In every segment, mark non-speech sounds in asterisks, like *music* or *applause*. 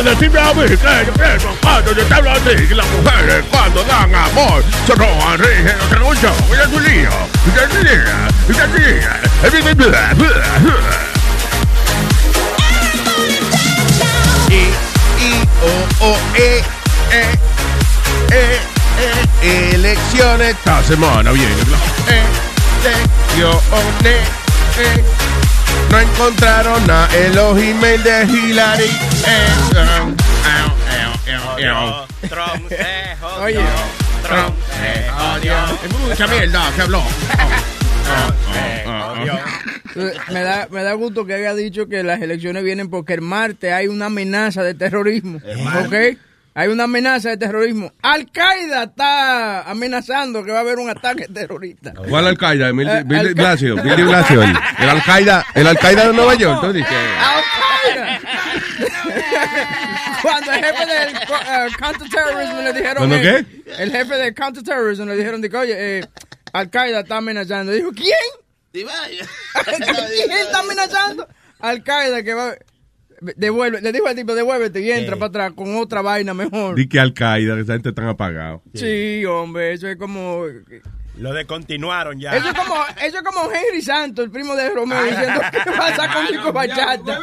¿Cómo te atreves a decirme a mí que yo pienso cuando yo te hablo que las mujeres cuando dan amor se roban, rigen, se luchan, mira tu lío, mira tu lío, mira tu lío, I, O, O, E, E, E, E, elecciones. Esta semana viene Elecciones. No encontraron a en los emails de Hillary. Trump se jodió. Oye. Trump se jodió. Es mucha mierda que habló. Me da, me da gusto que haya dicho que las elecciones vienen porque el martes hay una amenaza de terrorismo. ¿Ok? Hay una amenaza de terrorismo. Al-Qaeda está amenazando que va a haber un ataque terrorista. ¿Cuál Al-Qaeda? Bill Eh, Bill de Al- Blasio. Bill de Blasio. El, el Al-Qaeda el Al-Qaeda de Nueva York. ¿tú dices? ¡Al-Qaeda! Cuando el jefe del uh, counterterrorism le dijeron... ¿Cuándo eh, qué? El jefe del counterterrorism le dijeron, dijo, oye, eh, Al-Qaeda está amenazando. Dijo, ¿quién? *laughs* ¿Quién está amenazando? Al-Qaeda que va... Devuelve, le dijo al tipo, devuélvete y entra para atrás con otra vaina mejor. Di que Al-Qaeda, que esa gente tan apagado. Sí, hombre, eso es como... Lo descontinuaron ya. Eso es como, eso es como Henry Santos, el primo de Romeo, diciendo *laughs* que pasa con Chico Bachata.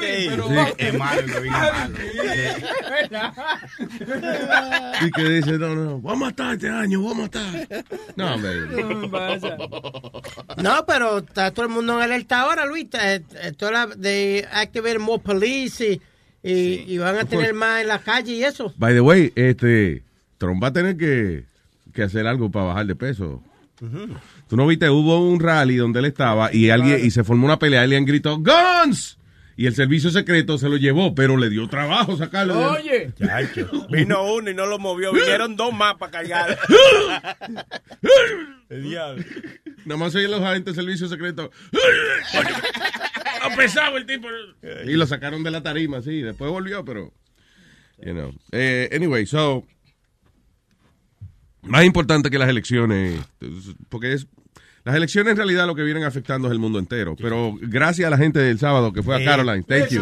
Es malo, lo vi malo. *laughs* *laughs* Y que dice, no, no, voy a matar este año, voy a matar. No, hombre. No, pero está todo el mundo en alerta ahora, Luis. Está- eh, toda de activar more police y, y, y van a tener más en la calle y eso. By the way, este, Trump va a tener que, que hacer algo para bajar de peso. Tú no viste, hubo un rally donde él estaba y alguien y se formó una pelea y alguien gritó ¡Guns! Y el servicio secreto se lo llevó, pero le dio trabajo sacarlo. Oye, Chacho. *laughs* Vino uno y no lo movió. Vinieron dos más para cargar. *laughs* El diablo. Nada más oye los agentes del servicio secreto. *laughs* Pesado el tipo. Y lo sacaron de la tarima, sí. Después volvió, pero. You know. Eh, anyway, so. Más importante que las elecciones. Porque es. Las elecciones en realidad lo que vienen afectando es el mundo entero. Pero gracias a la gente del sábado que fue a Sí. Caroline. Thank you.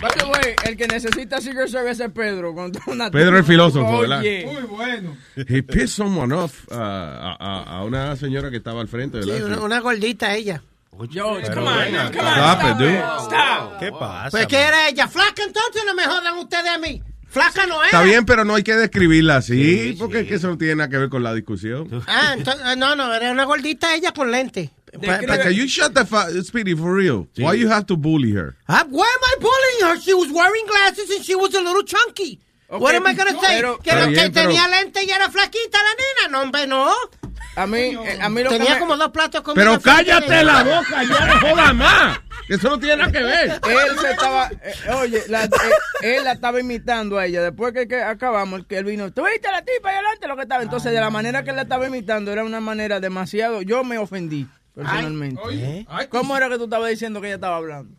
by the way, el que necesita Secret Service es Pedro. Con una Pedro el filósofo, ¿verdad? Oye. Muy bueno. He pissed someone off uh, a, a- a una señora que estaba al frente, Sí, ¿verdad? una, una gordita ella. George, come on, come on. Stop it, dude. Stop. ¿Qué pasa? Pues que era ella. Flaca entonces, no me jodan ustedes a mí. Flaca no es. Está bien, pero no hay que describirla así, porque es que eso no tiene nada que ver con la discusión. Ah, entonces, eh, no, no, era una gordita ella con lente. Pa- pa- Can you shut the fuck, Speedy, for real? Why you have to bully her? Ah, why am I bullying her? She was wearing glasses and she was a little chunky. What am I gonna say? pero- que bien, que pero- tenía lente y era flaquita la nena. No, hombre, no. A mí, eh, a mí lo que Tenía me- como dos platos comida Pero cállate la boca, ya no jodas más. Eso no tiene nada que ver. Él se estaba, eh, oye, la- eh, él la estaba imitando a ella. Después que, que acabamos, que él vino, ¿tú viste a la tipa ahí adelante lo que estaba? Entonces, de la manera que él la estaba imitando, era una manera demasiado. Yo me ofendí, personalmente. Oye, ¿Cómo era que tú estabas diciendo que ella estaba hablando?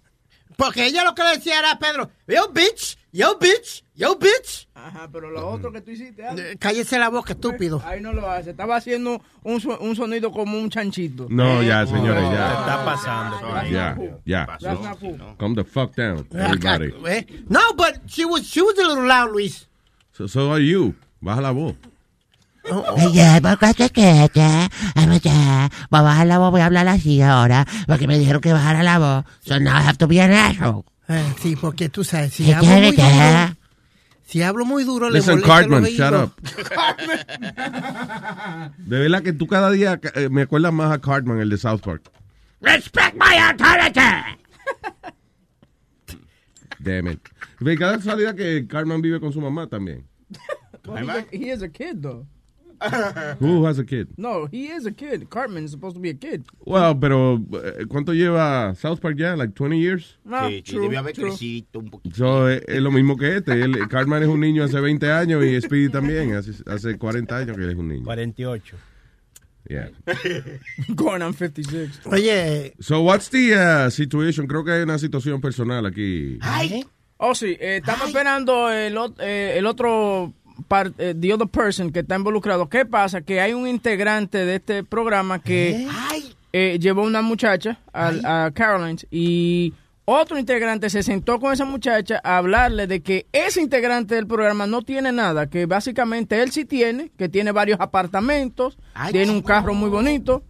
Porque ella lo que le decía era a Pedro, yo bitch, yo bitch, yo bitch. Ajá, pero lo otro que tú hiciste, ah, Eh, Cállese la boca, estúpido. ahí no lo hace. Estaba haciendo un, so- un sonido como un chanchito. No, ya, señores, Se ya. está pasando. Ya, ya. Cool. Calm the fuck down, everybody. Eh, No, but she was, she was a little loud, Luis. So, so are you. Baja la voz. Oye, ¿por qué te quedas? Vamos ya. Voy a bajar la voz, voy a hablar así ahora. Porque me dijeron que bajara la voz. So now I have to be an asshole. Eh, sí, porque tú sabes, si ¿Qué hablo muy? Si hablo muy duro, le Listen, molesta Cartman, los shut up. De verdad que tú cada día eh, me acuerdas más a Cartman, el de South Park. Respect my authority. Damn it. Ve, Cada casualidad que Cartman vive con su mamá también. Well, he's a- he is a kid, though. *laughs* Who has a kid? No, he is a kid. Cartman is supposed to be a kid. Well, pero eh, ¿cuánto lleva South Park ya? Like 20 years? No, Sí, sí, true, debió haber true. crecido un poquito. So, es, es lo mismo que este. El, Cartman es un niño hace 20 años y *laughs* Speedy también. Hace, hace 40 años que él es un niño. 48. Yeah. *laughs* Going on 56. Oye, So, what's the uh, situation? Creo que hay una situación personal aquí. ay, Oh, sí, eh, estamos esperando el, eh, el otro, eh, the other person que está involucrado. ¿Qué pasa? Que hay un integrante de este programa que ay, eh, llevó una muchacha al- a, Carolines y otro integrante se sentó con esa muchacha a hablarle de que ese integrante del programa no tiene nada, que básicamente él sí tiene, que tiene varios apartamentos, Ay, tiene un carro muy bonito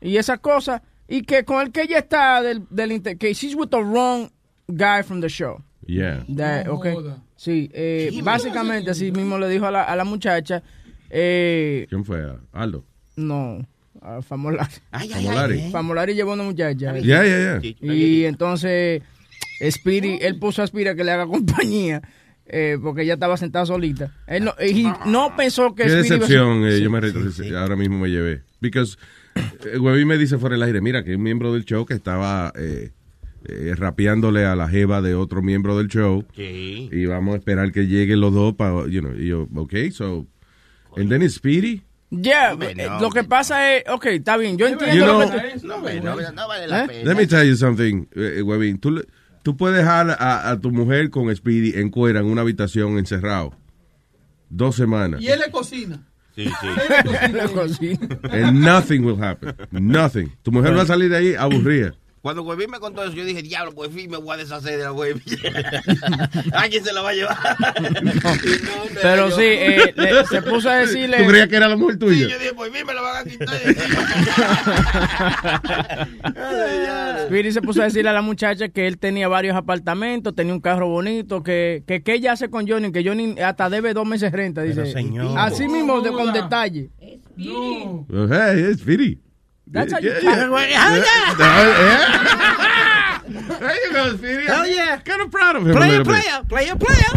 y esas cosas, y que con el que ella está del, del que she's with the wrong guy from the show. Yeah. That- okay. Sí, eh, básicamente así mismo le dijo a la, a la muchacha, eh, ¿Quién fue? Aldo. no, a Famolari. ay, ay, Famolari. ay. Famolari llevó a una muchacha. Yeah, yeah. Sí, Y entonces, Speedy, él puso a a que le haga *laughs* compañía, eh, porque ella estaba sentada solita. Él no, y no pensó que Qué Speedy iba a- decepción. eh, yo me retrocedí. Ahora mismo me llevé. Because eh, Webby me dice fuera del aire, mira, que hay un miembro del show que estaba eh, eh, rapeándole a la jeva de otro miembro del show. Sí. Y vamos a esperar que lleguen los dos para, you know, y yo, ok, so, and then it's Speedy. Yeah, eh, no, lo que pasa es, ok, está bien, yo entiendo You lo know- que tú- No, hombre, no, no vale la ¿Eh? pena. Let me tell you something, eh, Webby. Tú, puedes dejar a, a tu mujer con Speedy en cuera en una habitación encerrado. Dos semanas. Y él le cocina. Sí, sí. *laughs* cocina. And nothing will happen. Nothing. Tu mujer va a salir de ahí aburrida. Cuando Webby me contó eso, yo dije, diablo, Webby, me voy a deshacer de la Webby. *laughs* *laughs* ¿A quién se la va a llevar? *laughs* No, Pero sí, eh, le- se puso a decirle... ¿Tú creías que era la mujer Sí, tuya? yo dije, Webby me la van a quitar. Speedy se puso a decirle a la muchacha que él tenía varios apartamentos, tenía un carro bonito, que, que qué ella hace con Johnny, que Johnny hasta debe dos meses de renta, dice. señor. Así mismo, de, con detalle. No. Hey, it's Speedy. That's how you Yeah, talk. yeah. Hell yeah. Yeah. *laughs* There you go, Speedy. Hell yeah. Kind of proud of him a Player, player, player, player.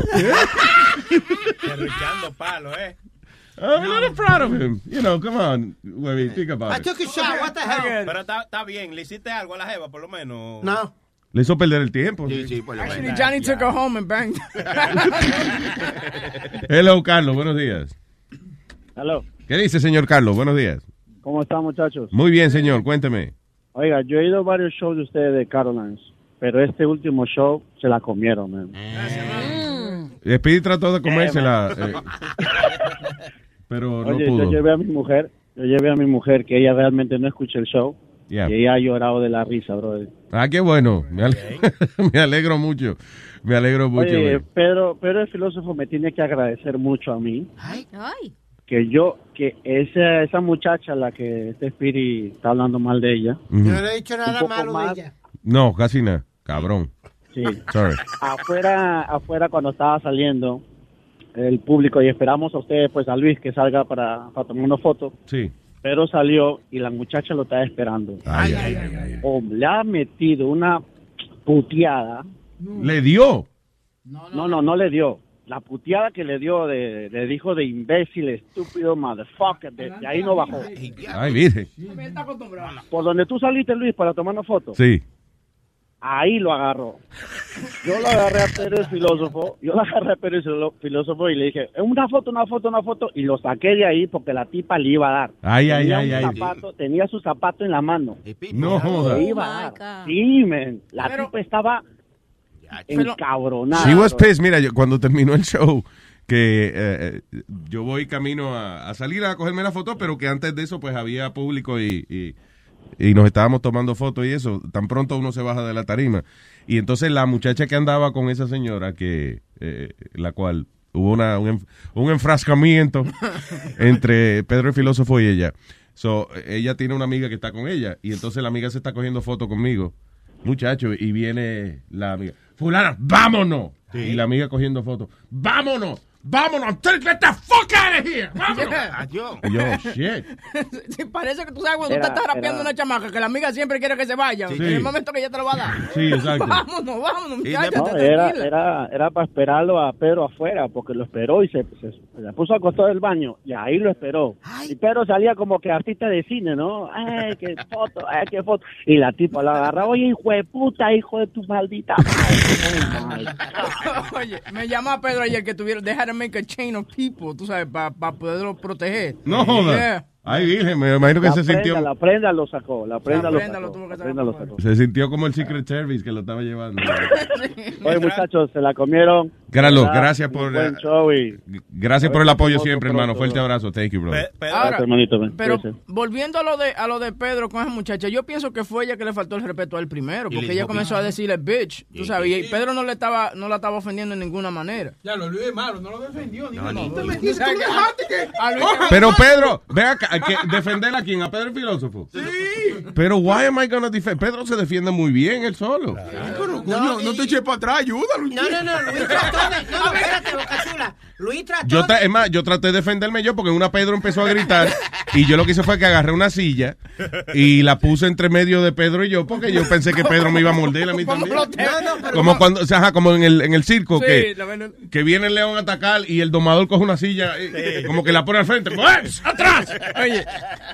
Derruchando palo, eh. I'm a little proud of him. You know, come on, Webby, think about I it. took a shot. What the hell? Pero está, bien, le hiciste algo a la jeva, por lo menos. No. Le hizo perder el tiempo. Sí, sí, por lo Actually, menos. Johnny took her home and banged. *laughs* Hello, Carlos, buenos días. Aló, ¿Qué dice, señor Carlos? Buenos días. ¿Cómo están muchachos? Muy bien, señor, cuénteme. Oiga, yo he ido a varios shows de ustedes de Carolines, pero este último show se la comieron, man. Speedy trató de comérsela, eh, *laughs* pero no Oye, pudo. yo llevé a mi mujer, yo llevé a mi mujer que ella realmente no escucha el show Yeah. y ella ha llorado de la risa, brother. Ah, qué bueno. Me, ale- *laughs* me alegro mucho. Me alegro mucho. Oye. Pedro, Pedro el filósofo me tiene que agradecer mucho a mí Ay. Que yo, que esa, esa muchacha, la que este Spiri está hablando mal de ella, Ujú. Yo no he dicho nada malo más. de ella. No, casi nada. Cabrón. sí, Sorry. afuera, afuera cuando estaba saliendo el público y esperamos a ustedes, pues a Luis que salga para, para tomar una foto. Sí. Pero salió y la muchacha lo está esperando. Ay, ay, ay, ay. O le ha metido una puteada. Le dio. No, no, no le dio. La puteada que le dio, de, le dijo de imbécil, estúpido, motherfucker. De, de ahí no bajó. Ay, virgen. Por donde tú saliste, Luis, para tomar una foto, Sí. ahí lo agarró. Yo lo agarré a el filósofo, yo lo agarré a filo- filósofo y le dije, una foto, una foto, una foto, y lo saqué de ahí porque la tipa le iba a dar. Ay, ay, tenía ay, ay. zapato, tenía su zapato en la mano. No joda. Le iba a dar. Sí, men. La Pero- tipa estaba Encabronada. She was pissed. Mira, yo, cuando terminó el show, que eh, yo voy camino a, a salir a cogerme la foto, pero que antes de eso, pues había público y, y, y nos estábamos tomando fotos y eso. Tan pronto uno se baja de la tarima. Y entonces la muchacha que andaba con esa señora, que eh, la cual hubo una, un, un enfrascamiento *laughs* entre Pedro el filósofo y ella. So, ella tiene una amiga que está con ella y entonces la amiga se está cogiendo fotos conmigo, muchacho, y viene la amiga, fulana, vámonos. Y la amiga cogiendo fotos, vámonos, Vámonos, get the fuck out of here. Adiós. Yo, shit. *laughs* Sí, parece que tú sabes cuando Era- usted está rapeando era- una chamaca que la amiga siempre quiere que se vaya. Sí. En el momento que ella te lo va a dar. Sí, exacto. Vámonos, vámonos, muchachos. No, era, era, era para esperarlo a Pedro afuera, porque lo esperó y se, se, se puso al costado del baño y ahí lo esperó. Y Pedro salía como que artista de cine, ¿no? Ay, qué foto, ay, qué foto. Y la tipa lo agarra, oye, hijo de puta, hijo de tu maldita madre. Oh. *laughs* Oye, me llamó a Pedro ayer que tuvieron, had to make a chain of people, tú sabes, para poderlo proteger. No. Yeah. Ay, virgen, me imagino que La se prenda, sintió. la prenda lo sacó, la prenda, La lo prenda sacó. lo tuvo que la prenda lo sacó. Se sintió como el Secret Service que lo estaba llevando. *laughs* Oye, muchachos, se la comieron. Gracias por, Buen eh, show y... Gracias por el apoyo siempre, hermano. Fuerte abrazo. Thank you, bro. Pe- Pedro, Ahora, Gracias, hermanito, ven, Pero volviendo a lo de a lo de Pedro con esa muchacha, yo pienso que fue ella que le faltó el respeto a él primero, porque ella comenzó a decirle bitch, tú sabes, y Pedro no le estaba no la estaba ofendiendo en ninguna manera. Ya lo Luis es malo, no lo defendió. Ni No, no, ni- te ni- metiste, O sea tú que- dejaste que... *laughs* A Luis- Pero Pedro, ve acá, que defender a quién, a Pedro el filósofo. Sí. Pero why am I gonna defend? Pedro se defiende muy bien él solo. Pero, coño, no, y- te eches para atrás, ayúdalo. No, no, no, Luis trató de... No, no, espérate, Boca Chula. Luis trató Yo de... es más, yo traté de defenderme yo porque una Pedro empezó a gritar y yo lo que hice fue que agarré una silla y la puse entre medio de Pedro y yo porque yo pensé que Pedro me iba a morder a mí *laughs* Como también. No, no, pero Como cuando, o sea, ajá, como en el, en el circo Sí, que, la que viene el león a atacar y el domador coge una silla y, como que la pone al frente. como, ¡Eh, ¡Atrás! Oye,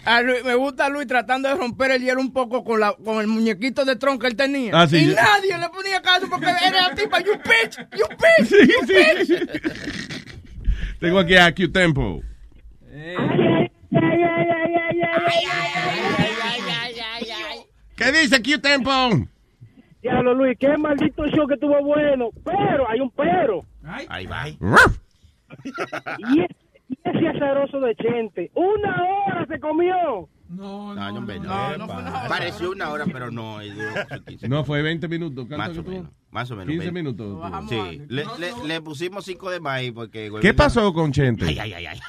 a Luis- me gusta a Luis tratando de romper el hielo un poco con la con el muñequito de Tron que él tenía. Ah, sí. y nadie le ponía caso porque era la tipa, you bitch, you *laughs* bitch, Sí, you sí. bitch. Tengo aquí a Q Tempo. ¿Qué dice Q Tempo? Diablo, Luis, qué maldito show que tuvo bueno. Pero, hay un pero. Ahí va. Y ese azaroso de gente, una hora se comió. No, No, no, hombre, no. No, no fue nada. Pareció una hora, pero no. y duró sus 15 No, fue 20 minutos. ¿Cuánto Más o menos. Más o menos. 15 veinte. minutos. Sí, le, le, le pusimos 5 de maíz porque... ¿Qué pasó con Chente? Ay, ay, ay, ay.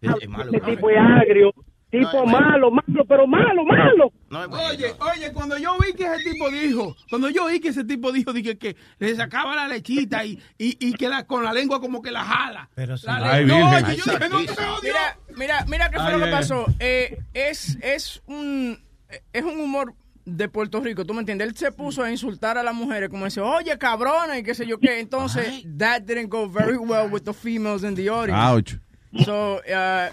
Es, es malo. Ese tipo es agrio, tipo No, malo, malo, pero malo, malo. No. Oye, oye, cuando yo vi que ese tipo dijo, cuando yo vi que ese tipo dijo, dije que le sacaba la lechita y, y, y que la, con la lengua como que la jala. Pero sí. La Ay, virgen. oye, yo dije, no, Ay, te odio. Mira, mira, mira qué fue Ay, lo que ay, pasó. Eh, es, es un es un humor de Puerto Rico, ¿tú me entiendes? Él se puso a insultar a las mujeres como dice, oye, cabrona, y qué sé yo qué. Entonces, that didn't go very well with the females in the audience. Ouch. So, uh,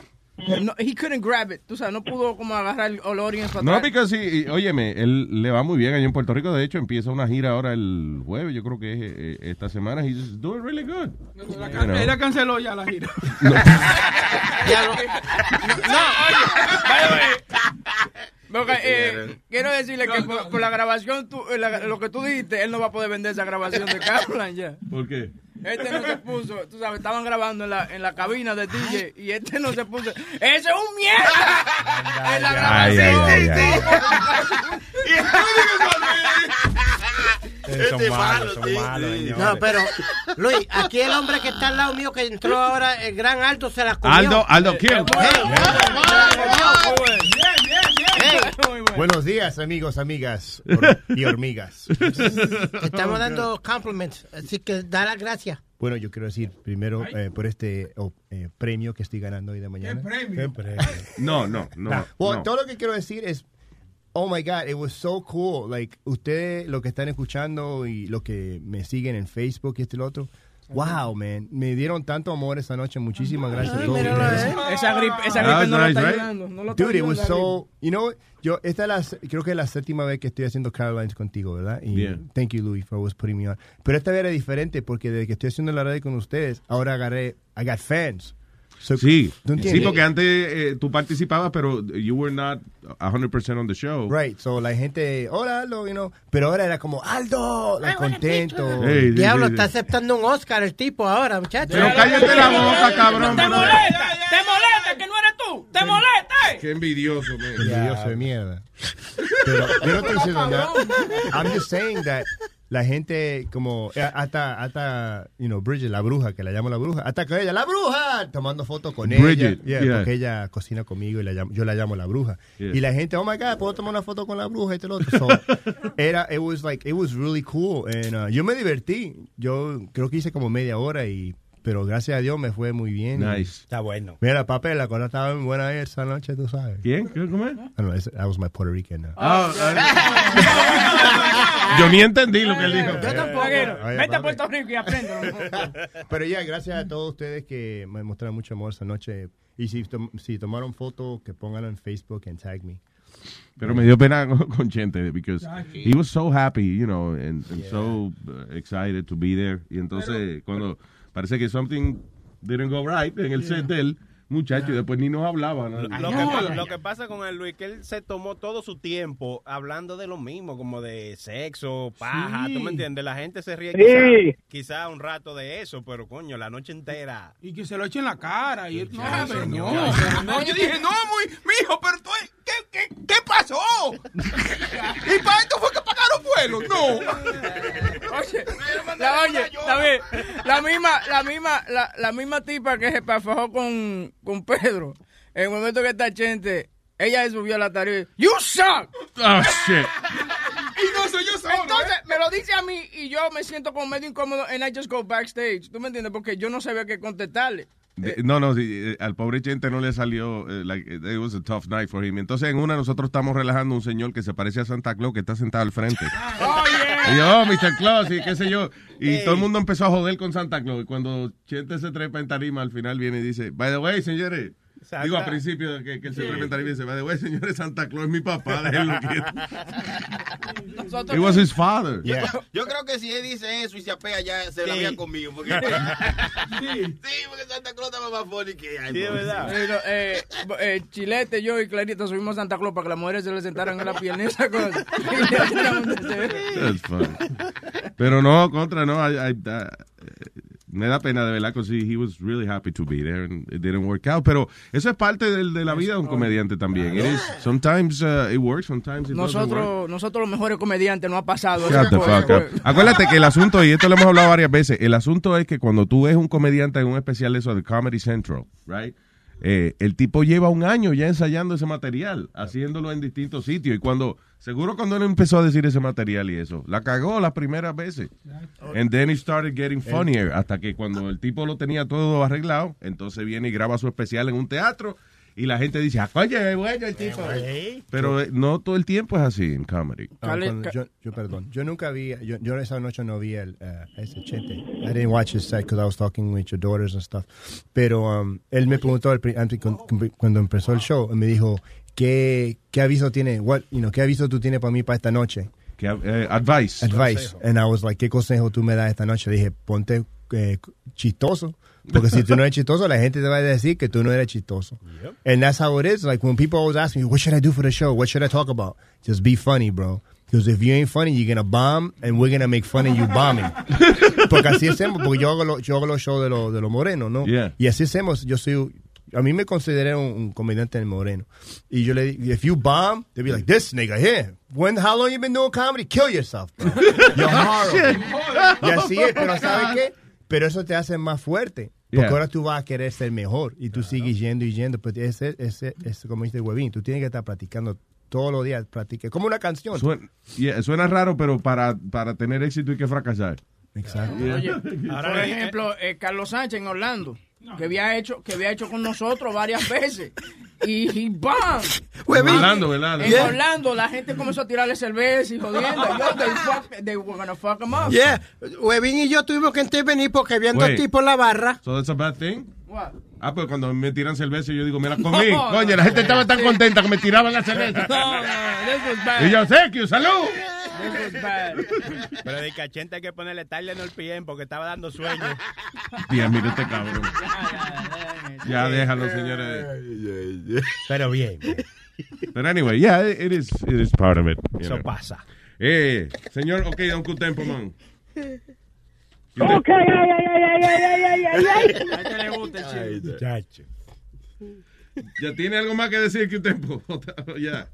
no, he couldn't grab it. Tú sabes, no pudo como agarrar el, el audience para No, porque sí, y, óyeme, él le va muy bien allá en Puerto Rico. De hecho, empieza una gira ahora el jueves, yo creo que es eh, esta semana. He's doing really good. La You can-. Ella canceló ya la gira. *laughs* *laughs* Porque, eh, quiero decirle que por, por la grabación, tú- eh, la- lo que tú dijiste, él no va a poder vender esa grabación de Caroline ya. ¿Por qué? Este no se puso, tú sabes, estaban grabando en la, en la cabina de DJ y este no se puso. ¡Ese es un mierda! En la grabación. ay, ay, ay. *laughs* Este malo, sí, sí. No, pero, Luis, aquí el hombre que está al lado mío que entró ahora, el gran Aldo, se las comió. Aldo, Aldo, ¿quién? Hey, Muy bueno. Buenos días, amigos, amigas hor- y hormigas. *laughs* te estamos dando compliments, así que da las gracias. Bueno, yo quiero decir primero eh, por este oh, eh, premio que estoy ganando hoy de mañana. premio? *laughs* No, no, no. Nah, well, no. Todo lo que quiero decir es, oh my God, it was so cool. Like, ustedes, lo que están escuchando y lo que me siguen en Facebook y este y lo otro. Wow, man. Me dieron tanto amor esa noche. Muchísimas gracias a todos eh. Esa gripe, esa gripe no lo nice, está right? ayudando. No lo Dude, it was la so, you know, yo, esta es la, creo que es la séptima vez que estoy haciendo Carolines contigo, ¿verdad? Y Yeah. thank you, Louis, for always putting me on. Pero esta vez era diferente porque desde que estoy haciendo la radio con ustedes, ahora agarré, I got fans. So- Sí, ¿Tú sí, porque antes eh, tú participabas, pero you were not 100% on the show. Right, so la gente, hola Aldo, you know, pero ahora era como, Aldo, like, contento. Hey, sí, Diablo, sí, está sí. aceptando un Oscar el tipo ahora, muchacho. Pero cállate la boca, cabrón. ¡Te molesta! ¡Te molesta que no eres tú! ¡Te molesta! eh! Qué envidioso, man. Envidioso de mierda. Pero yo no estoy diciendo nada. I'm just saying that la gente como eh, hasta hasta you know Bridget la bruja que la llamo la bruja hasta que ella la bruja tomando fotos con Bridget, ella Yeah, yeah. porque ella cocina conmigo y la llamo- yo la llamo la bruja Yeah. y la gente oh my god puedo tomar una foto con la bruja y este y lo otro So, *laughs* era it was like it was really cool and uh, yo me divertí yo creo que hice como media hora y Pero gracias a Dios me fue muy bien. Nice. Está bueno. Mira, papel, la cosa estaba muy buena esa noche, tú sabes. ¿Quién? ¿Qué- ¿Cómo es? I don't know, it's- that was my Puerto Rican. uh, Ah, *laughs* Yo ni entendí lo que él dijo. Yo tampoco. Vete a. Puerto Rico y aprende. *laughs* Pero ya, gracias a todos ustedes que me mostraron mucho amor esa noche. Y si, tom- si tomaron foto, que pónganlo en Facebook and tag me. Pero me dio pena *laughs* con, Chente because he was so happy, you know, and, and so uh, excited to be there. Y entonces cuando parece que something didn't go right en el set del muchacho y después ni nos hablaba. ¿no? Lo que, lo que pasa con el Luis que él se tomó todo su tiempo hablando de lo mismo, como de sexo, paja, Sí. ¿tú me entiendes? La gente se ríe Sí. quizá, quizá un rato de eso, pero coño, la noche entera. Y que se lo echen en la cara. Y él, no, señor. No, yo dije, no, muy, mijo, pero tú, ¿qué, qué, qué pasó? ¿Y para esto fue que pagaron vuelo? No. Oye, la, oye, David, la misma, la misma, la, la misma tipa que se pafajó con, con Pedro, en el momento que está Chente, ella se subió a la tarea. You suck. Oh, shit. Y no soy yo solo. Entonces, ¿eh? me lo dice a mí y yo me siento como medio incómodo and I just go backstage. ¿Tú me entiendes? Porque yo no sabía qué contestarle. De- no, no, sí, eh, al pobre Chente no le salió, eh, like, it was a tough night for him. Entonces en una nosotros estamos relajando a un señor que se parece a Santa Claus que está sentado al frente. Oh, Y yo, oh, Mr. Claus, y qué sé yo. Y todo el mundo empezó a joder con Santa Claus. Y cuando Chente se trepa en tarima, al final viene y dice, by the way, señores. Santa- Digo, al principio de que, que él se trepa en tarima y dice, by the way, señores, Santa Claus es mi papá, *laughs* déjenlo quieto. Nosotros- It was his father. Yeah. Yo creo que si él dice eso y se apega ya, se la Sí. había conmigo. Porque... *laughs* sí. porque Santa Claus estaba más funny que ay, Sí, es verdad. Pero, eh, eh, Chilete, yo y Clarita subimos a Santa Claus para que las mujeres se le sentaran en la pierna y esa cosa. *laughs* That's funny. Pero no, contra, no. I- I- I- me da pena de verdad, because he, was really happy to be there and it didn't work out. Pero eso es parte del- de la vida de un comediante también. It is, sometimes uh, it works, sometimes it doesn't work. Nosotros, nosotros los mejores comediantes no ha pasado. Shut esa the cosa, fuck up. Acuérdate que el asunto, y esto lo hemos hablado varias veces, el asunto es que cuando tú ves un comediante en un especial de eso de Comedy Central, right? Eh, el tipo lleva un año ya ensayando ese material, haciéndolo en distintos sitios. Y cuando, seguro cuando él empezó a decir ese material y eso, la cagó las primeras veces. And then it started getting funnier. Hasta que cuando el tipo lo tenía todo arreglado, entonces viene y graba su especial en un teatro. Y la gente dice, ah, es bueno el tipo. Pero eh, no todo el tiempo es así en comedy. Ah, cuando yo, yo, perdón, yo nunca vi, yo, yo esa noche no vi el, uh, ese chente. I didn't watch his set because I was talking with your daughters and stuff. Pero um, él me preguntó cu- cuando empezó el show, me dijo, ¿qué, qué aviso tiene? What, you know, ¿Qué aviso tú tienes para mí para esta noche? Eh, advice. Advice. And I was like, ¿qué consejo tú me das esta noche? Le dije, ponte eh, chistoso. Porque si tú no eres chistoso, la gente te va a decir que tú no eres chistoso. And that's how it is. Like when people always ask me, what should I do for the show? What should I talk about? Just be funny, bro. Because if you ain't funny, you're going to bomb and we're going to make fun of you bombing. *laughs* porque así hacemos, porque yo hago, lo- yo hago los shows de los de los morenos, ¿no? Yeah. Y así hacemos. Yo soy, a mí me consideré un, un comediante moreno. Y yo le digo, if you bomb, they'll be like, this nigga here. When, how long you been doing comedy? Kill yourself, bro. *laughs* You're horrible. *laughs* Y así es, pero ¿sabes qué? Pero eso te hace más fuerte. Porque Yeah. ahora tú vas a querer ser mejor y tú sigues yendo y yendo. Pero ese, ese, ese, como dice Huevín, tú tienes que estar practicando todos los días. Practique. Como una canción. Suena, yeah, suena raro, pero para, para tener éxito hay que fracasar. Exacto. Oye, *laughs* Ahora por ejemplo, eh, Carlos Sánchez en Orlando, que había hecho, que había hecho con nosotros varias veces. Y, y ¡bam! En Orlando, ¿verdad? En Orlando, la gente comenzó a tirarle cerveza y jodiendo. Yo, they, *laughs* fuck, they were gonna fuck him up. Yeah, Webin y yo tuvimos que intervenir porque habían dos tipos en la barra. So that's a bad thing? What? Ah, pues cuando me tiran cerveza yo digo, me la *laughs* comí. Coño, la gente estaba tan contenta que me tiraban la cerveza. *laughs* No, no, this was bad. Y yo, thank you, salud. This was *laughs* bad. Pero de cachente hay que ponerle Tyler en el pie porque estaba dando sueño. Bien, mira este cabrón. Ya déjalo, señores. Pero bien. But anyway, yeah, it is, it is part of it. Eso know. pasa. Eh, señor, ok, don Cutempo, man. Ok, ay, ay, ay, ay, ay, ay, ay, ay, ay. A este le gusta el. Chacho. ¿Ya tiene algo más que decir que Cutempo? *laughs* ya.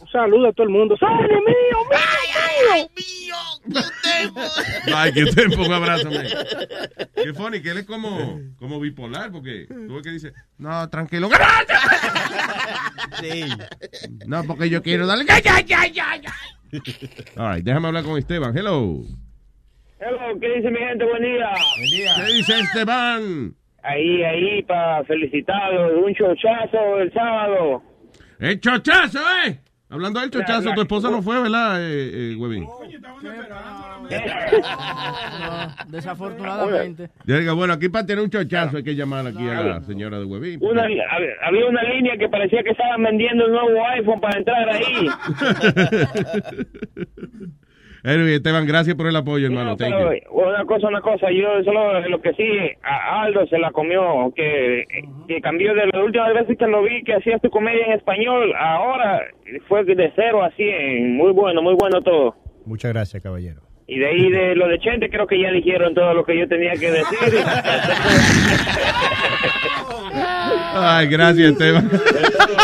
Un saludo a todo el mundo. ¡Sale, mío, mío, mío! Ay, Cutempo, un abrazo, man. Qué funny, que él es como, como bipolar, porque tú ves que dice, no, tranquilo. Sí. No, porque yo quiero darle. All right, déjame hablar con Esteban. Hello. Hello, ¿qué dice mi gente? Buen día. ¿Qué dice Esteban? Ahí, ahí, para felicitarlo. Un chochazo el sábado. ¡El chochazo, eh! Hablando del chochazo, tu esposa no fue, ¿verdad, eh, eh, Huevín? *laughs* Desafortunadamente. Yo digo, bueno, aquí para tener un chochazo hay que llamar aquí a la señora de Huevín. Una, había, había una línea que parecía que estaban vendiendo el nuevo iPhone para entrar ahí. *laughs* *laughs* Anyway, Esteban, gracias por el apoyo, hermano. Thank Pero, you. una cosa, una cosa, yo solo lo que sí, a Aldo se la comió, que, que cambió de las últimas veces que lo vi que hacías tu comedia en español, ahora fue de cero a cien, muy bueno, muy bueno todo. Muchas gracias, caballero. Y de ahí de lo de Chente creo que ya dijeron todo lo que yo tenía que decir. *laughs* Ay, gracias, Esteban. *laughs*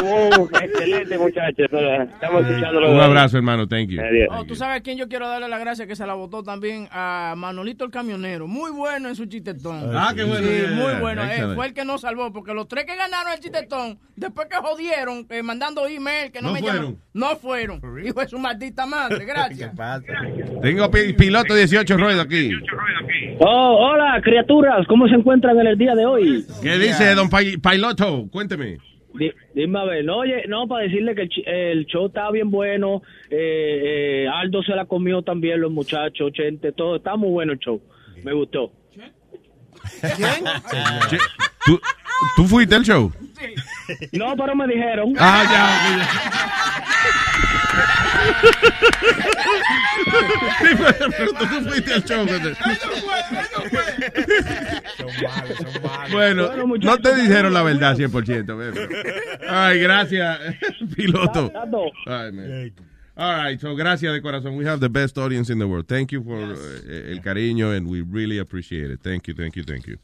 Uh, excelente muchachos, estamos escuchándolo. Un abrazo, hermano. Thank you. Oh, tú sabes a quién yo quiero darle la gracia que se la votó también a Manolito el camionero. Muy bueno en su chistetón. Ah, qué bueno. Sí, Yeah, muy yeah, bueno. Eh, fue el que nos salvó porque los tres que ganaron el chistetón, después que jodieron, eh, mandando email que no, No me fueron. llaman, no fueron. Hijo de su maldita madre, *laughs* gracias. Tengo pi- piloto 18 ruedas aquí. Oh, hola, criaturas, ¿cómo se encuentran en el día de hoy? ¿Qué dice don Pi- Piloto? Cuénteme. Di- dime a ver, no, oye, no, para decirle que el, el show está bien bueno, eh, eh, Aldo se la comió también, los muchachos, Chente, todo, está muy bueno el show, me gustó. Che, ¿Tú, ¿Tú fuiste al show? *laughs* No, pero me dijeron. Ah, Sí, pero pero tú no fuiste al show. ¿verdad? Bueno, no te dijeron la verdad 100%. bebé. Ay, gracias, *laughs* piloto. Ay, man. All right, so gracias de corazón. We have the best audience in the world. Thank you for eh, el cariño and we really appreciate it. Thank you, thank you, thank you.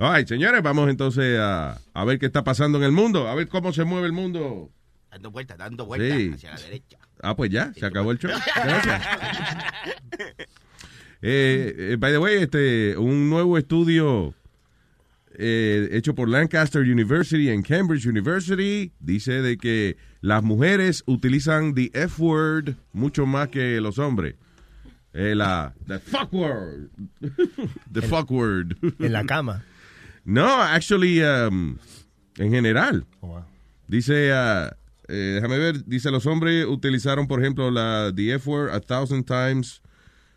All right, señores, vamos entonces a, a ver qué está pasando en el mundo, a ver cómo se mueve el mundo. Dando vueltas, dando vueltas Sí. hacia la derecha. Ah, pues ya, se acabó el show. *laughs* Gracias. *laughs* Eh, eh, by the way, este, un nuevo estudio eh, hecho por Lancaster University en Cambridge University dice de que las mujeres utilizan the F word mucho más que los hombres. Eh, la the fuck word. *laughs* the fuck word. En la cama. No, actually, um, en general. Dice, ah, eh, déjame ver, dice los hombres utilizaron, por ejemplo, la the F word a thousand times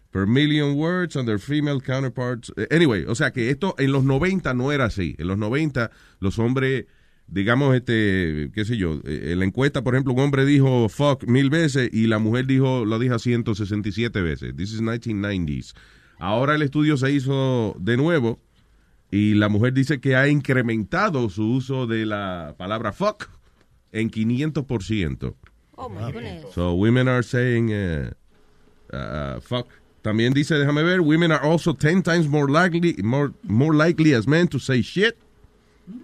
per million words and their female counterparts. Eh, Anyway, o sea que esto en los 90 no era así. En los 90 los hombres, digamos, este, qué sé yo, eh, en la encuesta, por ejemplo, un hombre dijo fuck mil veces y la mujer dijo, lo dijo 167 veces. This is 1990s. Ahora el estudio se hizo de nuevo y la mujer dice que ha incrementado su uso de la palabra fuck en 500%. Oh, my goodness. So women are saying uh, uh, fuck. También dice, déjame ver, women are also 10 times more likely more more likely as men to say shit. *laughs*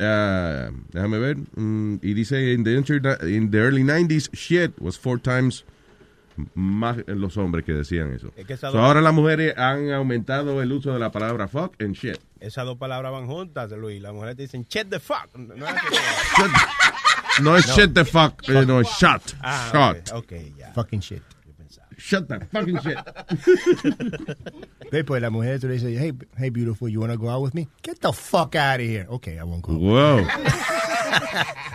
Uh, déjame ver. mm, y dice in the, in the early 90s shit was four times más los hombres que decían eso. Es que So, dos- ahora las mujeres han aumentado el uso de la palabra fuck and shit. Esas dos palabras van juntas, Luis. Las mujeres te dicen, check the fuck. No *laughs* es. No es shit the fuck, eh, no es shut. Ah, shut. ok, ok, ya. Fucking shit. Shut the fucking shit. *laughs* Ve, pues la mujer tú le dice, hey, hey, beautiful, you want to go out with me? Get the fuck out of here. Okay, I won't go. Whoa.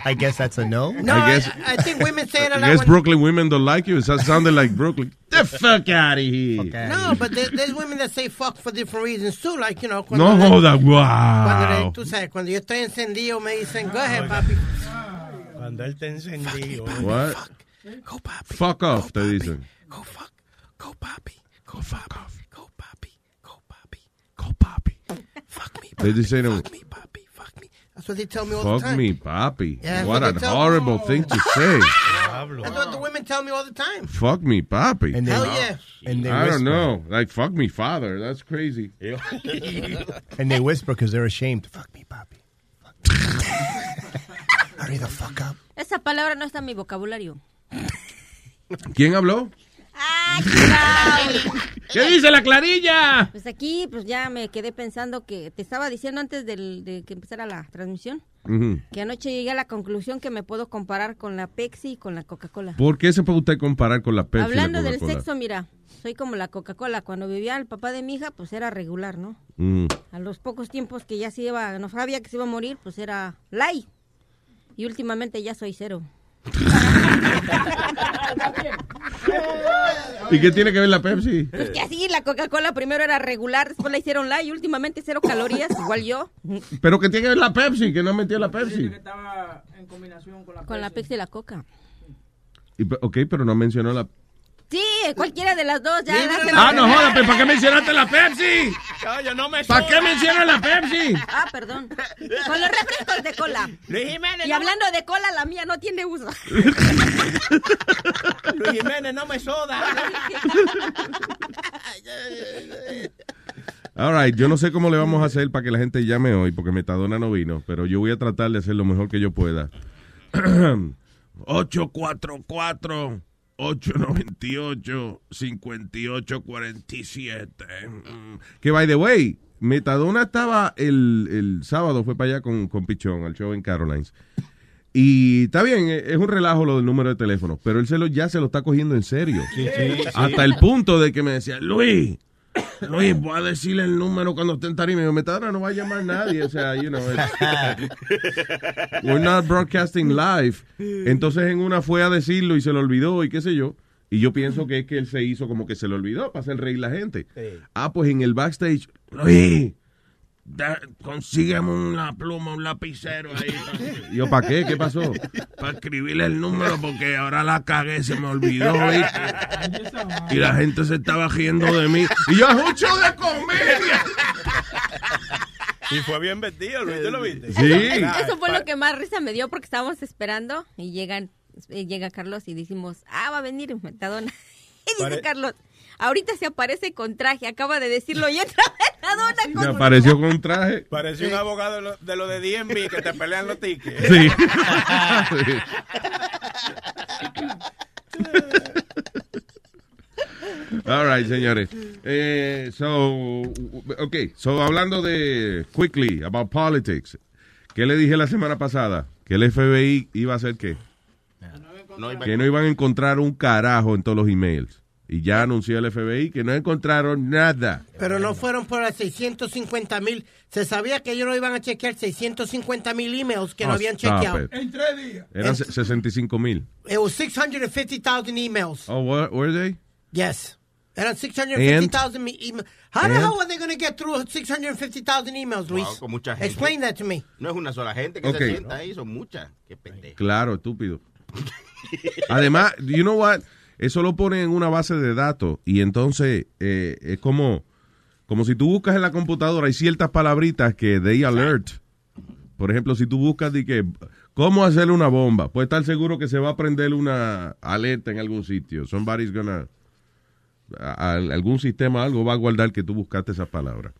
I guess that's a no. No, I I, guess- I think women say it a I lot. guess when- Brooklyn women don't like you. It sounded like Brooklyn. The fuck out of here. No, but there, there's women that say fuck for different reasons too. Like, you know, No le- joda, Cuando wow. tú sabes, cuando yo estoy encendido me dicen, go ahead, papi. Cuando él te encendió. What? Fuck Go, papi. Fuck off, go, te dicen. Go, fuck. Go, papi. Go, fuck off. Go, papi. Go, papi. Go, papi. Fuck me. Papi. They just say no. That's what they tell me all the Fuck time. me, papi. Yeah, what what a they tell- horrible thing to say. That's what the women tell me all the time. Fuck me, papi. And they- Hell yeah. And they I whisper. don't know. Like, fuck me, father. That's crazy. *laughs* And they whisper because they're ashamed. Fuck me, papi. Fuck me. *laughs* Hurry the fuck up. Esa palabra no está en mi vocabulario. ¿Quién habló? Ah, *laughs* ¿Qué dice la clarilla? Pues aquí, pues ya me quedé pensando que te estaba diciendo antes del- de que empezara la transmisión, que anoche llegué a la conclusión que me puedo comparar con la Pepsi y con la Coca-Cola. ¿Por qué se puede usted comparar con la Pepsi? y la Hablando del sexo, mira, soy como la Coca-Cola. Cuando vivía el papá de mi hija, pues era regular, ¿no? Mm. A los pocos tiempos que ya se iba, no sabía que se iba a morir, pues era light. Y últimamente ya soy cero. *laughs* ¿Y qué tiene que ver la Pepsi? Pues que así la Coca-Cola primero era regular, después la hicieron light y últimamente cero calorías, igual yo. Pero que tiene que ver la Pepsi, que no metió la Pepsi. Estaba en combinación con la Con la Pepsi y la Coca. Y ok, pero no mencionó la... Sí, cualquiera de las dos, ya. Ah, no jodas, pues, pero ¿para qué mencionaste la Pepsi? Yo no me ¿Para qué mencionas la Pepsi? Ah, perdón. Con los refrescos de cola. Luis Jiménez. Y hablando de cola, la mía no tiene uso. Luis Jiménez, no me soda. All right, yo no sé cómo le vamos a hacer para que la gente llame hoy, porque Metadona no vino, pero yo voy a tratar de hacer lo mejor que yo pueda. *clears throat* 844 898-5847. Mm. Que, by the way, Metadona estaba el, el sábado, fue para allá con, con Pichón, al show en Carolines. Y está bien, e, es un relajo lo del número de teléfono, pero él se lo, ya se lo está cogiendo en serio. Hasta el punto de que me decía, Luis, *coughs* Luis, voy a decirle el número cuando esté en tarima. Metadona, no va a llamar nadie. O sea, you know, *laughs* we're not broadcasting live. Entonces en una fue a decirlo y se lo olvidó y qué sé yo. Y yo pienso que es que él se hizo como que se le olvidó para hacer reír la gente. Ah, pues en el backstage, Luis, consígueme una pluma, un lapicero ahí. pa-". *laughs* Y yo, ¿para qué? ¿Qué pasó? *laughs* Para escribirle el número porque ahora la cagué, se me olvidó. ¿viste? *laughs* Y la gente se estaba riendo de mí. Y yo, es un show de comedia. Y fue bien vestido, Luis, ¿tú lo viste? Sí. Eso fue lo que más risa me dio porque estábamos esperando y llegan, eh, llega Carlos y decimos, ah, va a venir Metadona. Y dice Pare- Carlos, ahorita se aparece con traje, acaba de decirlo y entra Metadona Me con apareció con traje. Pareció un abogado de lo, de lo de DMV que te pelean los tickets. Sí. All right, señores. Eh, so, okay, so hablando de quickly about politics. ¿Qué le dije la semana pasada? Que el FBI iba a hacer qué? No Que no iban a encontrar un carajo en todos los emails. Y ya anunció el FBI que no encontraron nada. Pero no fueron por las 650 mil. Se sabía que ellos no iban a chequear 650 mil emails que no Oh, habían chequeado. it. En tres días. Eran se- 65 mil. It was 650,000 emails. Oh, what, were they? Yes. Eran 650,000 me- emails. How the hell are they going to get through 650,000 emails, Luis? Wow, con mucha gente. Explain that to me. No es una sola gente que Ok. se sienta ahí, son muchas. Qué pendejo. Claro, estúpido. *laughs* Además, you know what? Eso lo ponen en una base de datos y entonces eh, es como, como si tú buscas en la computadora, hay ciertas palabritas que they alert. Por ejemplo, si tú buscas de que cómo hacer una bomba, puedes estar seguro que se va a prender una alerta en algún sitio. Somebody's gonna a- a- algún sistema algo va a guardar que tú buscaste esas palabras.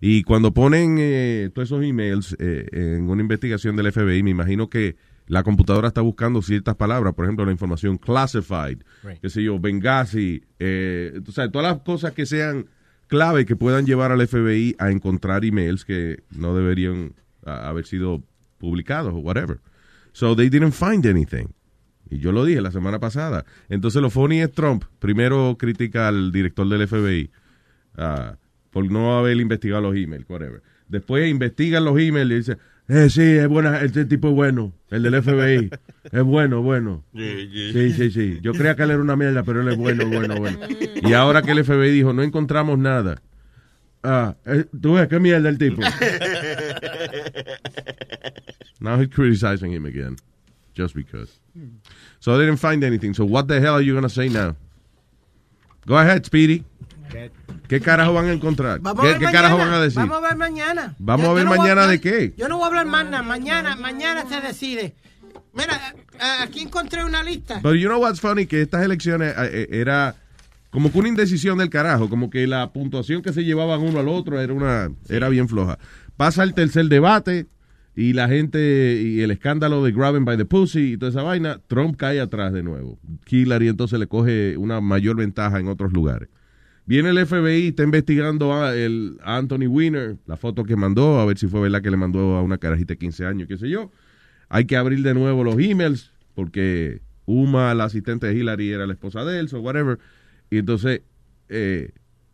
Y cuando ponen eh, todos esos emails eh, en una investigación del FBI, me imagino que la computadora está buscando ciertas palabras, por ejemplo, la información classified, Right. qué sé yo, Benghazi, eh, tú sabes, todas las cosas que sean clave que puedan llevar al FBI a encontrar emails que no deberían haber sido publicados o whatever. So they didn't find anything. Y yo lo dije la semana pasada. Entonces lo funny es Trump. Primero critica al director del FBI ah, por no haber investigado los emails, whatever. Después investigan los emails y dice, eh, sí, es buena, este tipo es bueno, el del FBI. es bueno, bueno. Sí, sí, sí. Yo creía que él era una mierda, pero él es bueno, bueno, bueno. Y ahora que el FBI dijo, no encontramos nada. Ah, eh, tú ves, qué mierda el tipo. *laughs* Now he's criticizing him again. Just because. So they didn't find anything. So what the hell are you going to say now? Go ahead, Speedy. ¿Qué carajo van a encontrar? Vamos a ¿Qué, ver qué mañana. carajo van a decir? Vamos a ver mañana. Vamos Yo- a ver mañana de qué. Yo no voy a hablar más nada. Mañana, mañana se decide. Mira, aquí encontré una lista. Pero you know what's funny? Que estas elecciones eh, eh, era como que una indecisión del carajo, como que la puntuación que se llevaban uno al otro era una era bien floja. Pasa el tercer debate y la gente, y el escándalo de Grabbing by the Pussy y toda esa vaina, Trump cae atrás de nuevo. Hillary entonces le coge una mayor ventaja en otros lugares. Viene el FBI, está investigando a, el, a Anthony Weiner, la foto que mandó, a ver si fue verdad que le mandó a una carajita de 15 años, qué sé yo. Hay que abrir de nuevo los emails, porque Uma, la asistente de Hillary, era la esposa de él, o whatever. Y entonces, eh,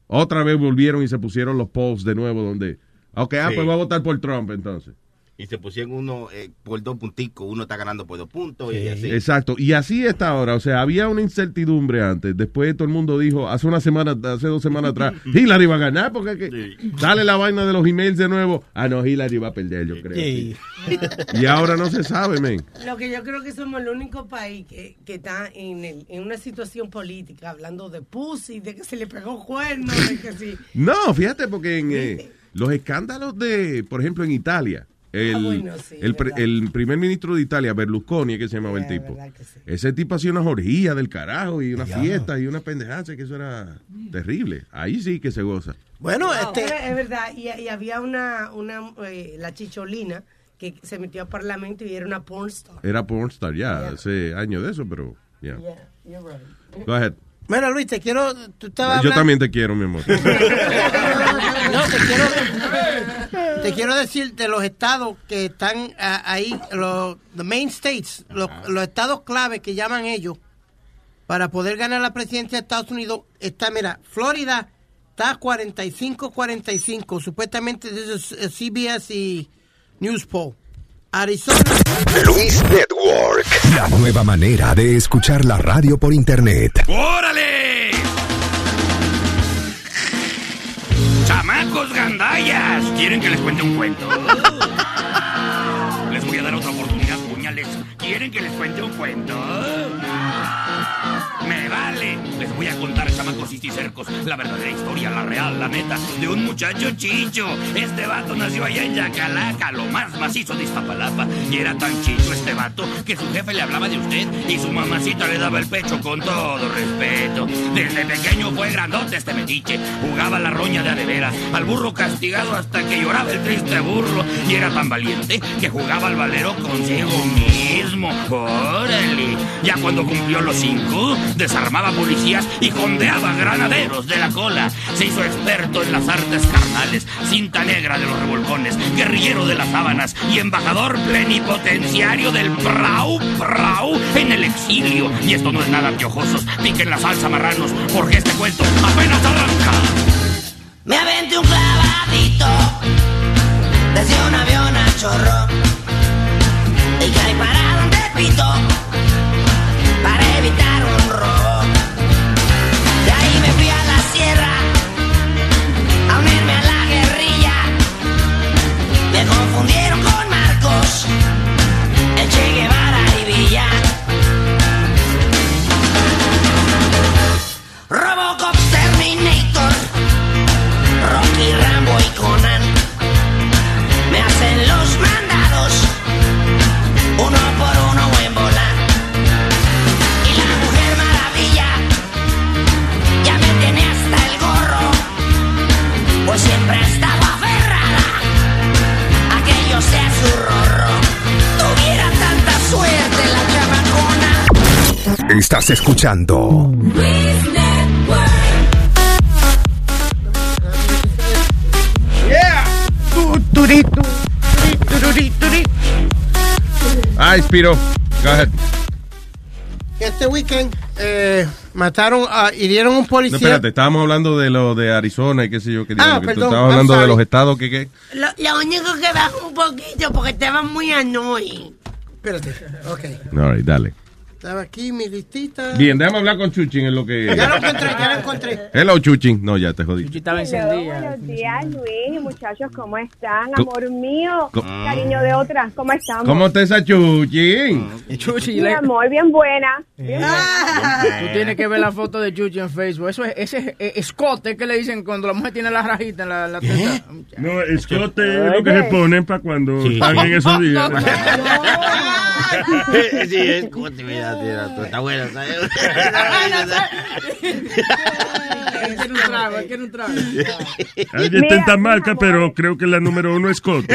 otra vez volvieron y se pusieron los posts de nuevo donde, ok, ah, Sí. pues voy a votar por Trump entonces. Y se pusieron uno eh, por dos punticos, uno está ganando por dos puntos y así. Exacto, y así está ahora, o sea, había una incertidumbre antes, después todo el mundo dijo, hace una semana, hace dos semanas atrás, *laughs* Hillary va a ganar, porque es que sale la vaina de los emails de nuevo, ah no, Hillary va a perder, yo creo. Sí. Y ahora no se sabe, men. Lo que yo creo que somos el único país que, que está en, el- en una situación política hablando de pussy, de que se le pegó cuerno, de que sí. *laughs* No, fíjate, porque en eh, los escándalos de, por ejemplo, en Italia, el, Ah, bueno, sí, el, pre- verdad. el primer ministro de Italia, Berlusconi, que se llamaba el tipo, ese tipo hacía unas orgías del carajo y una fiesta y una pendejada, que eso era terrible. Ahí sí que se goza. Bueno, Es, es verdad, y, y había una, una eh, la chicholina que se metió al parlamento y era una pornstar. Era pornstar ya, hace años de eso, pero ya. Yeah, you're right. Go ahead. Mira, Luis, te quiero. Tú estabas Yo hablando- también te quiero, mi amor. *laughs* No, te quiero, te quiero decir de los estados que están ah, ahí, los the main states, los, los estados clave que llaman ellos para poder ganar la presidencia de Estados Unidos. Está, mira, Florida está 45-45, supuestamente desde CBS y News Poll. Arizona. Luis Network, la nueva manera de escuchar la radio por internet. ¡Órale! ¡Chamacos gandallas! ¿Quieren que les cuente un cuento? Les voy a dar otra oportunidad, puñales. ¿Quieren que les cuente un cuento? Me vale. Les voy a contar, chamacos y cercos, la verdadera historia, la real, la neta, de un muchacho chicho. Este vato nació allá en Yacalaca, lo más macizo de Iztapalapa. Y era tan chicho este vato que su jefe le hablaba de usted y su mamacita le daba el pecho con todo respeto. Desde pequeño fue grandote este metiche, jugaba la roña de a de veras, al burro castigado hasta que lloraba el triste burro. Y era tan valiente que jugaba al valero consigo mismo. Órale. Ya cuando cumplió los cinco, desarmaba y jondeaba granaderos de la cola. Se hizo experto en las artes carnales, cinta negra de los revolcones, guerrillero de las sábanas y embajador plenipotenciario del Prau Prau en el exilio. Y esto no es nada piojosos, piquen la salsa marranos, porque este cuento apenas arranca. Me aventé un clavadito desde un avión a chorro y caí parado en Tepito para evitar un robo. Estás escuchando Yeah. Ay, Spiro. Go ahead. Este weekend eh, mataron, ah, hirieron un No, policía. espérate, estábamos hablando de lo de Arizona y qué sé yo. qué Ah, perdón, estabas I'm hablando de los estados que... que Lo, lo único que bajó un poquito porque estaba muy annoying. Espérate, ok. All right, dale. Estaba aquí mi listita. Bien, déjame hablar con Chuchin en lo que... Ya lo encontré, ya lo encontré. Hello, Chuchin. No, ya te jodí. estaba Hello, buenos días, Luis muchachos, ¿cómo están? Amor mío, cariño de otras, ¿cómo estamos? ¿Cómo está esa Chuchin? Chuchi, Mi amor, bien buena. Bien Tú tienes que ver la foto de Chuchi en Facebook. Eso es, ese es eh, escote que le dicen cuando la mujer tiene la rajita en la, la teta. No, escote es lo que se ponen para cuando están en esos días. *laughs* sí, es como te mira, tira, tú estás buena, ¿sabes? Quiero un trago, quiero un trago. Alguien marca, pero creo que la número uno es Coto. *laughs*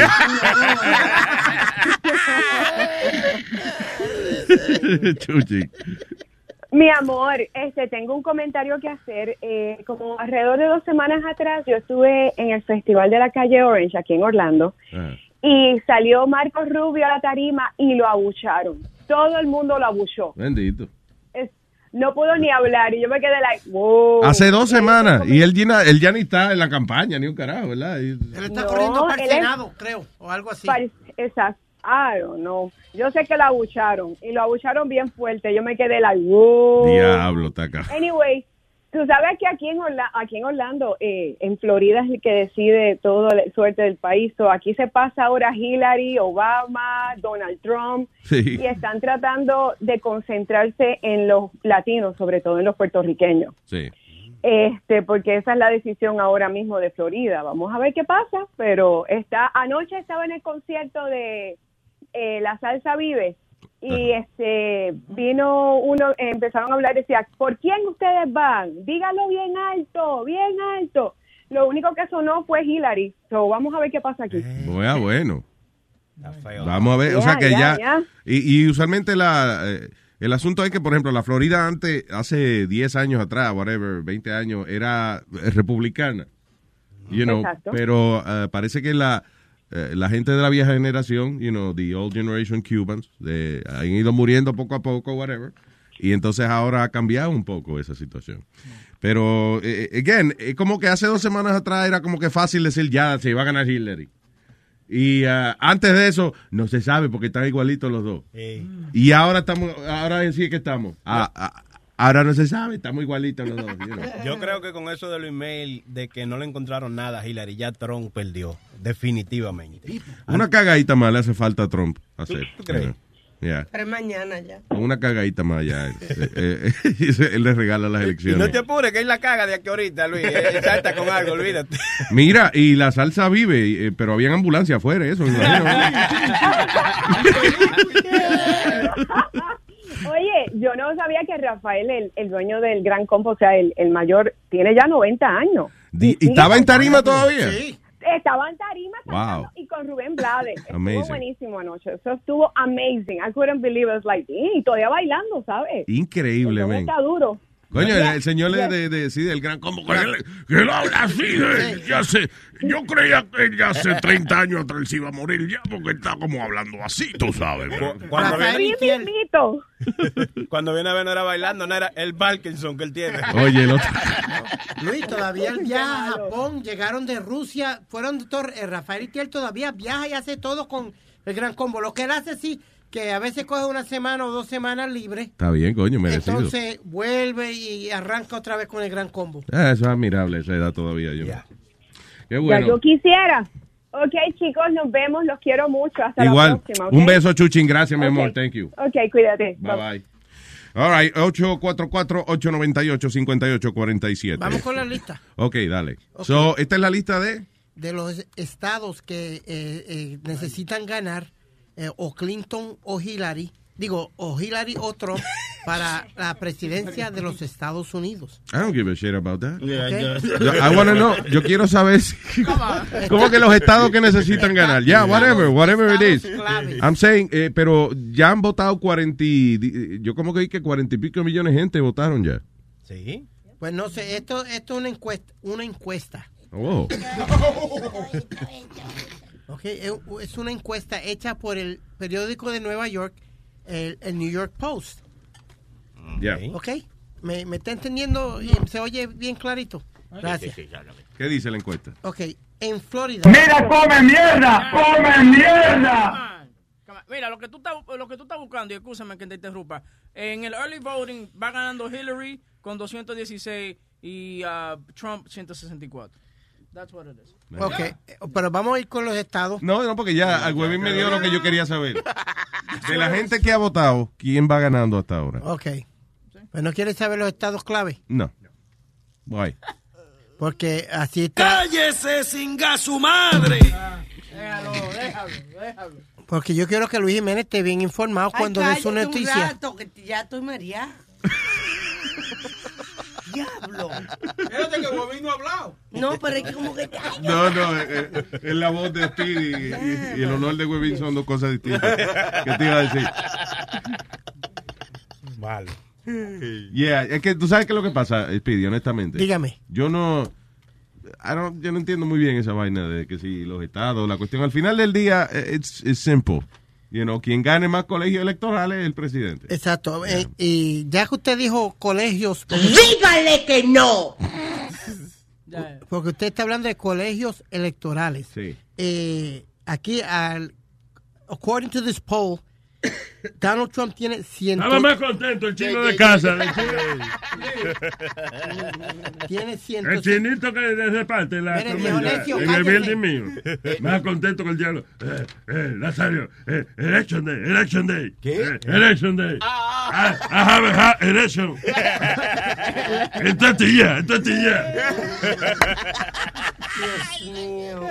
Chuchi. Mi amor, este, tengo un comentario que hacer. Eh, como alrededor de dos semanas atrás, yo estuve en el Festival de la Calle Orange, aquí en Orlando, ah. y salió Marcos Rubio a la tarima y lo abucharon. Todo el mundo lo abuchó. Bendito. Es- no pudo ni hablar y yo me quedé like, wow. Hace dos semanas. Y él, ya ni está en la campaña, ni un carajo, ¿verdad? Y- Él está No, corriendo para el Senado, creo, o algo así. Exacto. Don't know. Yo sé que lo abucharon y lo abucharon bien fuerte. Yo me quedé like, wow. Diablo, acá. Anyway, tú sabes que aquí en, Orla- aquí en Orlando, eh, en Florida es el que decide toda la suerte del país. So, aquí se pasa ahora Hillary, Obama, Donald Trump Sí. y están tratando de concentrarse en los latinos, sobre todo en los puertorriqueños. Sí. Este, porque esa es la decisión ahora mismo de Florida. Vamos a ver qué pasa, pero está anoche estaba en el concierto de eh, La Salsa Vive y este vino uno eh, empezaron a hablar decía, ¿por quién ustedes van? Dígalo bien alto, bien alto. Lo único que sonó fue Hillary. So, vamos a ver qué pasa aquí. Bueno, bueno. Vamos a ver, o Ya, sea que ya. Y, y usualmente la, eh, el asunto es que, por ejemplo, la Florida antes, hace 10 años atrás, whatever, 20 años, era eh, republicana. You know, Exacto. pero eh, parece que la, eh, la gente de la vieja generación, you know, the old generation Cubans, de, han ido muriendo poco a poco, whatever. Y entonces ahora ha cambiado un poco esa situación. Pero, eh, eh, again, es como que hace dos semanas atrás era como que fácil decir ya se iba a ganar Hillary. Y ah, antes de eso, no se sabe porque están igualitos los dos. Y ahora estamos, ahora sí que estamos. Ah, ah, ahora no se sabe, estamos igualitos los dos. you *laughs* know. Yo creo que con eso de los emails de que no le encontraron nada a Hillary, ya Trump perdió, definitivamente. Una cagadita más le hace falta a Trump hacer. ¿Tú crees? Yeah. Yeah. Pero es mañana ya. Una cagadita más ya. eh, eh, eh, *laughs* él le regala las Y no elecciones. te apures, que él la caga de aquí ahorita, Luis. Él salta con algo, olvídate. *laughs* Mira, y la salsa vive, eh, pero habían ambulancia afuera, eso. me imagino. Oye, yo no sabía que Rafael, el, el dueño del Gran Compo, o sea, el, el mayor, tiene ya 90 años. ¿Y estaba en tarima todavía? Sí. Estaba en tarima Wow. y con Rubén Blades. Estuvo Amazing. buenísimo anoche. Eso estuvo amazing. I couldn't believe it. It's like, y todavía bailando, ¿sabes? Increíble, está duro. Coño, el, señor yeah. de, de, sí, del gran combo. Que él, que él habla así, de- ya sé, yo creía que ya hace 30 años atrás se iba a morir ya porque está como hablando así, tú sabes. Cuando viene, *laughs* cuando viene a ver no era bailando, no era el Parkinson que él tiene. Oye, el *laughs* otro. Luis, todavía él *laughs* viaja a Japón, llegaron de Rusia, fueron de Tor- eh, Rafael Itiel todavía viaja y hace todo con el gran combo. Lo que él hace sí, que a veces coge una semana o dos semanas libre, Está bien, coño, merecido. entonces vuelve y arranca otra vez con el gran combo. Ah, eso es admirable, esa edad todavía. Yo. Qué Ya bueno. yo quisiera. Ok, chicos, nos vemos. Los quiero mucho. Hasta Igual, la próxima. ¿ok? un beso, Chuchín. Gracias, mi Ok. amor. Thank you. Ok, cuídate. Bye bye. All right, 844-898-5847. Vamos con la lista Ok, dale. So, esta es la lista de. de los estados que eh, eh, necesitan ganar eh, o Clinton o Hillary, digo, o Hillary o Trump *laughs* para la presidencia de los Estados Unidos. I don't give a shit about that. Yeah, Yo- yeah. I wanna know. Yo quiero saber si, *laughs* *laughs* cómo que los estados que necesitan ganar. Yeah, whatever, whatever it is. I'm saying, eh, pero ya han votado 40, y- di- yo como que vi que 40 y pico millones de gente votaron ya. Sí. Pues no sé, esto, esto es una encuesta, una encuesta. Oh. Ok, es es una encuesta hecha por el periódico de Nueva York, el, el New York Post. Ya. Ok, ¿Me, me está entendiendo? Y ¿Se oye bien clarito? Gracias. ¿Qué dice la encuesta? Ok, en Florida. Mira, come mierda, come mierda. Mira, lo que tú estás, lo que tú estás buscando, y escúchame que te interrumpa, en el early voting va ganando Hillary con 216 y ah, Trump 164. That's what it is. Ok, eh, pero vamos a ir con los estados. No, no, porque ya al Huevín me dio lo que yo quería saber. *laughs* De la gente que ha votado, ¿quién va ganando hasta ahora? Ok. Pues no quieres saber los estados clave, No. Why? porque así está. ¡Cállese, singa su madre! Déjalo, déjalo, déjalo. Porque yo quiero que Luis Jiménez esté bien informado cuando dé su cállate un noticia. rato, que ya estoy María. *laughs* Diablo. Espérate que Bobín no ha hablado. No, pero es que como que... No, no, eh, eh, es la voz de Speedy y, y- y el honor de Huevín son dos cosas distintas. ¿Qué te iba a decir? Vale. Yeah, es que tú sabes qué es lo que pasa, Speedy, honestamente. Dígame. Yo no, I don't- yo no entiendo muy bien esa vaina de que si los estados, la cuestión al final del día, eh, it's, it's simple. You know, quien gane más colegios electorales es el presidente. Exacto. eh, y ya que usted dijo colegios. Dígale que no. *laughs* Porque usted está hablando de colegios electorales. Sí. Eh, aquí, al, according to this poll, Donald Trump tiene 100. Estaba más contento el chino de casa. el chino- Tiene 100. El chinito que desde parte de la Mire, comida, Dionisio, en el building mío. Más contento que el diablo. Eh, eh, Nazario, eh, election day, election day. ¿Qué? election day. I, I have a election. en tortilla, en tortilla. Dios mío.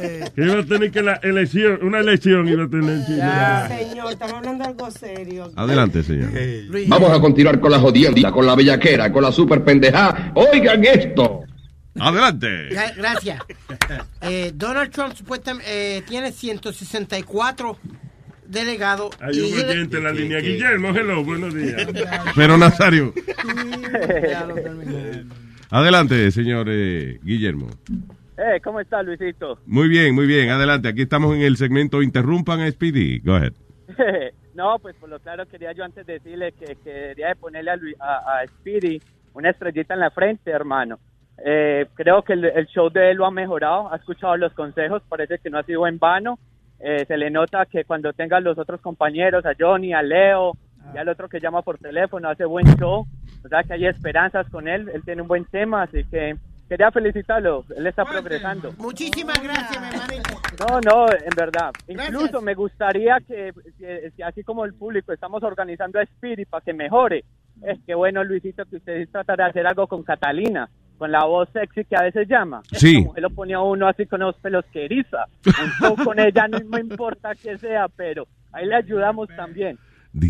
*laughs* Que iba a tener que la elección, una elección iba a tener. Señor, estamos hablando de algo serio. Adelante, señor. Vamos a continuar con la jodienda, con la bellaquera, con la super pendejada. Oigan esto. Adelante. Gra- Gracias. Eh, Donald Trump supuestamente eh, tiene 164 delegados. Hay y un oyente en la línea. Guillermo, hello, buenos días. *laughs* Pero Nazario. Adelante, señor eh, Guillermo. Eh, ¿cómo está Luisito? Muy bien, muy bien. Adelante. Aquí estamos en el segmento Interrumpan a Speedy. Go ahead. *laughs* no, pues por lo claro quería yo antes decirle que, que de ponerle a, a, a Speedy una estrellita en la frente, hermano. Eh, creo que el, el show de él lo ha mejorado, ha escuchado los consejos, parece que no ha sido en vano. Eh, se le nota que cuando tenga los otros compañeros, a Johnny, a Leo, y al otro que llama por teléfono, hace buen show. O sea que hay esperanzas con él, él tiene un buen tema, así que quería felicitarlo, él está progresando. Muchísimas gracias, mi hermanito. No, no, en verdad. Incluso me gustaría que, que- que así como el público, estamos organizando a Spirit para que mejore. Es que bueno, Luisito, que ustedes tratará de hacer algo con Catalina, con la voz sexy que a veces llama. Sí. Esta mujer lo pone a uno así con los pelos que eriza. Un show con ella no, no importa que sea, pero ahí le ayudamos también.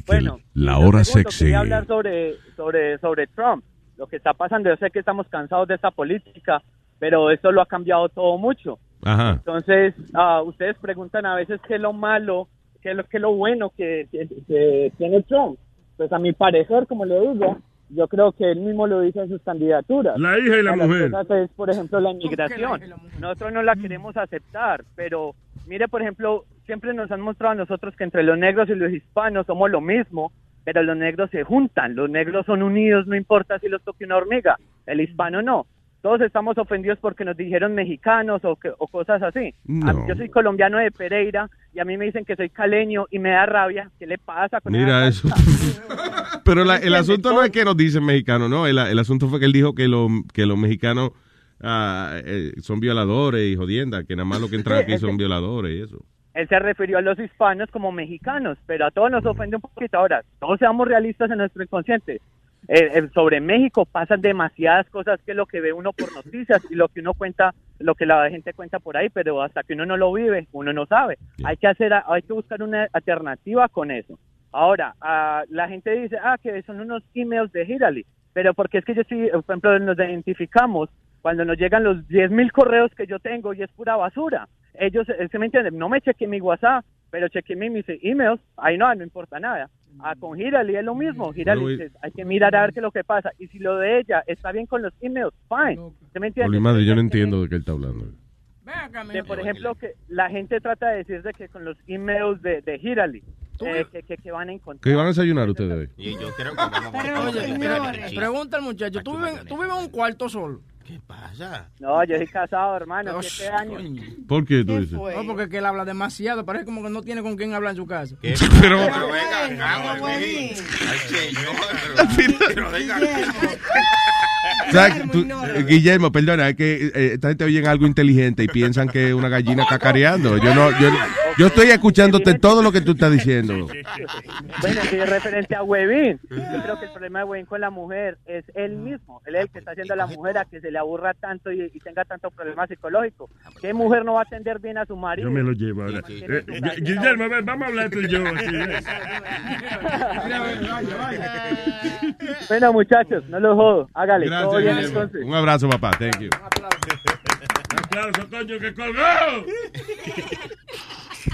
Bueno, La hora segundo, sexy. Quería hablar sobre, sobre, sobre Trump, lo que está pasando. Yo sé que estamos cansados de esta política, pero esto lo ha cambiado todo mucho. Ajá. Entonces, ah, ustedes preguntan a veces qué es lo malo, qué es lo, qué es lo bueno que, que- que tiene Trump. Pues a mi parecer, como le digo, yo creo que él mismo lo dice en sus candidaturas. La hija y la Una mujer. es, por ejemplo, la inmigración. Nosotros no la queremos aceptar, pero mire, por ejemplo, siempre nos han mostrado a nosotros que entre los negros y los hispanos somos lo mismo, pero los negros se juntan, los negros son unidos, no importa si los toque una hormiga, el hispano no. Todos estamos ofendidos porque nos dijeron mexicanos o, que- o cosas así. Mí- No. yo soy colombiano de Pereira y a mí me dicen que soy caleño y me da rabia. ¿Qué le pasa con Mira eso. *laughs* Pero la- el asunto no es que nos dicen mexicanos, no. El, el asunto fue que él dijo que, lo- que los mexicanos ah, eh, son violadores y jodienda, que nada más lo que entran *laughs* aquí son violadores y eso. Él se refirió a los hispanos como mexicanos, pero a todos nos ofende un poquito. Ahora, todos seamos realistas en nuestro inconsciente. Eh, eh, sobre México pasan demasiadas cosas que lo que ve uno por noticias y lo que uno cuenta, lo que la gente cuenta por ahí, pero hasta que uno no lo vive, uno no sabe. Hay que hacer, hay que buscar una alternativa con eso. Ahora, ah, la gente dice, ah, que son unos emails de Hillary, pero porque es que yo sí, por ejemplo, nos identificamos cuando nos llegan los 10 mil correos que yo tengo y es pura basura. Ellos, eh, se me entienden, no me chequeé mi WhatsApp, pero chequeé mi- mis emails, ahí no, no importa nada. Ah, con Hillary es lo mismo, Bueno, y- dice, hay que mirar a ver qué es lo que pasa. Y si lo de ella está bien con los emails, fine. ¿Se me entiende? Por mi madre, yo no entiendo de qué él está hablando. De, por ejemplo, que la gente trata de decir de que con los emails de, de Hillary, eh, que, que, que van a encontrar. ¿Qué van a desayunar ustedes hoy? Y yo creo que vamos Pero, Oye, señores. pregunta al muchacho, ¿tú vives, tú vives en un cuarto solo? ¿Qué pasa? No, yo soy casado, hermano, siete años. ¿Por qué tú dices? No, porque es que él habla demasiado, parece como que no tiene con quién hablar en su casa. Pero, Ay, señor. Pero venga. *laughs* ¿sabes? Tú- eh, Guillermo, perdona, es que eh, esta gente oyen algo inteligente y piensan que es una gallina cacareando. Yo no, yo, yo estoy escuchándote todo lo que tú estás diciendo. Bueno, y referente a Webin, yo creo que el problema de Webin con la mujer es él mismo. Él es el que está haciendo a la mujer a que se le aburra tanto y, y tenga tanto problema psicológico. ¿Qué mujer no va a atender bien a su marido? Yo me lo llevo ahora. Eh, Gu- Guillermo, ven, vamos a hablar tú y yo. aquí, ¿eh? Bueno, muchachos, no los jodo. Hágale. todo Gracias, bien, entonces. Un abrazo, papá. Thank you. Aplauso, coño, que colgó. *laughs*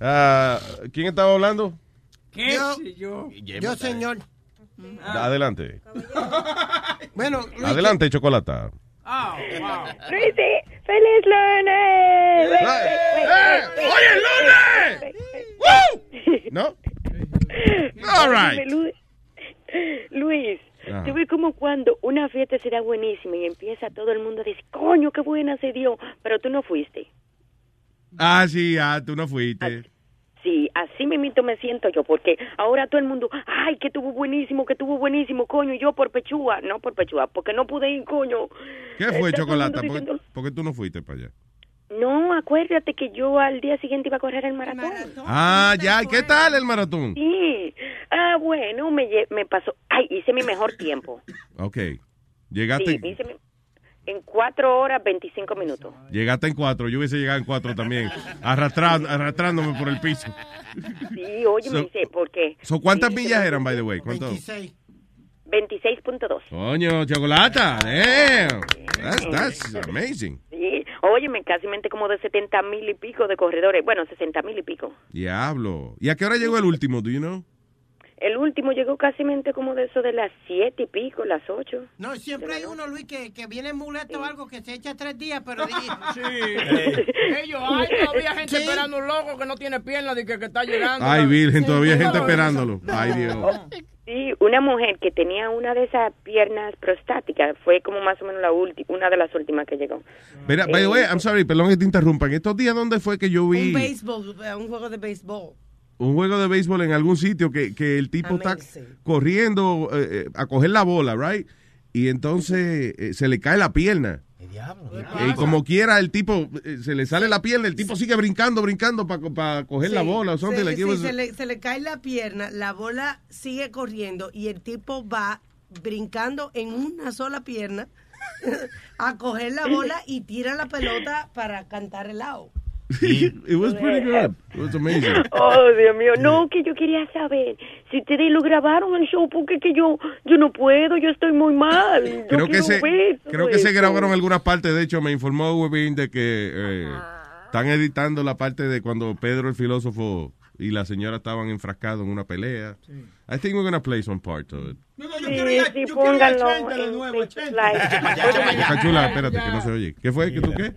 Ah, ¿Quién estaba hablando? ¿Qué Yo, sé yo? yo, señor. Adelante. Bueno, *laughs* Luis, Adelante, chocolata. Oh, wow. Luisi, feliz lunes. ¡Oye, lunes! *laughs* ¿No? All right. Luis, Luis, Ajá. tú ves como cuando una fiesta será buenísima y empieza todo el mundo a decir, coño, qué buena se dio, pero tú no fuiste. Ah, sí, ah, tú no fuiste. Sí, así mismito me siento yo, porque ahora todo el mundo, ay, que tuvo buenísimo, que tuvo buenísimo, coño, y yo por pechúa, no por pechúa, porque no pude ir, coño. ¿Qué fue, el chocolata? mundo ¿Por qué, diciendo, por qué tú no fuiste para allá? No, acuérdate que yo al día siguiente iba a correr el maratón. Ah, ya, ¿qué tal el maratón? Sí, ah, bueno, me pasó, ay, hice mi mejor tiempo. Ok. Llegaste, Sí, hice mi- en cuatro horas, 25 minutos. llegaste en cuatro. Yo hubiese llegado en cuatro también. Arrastrando, arrastrándome por el piso. Sí, oye, me So- dice, ¿por qué? So, ¿Cuántas millas eran, by the way? ¿Cuánto? 26.2. Coño, chocolata. Damn. That's, that's amazing. Sí, óyeme, casi mente como de 70 mil y pico de corredores. Bueno, 60 mil y pico. Diablo. ¿Y a qué hora llegó el último? Do you know? El último llegó casi mente como de eso de las 7 y pico, las 8. No, siempre hay uno, Luis, que, que viene en muleta o algo que se echa tres días, pero... *laughs* Sí. *laughs* Ellos, hay todavía gente esperando un loco que no tiene piernas de que, que está llegando. Ay, Virgen, todavía hay Sí. gente esperándolo. Ay, Dios. *laughs* Sí, una mujer que tenía una de esas piernas prostáticas fue como más o menos la última, una de las últimas que llegó. Mira, by the way, I'm sorry, perdón que te interrumpa. En estos días, ¿dónde fue que yo vi Un béisbol, eh, un juego de béisbol. Un juego de béisbol en algún sitio que, que el tipo está corriendo eh, eh, a coger la bola, right? Y entonces eh, se le cae la pierna. Y como quiera, el tipo, eh, se le sale la pierna, el tipo sigue brincando, brincando para coger la bola o something like it sí, was- se, le, se le cae la pierna, la bola sigue corriendo y el tipo va brincando en una sola pierna *laughs* a coger la bola y tira la pelota para cantar el lado. *laughs* It was pretty good. It was amazing. Oh, Dios mío, no, que yo quería saber si ustedes lo grabaron el show, porque que yo yo no puedo, yo estoy muy mal. Yo Creo que se, creo que se grabaron algunas partes. De hecho, me informó Webin de que eh, están editando la parte de cuando Pedro el filósofo y la señora estaban enfrascados en una pelea. I think we're gonna play some part of it. Sí, sí, pónganlo en Facebook Live. *laughs* Cachula, espérate, que no se oye. ¿Qué fue? ¿Que tú qué?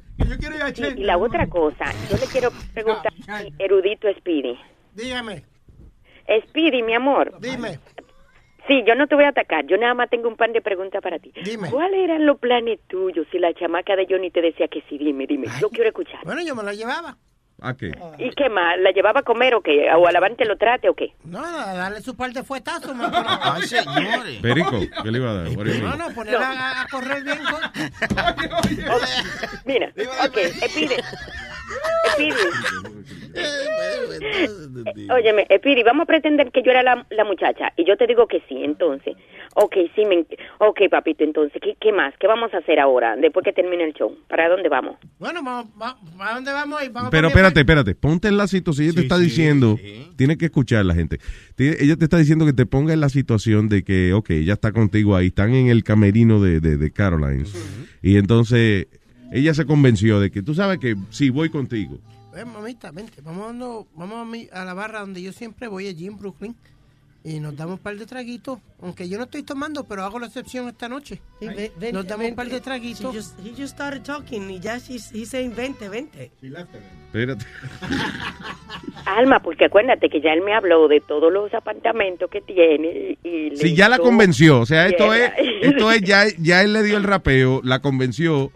Sí, y la otra cosa, yo le quiero preguntar a mi erudito Speedy. Dígame. Speedy, mi amor. Dime. Sí, yo no te voy a atacar, yo nada más tengo un par de preguntas para ti. Dime. ¿Cuáles eran los planes tuyos si la chamaca de Johnny te decía que sí? Dime, dime, yo quiero escuchar. Bueno, yo me la llevaba. ¿A qué? ¿Y qué más? ¿La llevaba a comer o qué? ¿O a lavarte lo trate o qué? No, darle su par de fuetazos. *laughs* Ay, señores. Perico, ¿qué le iba a dar? No, no, ponerla a, a correr bien. *laughs* *laughs* Mira, ok, Speedy. Speedy. Óyeme, Speedy, vamos a pretender que yo era la, la muchacha y yo te digo que sí, entonces. Ok, sí, me, ok, papito, entonces, ¿qué, ¿qué más? ¿Qué vamos a hacer ahora, después que termine el show? ¿Para dónde vamos? Bueno, vamos, va- ¿a dónde vamos? Vamos Pero espérate, espérate. Ponte en la situación. Ella te está diciendo. Tiene que escuchar la gente. Tiene- Ella te está diciendo que te ponga en la situación de que, ok, ella está contigo ahí. Están en el camerino de, de, de Carolines. Y entonces ella se convenció de que tú sabes que sí, voy contigo. Ven, mamita, vente. Vamos, no, vamos a, mi- a la barra donde yo siempre voy, allí en Brooklyn. Y nos damos un par de traguitos. Aunque yo no estoy tomando, pero hago la excepción esta noche. Sí, ve- nos damos un par de traguitos. Just, he just started talking y ya she's, he's saying 20, 20. Espérate. *laughs* Alma, porque acuérdate que ya él me habló de todos los apartamentos que tiene y... Si ya la convenció. O sea, esto es, esto es ya, *laughs* ya él le dio el rapeo, la convenció.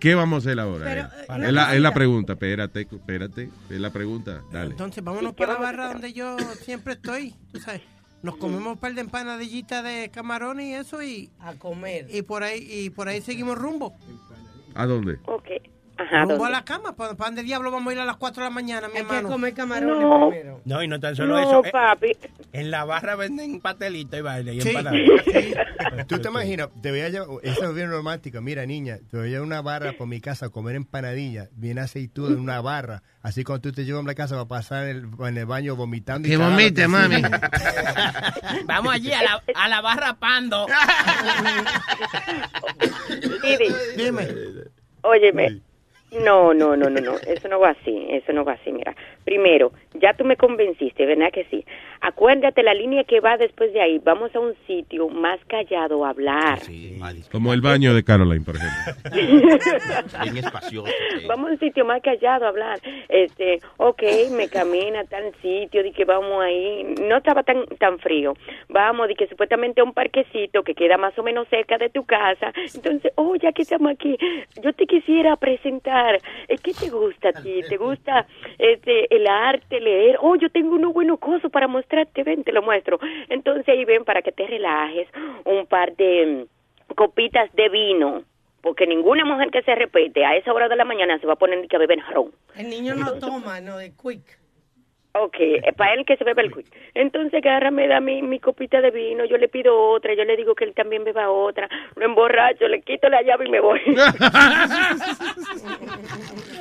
¿Qué vamos a hacer ahora? Pero, Eh, eh, es, la, es la pregunta. Espérate, espérate. Es la pregunta. Dale. Entonces, vámonos para la barra donde yo siempre estoy. Tú sabes. Nos comemos un par de empanadillitas de camarones y eso y a comer. Y por ahí y por ahí seguimos rumbo. ¿A dónde? Ok. Ajá, rumbo ¿dónde? a la cama. ¿Para, dónde diablo vamos a ir a las 4 de la mañana, mi Hay que comer camarones No. primero. No, y no tan solo No, eso. eh, papi. En la barra venden pastelito y baile y Sí. empanadas. *laughs* Tú te imaginas, te voy a llevar, eso es bien romántico. Mira, niña, te voy a llevar una barra por mi casa a comer empanadilla, bien aceituda en una barra. Así cuando tú te llevas a la casa va a pasar en el, en el baño vomitando. y Que vomite, sí. mami. *laughs* Vamos allí a la, a la barra Pando. *laughs* Dime. óyeme, No, no, no, no, no, eso no va así, eso no va así, mira. Primero, ya tú me convenciste, ¿verdad que sí? Acuérdate la línea que va después de ahí, vamos a un sitio más callado a hablar. Como el baño de Caroline, por ejemplo. *laughs* Bien espacioso. Vamos a un sitio más callado a hablar. Este, ok, me camina a tal sitio, di que vamos ahí. No estaba tan tan frío. Vamos, di que supuestamente a un parquecito que queda más o menos cerca de tu casa. Entonces, oh, ya que estamos aquí, yo te quisiera presentar. ¿Qué te gusta a ti? ¿Te gusta este el arte, leer? Oh, yo tengo uno bueno coso para mostrarte. Ven, te lo muestro. Entonces ahí ven para que te relajes. Un par de mm, copitas de vino. Porque ninguna mujer que se repete a esa hora de la mañana se va a poner que beber ron. El niño no toma, no, de quick. Ok, eh, para él que se bebe el quick. Entonces agarra, me da mi, mi copita de vino, yo le pido otra, yo le digo que él también beba otra, lo emborracho, le quito la llave y me voy. *laughs*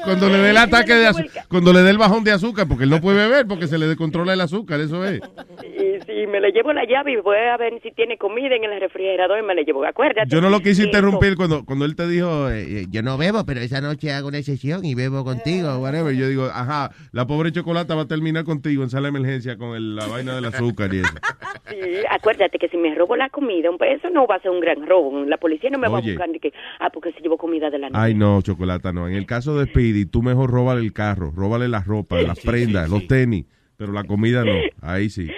Cuando le dé el ataque de azúcar, cuando le dé el bajón de azúcar, porque él no puede beber porque se le descontrola el azúcar, eso es. y si me le llevo la llave y voy a ver si tiene comida en el refrigerador y me la llevo, acuérdate. Yo no lo quise interrumpir cuando, cuando él te dijo, eh, Yo no bebo, pero esa noche hago una sesión y bebo contigo. whatever. Yo digo, ajá, la pobre chocolata va a terminar contigo en sala de emergencia con el- la vaina del azúcar y eso. *laughs* Sí, acuérdate que si me robo la comida, pues eso no va a ser un gran robo. La policía no me va a buscar ni que, ah, porque se llevó comida de la noche. Ay, no, chocolata, no. En el caso de Speedy, tú mejor róbale el carro, róbale la ropa, las prendas, los tenis, pero la comida no. Ahí sí.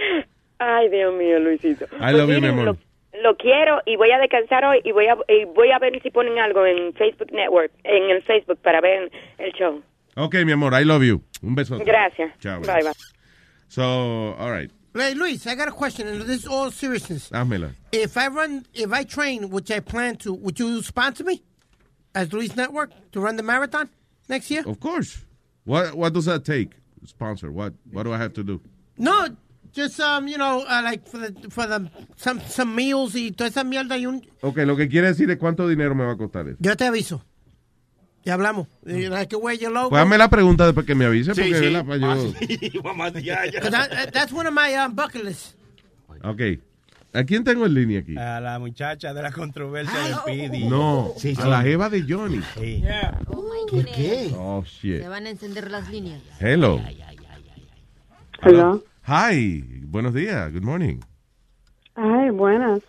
Ay, Dios mío, Luisito. I love you, mi amor. Lo, lo quiero y voy a descansar hoy y voy a y voy a ver si ponen algo en Facebook Network, en el Facebook para ver el show. Ok, mi amor, I love you. Un beso. Gracias. Chao. Bye, bye. So, all right. Hey, Luis, I got a question, and this is all seriousness. Házmela. If I run, if I train, which I plan to, would you sponsor me as Luis Network to run the marathon next year? Of course. What What does that take? Sponsor. What What do I have to do? No, just um, you know, uh, like for the for the some some meals y toda esa mierda y un. Ok, lo que quiere decir es cuánto dinero me va a costar eso. Yo te aviso. Ya hablamos. Pues hazme la pregunta después que me avise, porque sí. yo- Ah, sí. *laughs* 'Cause I- uh, that's one of my um, bucket lists. Ok. ¿A quién tengo en línea aquí? A la muchacha de la controversia de Speedy. No, Sí, sí. a la jeva de Johnny. Sí. ¿Qué? qué? Oh, shit. Se van a encender las líneas. Hello. Hello. Hi. Buenos días. Good morning. Ay, buenas.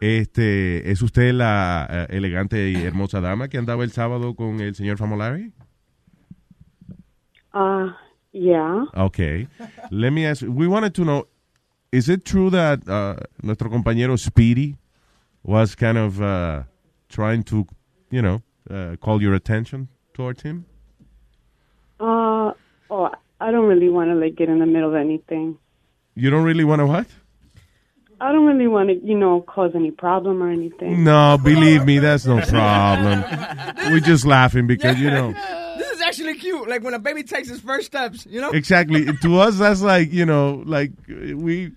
Este, ¿es usted la eh, elegante y hermosa dama que andaba el sábado con el señor Famolari? Uh, yeah. Okay. Let me ask, we wanted to know, is it true that uh, nuestro compañero Speedy was kind of uh, trying to, you know, uh, call your attention towards him? Uh, oh, I don't really want to like get in the middle of anything. You don't really want to what? I don't really want to, you know, cause any problem or anything. No, believe me, that's no problem. We're just laughing because, you know, *laughs* This is actually cute. Like when a baby takes his first steps, you know? exactly. To us, that's like, you know, like we,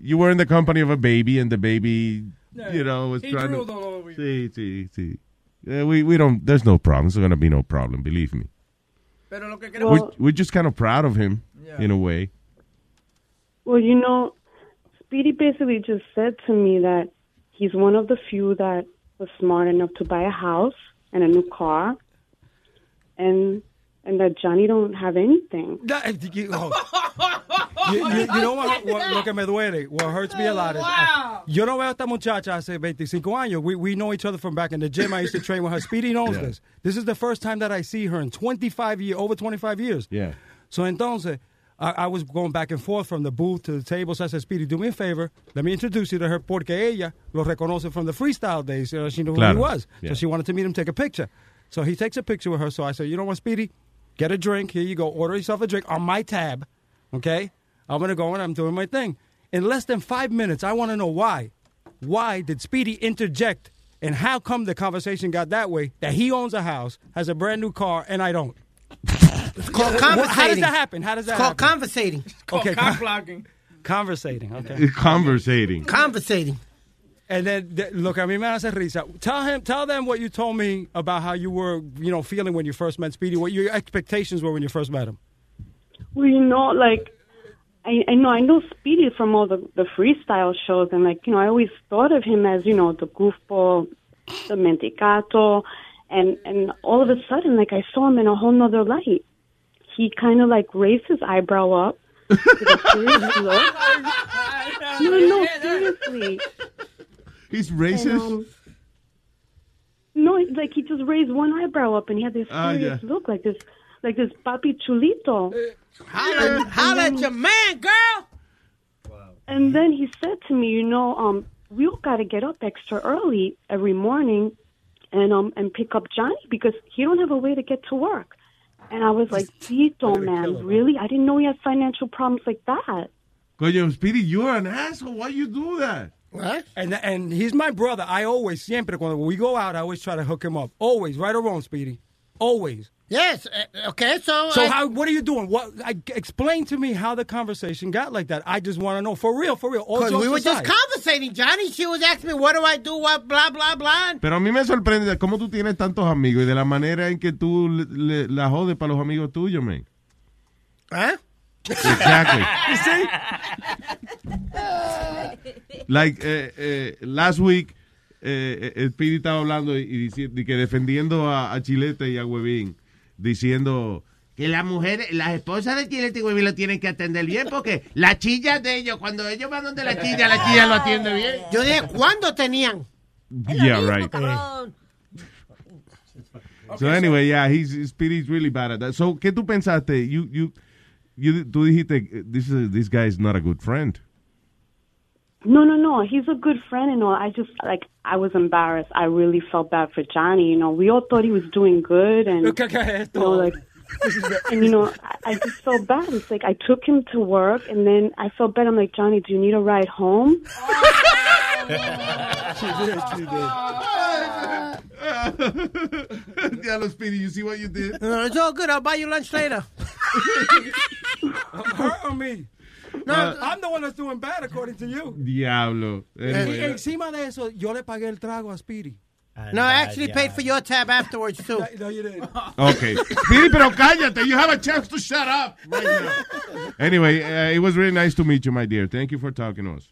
you were in the company of a baby and the baby, you know, was He trying drooled to. all over you. See, see, see. Yeah, we, we don't, there's no problem. There's going to be no problem, believe me. Pero lo que We're, we're just kind of proud of him in a way. Well, you know, Speedy basically just said to me that he's one of the few that was smart enough to buy a house and a new car, and and that Johnny don't have anything. Da- eh, you, oh. You- you- you know what, what- lo que me duele, what hurts me a lot is, uh, yo no veo a esta muchacha hace 25 años. We, we know each other from back in the gym. I used to train with her. Speedy knows Yeah. this. This is the first time that I see her in 25 years, over 25 years. Yeah. So entonces, I, I was going back and forth from the booth to the table. So I said, Speedy, do me a favor. Let me introduce you to her porque ella lo reconoce from the freestyle days. You know, she knew who Claro. he was. Yeah. So she wanted to meet him, take a picture. So he takes a picture with her. So I said, you know what, Speedy? Get a drink. Here you go. Order yourself a drink on my tab. Okay? I'm going to go and I'm doing my thing. In less than five minutes, I want to know why. Why did Speedy interject? And how come the conversation got that way that he owns a house, has a brand new car, and I don't? It's called What- How does that happen? How does that It's called happen? conversating. Okay, cock con- blocking. conversating. Okay. Conversating. Conversating. And then, th- look, a mí me hace risa. Tell him, tell them what you told me about how you were, you know, feeling when you first met Speedy. What your expectations were when you first met him. Well, you know, like I, I know I know Speedy from all the the freestyle shows, and like you know, I always thought of him as you know the goofball, the mendicato, and and all of a sudden, like I saw him in a whole nother light. He kind of like raised his eyebrow up with a serious *laughs* look. No, no, *laughs* seriously. He's And, racist. um, no, like he just raised one eyebrow up, and he had this Ah, serious yeah. look, like this, like this papi chulito. Holla, holla at your man, girl. And then he said to me, you know, um, we all got to get up extra early every morning, and um, and pick up Johnny because he don't have a way to get to work. And I was like, Tito, man, really? I didn't know he had financial problems like that. Coño, Speedy, you're an asshole. Why you do that? What? And and he's my brother. I always siempre when we go out, I always try to hook him up. Always, right or wrong, Speedy. Always. Yes. uh, Okay. So. So I- how? What are you doing? What? I, explain to me how the conversation got like that. I just want to know for real, for real. All Because we were just conversating, Johnny. She was asking me, what do I do? What, blah, blah, blah. Pero a mí me sorprende cómo tú tienes tantos amigos y de la manera en que tú le, le- la jodes para los amigos tuyos, man. ¿Eh? Exactly. *laughs* You see? Like, eh, eh, last week, eh, eh, Speedy estaba hablando y, y que defendiendo a, a Chilete y a Huevín, diciendo Que las mujeres, las esposas de Chilete y Huevín lo tienen que atender bien porque la chilla de ellos, cuando ellos van donde la *laughs* chilla, la chilla lo atiende bien. Yo dije, ¿cuándo tenían? *laughs* Yeah, right. So anyway, yeah, he's Speedy's really bad at that. So, ¿qué tú pensaste? You, you, you, tú dijiste, this, is, this guy is not a good friend. No, no, no. He's a good friend and all. I just like I was embarrassed. I really felt bad for Johnny. You know, we all thought he was doing good, and ¿Qué- qué you know, like, and you know, I, I just felt bad. It's like I took him to work, and then I felt bad. I'm like, Johnny, do you need a ride home? *laughs* she did. She did. Diablo, Speedy, you see what you did? No, it's all good. I'll buy you lunch later. *laughs* Her or me? No, Uh, I'm the one that's doing bad according to you. Diablo. Y encima de eso, yo le pagué el trago a Speedy. No, I actually paid for your tab afterwards, too. No, you didn't. Okay. Speedy, pero cállate. You have a chance to shut up right now. Anyway, uh, it was really nice to meet you, my dear. Thank you for talking to us.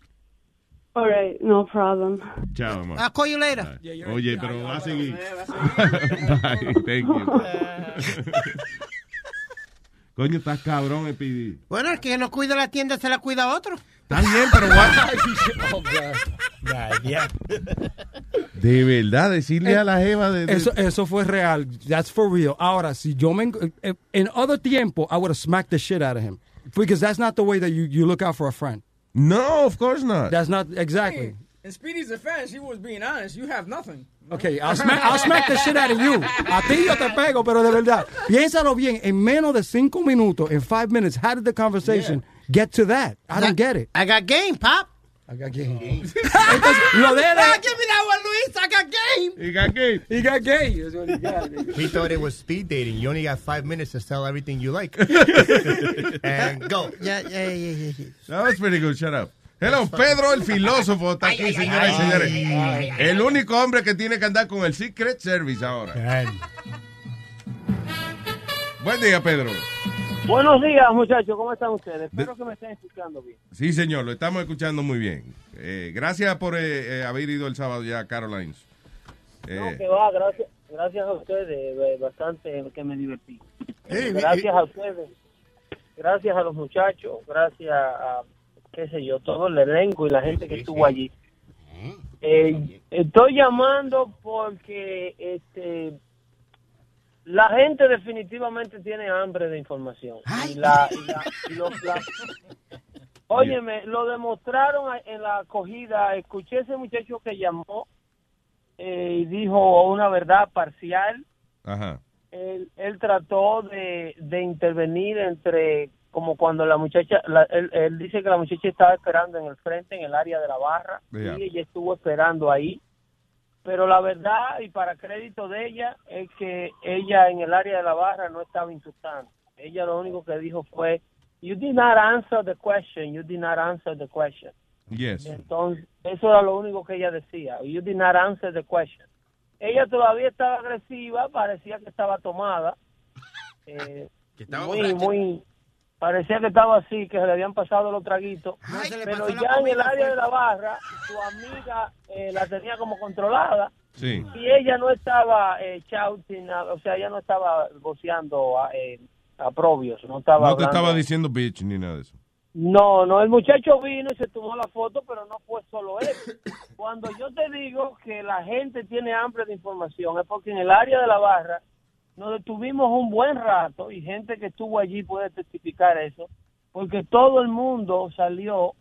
All right, no problem. Chao, amor. I'll call you later. Oye, pero va a seguir. Bye. Thank you. Coño, estás cabrón, Speedy. Bueno, el que no cuida la tienda se la cuida otro. Está bien, pero *laughs* De verdad, decirle a la jeva de... de- Eso, eso fue real. That's for real. Ahora, si yo me... eh, En other tiempo, I would have smacked the shit out of him. Because that's not the way that you, you look out for a friend. No, of course not. That's not... Exactly. In Speedy's defense, he was being honest. You have nothing. Okay, I'll smack, I'll smack the shit out of you. A ti yo te pego, pero de verdad. Piénsalo bien. En menos de cinco minutos, in five minutes, how did the conversation get to that? I don't get it. I got game, Pop. I got *laughs* game. Entonces, lo de él Ah, es- give me that one, Luis. I got game. He got gay. He got gay. That's what he got. *laughs* He thought it was speed dating. You only got five minutes to sell everything you like. *laughs* and go. Yeah, yeah, yeah, yeah. yeah. That was pretty good. Shut up. Hello, Pedro el filósofo está aquí, señoras y señores. El único hombre que tiene que andar con el Secret Service ahora. Buen día, Pedro. Buenos días, muchachos. ¿Cómo están ustedes? Espero que me estén escuchando bien. Sí, señor, lo estamos escuchando muy bien. Eh, gracias por eh, eh, haber ido el sábado ya a Carolines. Eh, No, que va, gracias, gracias a ustedes, bastante que me divertí. Gracias a ustedes, gracias a los muchachos, gracias a, qué sé yo, todo el elenco y la gente que estuvo allí. Eh, estoy llamando porque este la gente definitivamente tiene hambre de información. Y la, y la- y los- la- *laughs* Óyeme, lo demostraron en la acogida. Escuché ese muchacho que llamó eh, y dijo una verdad parcial. Ajá. Él, él trató de, de intervenir entre, como cuando la muchacha, la- él, él dice que la muchacha estaba esperando en el frente, en el área de la barra, Yeah. y ella estuvo esperando ahí. Pero la verdad, y para crédito de ella, es que ella en el área de la barra no estaba insultando. Ella lo único que dijo fue, you did not answer the question, you did not answer the question. Yes. Entonces, eso era lo único que ella decía. You did not answer the question. Ella todavía estaba agresiva, parecía que estaba tomada. *laughs* Eh, estaba muy, borracha. muy, parecía que estaba así, que se le habían pasado los traguitos. Pero ya en el área fue. de la barra, su amiga eh, la tenía como controlada Sí. Y ella no estaba eh, shouting, o sea, ella no estaba voceando a, eh, aprobios, no estaba No te hablando- estaba diciendo bitch ni nada de eso. No, no, el muchacho vino y se tomó la foto, pero no fue solo él. Cuando yo te digo que la gente tiene hambre de información, es porque en el área de la barra nos detuvimos un buen rato y gente que estuvo allí puede testificar eso, porque todo el mundo salió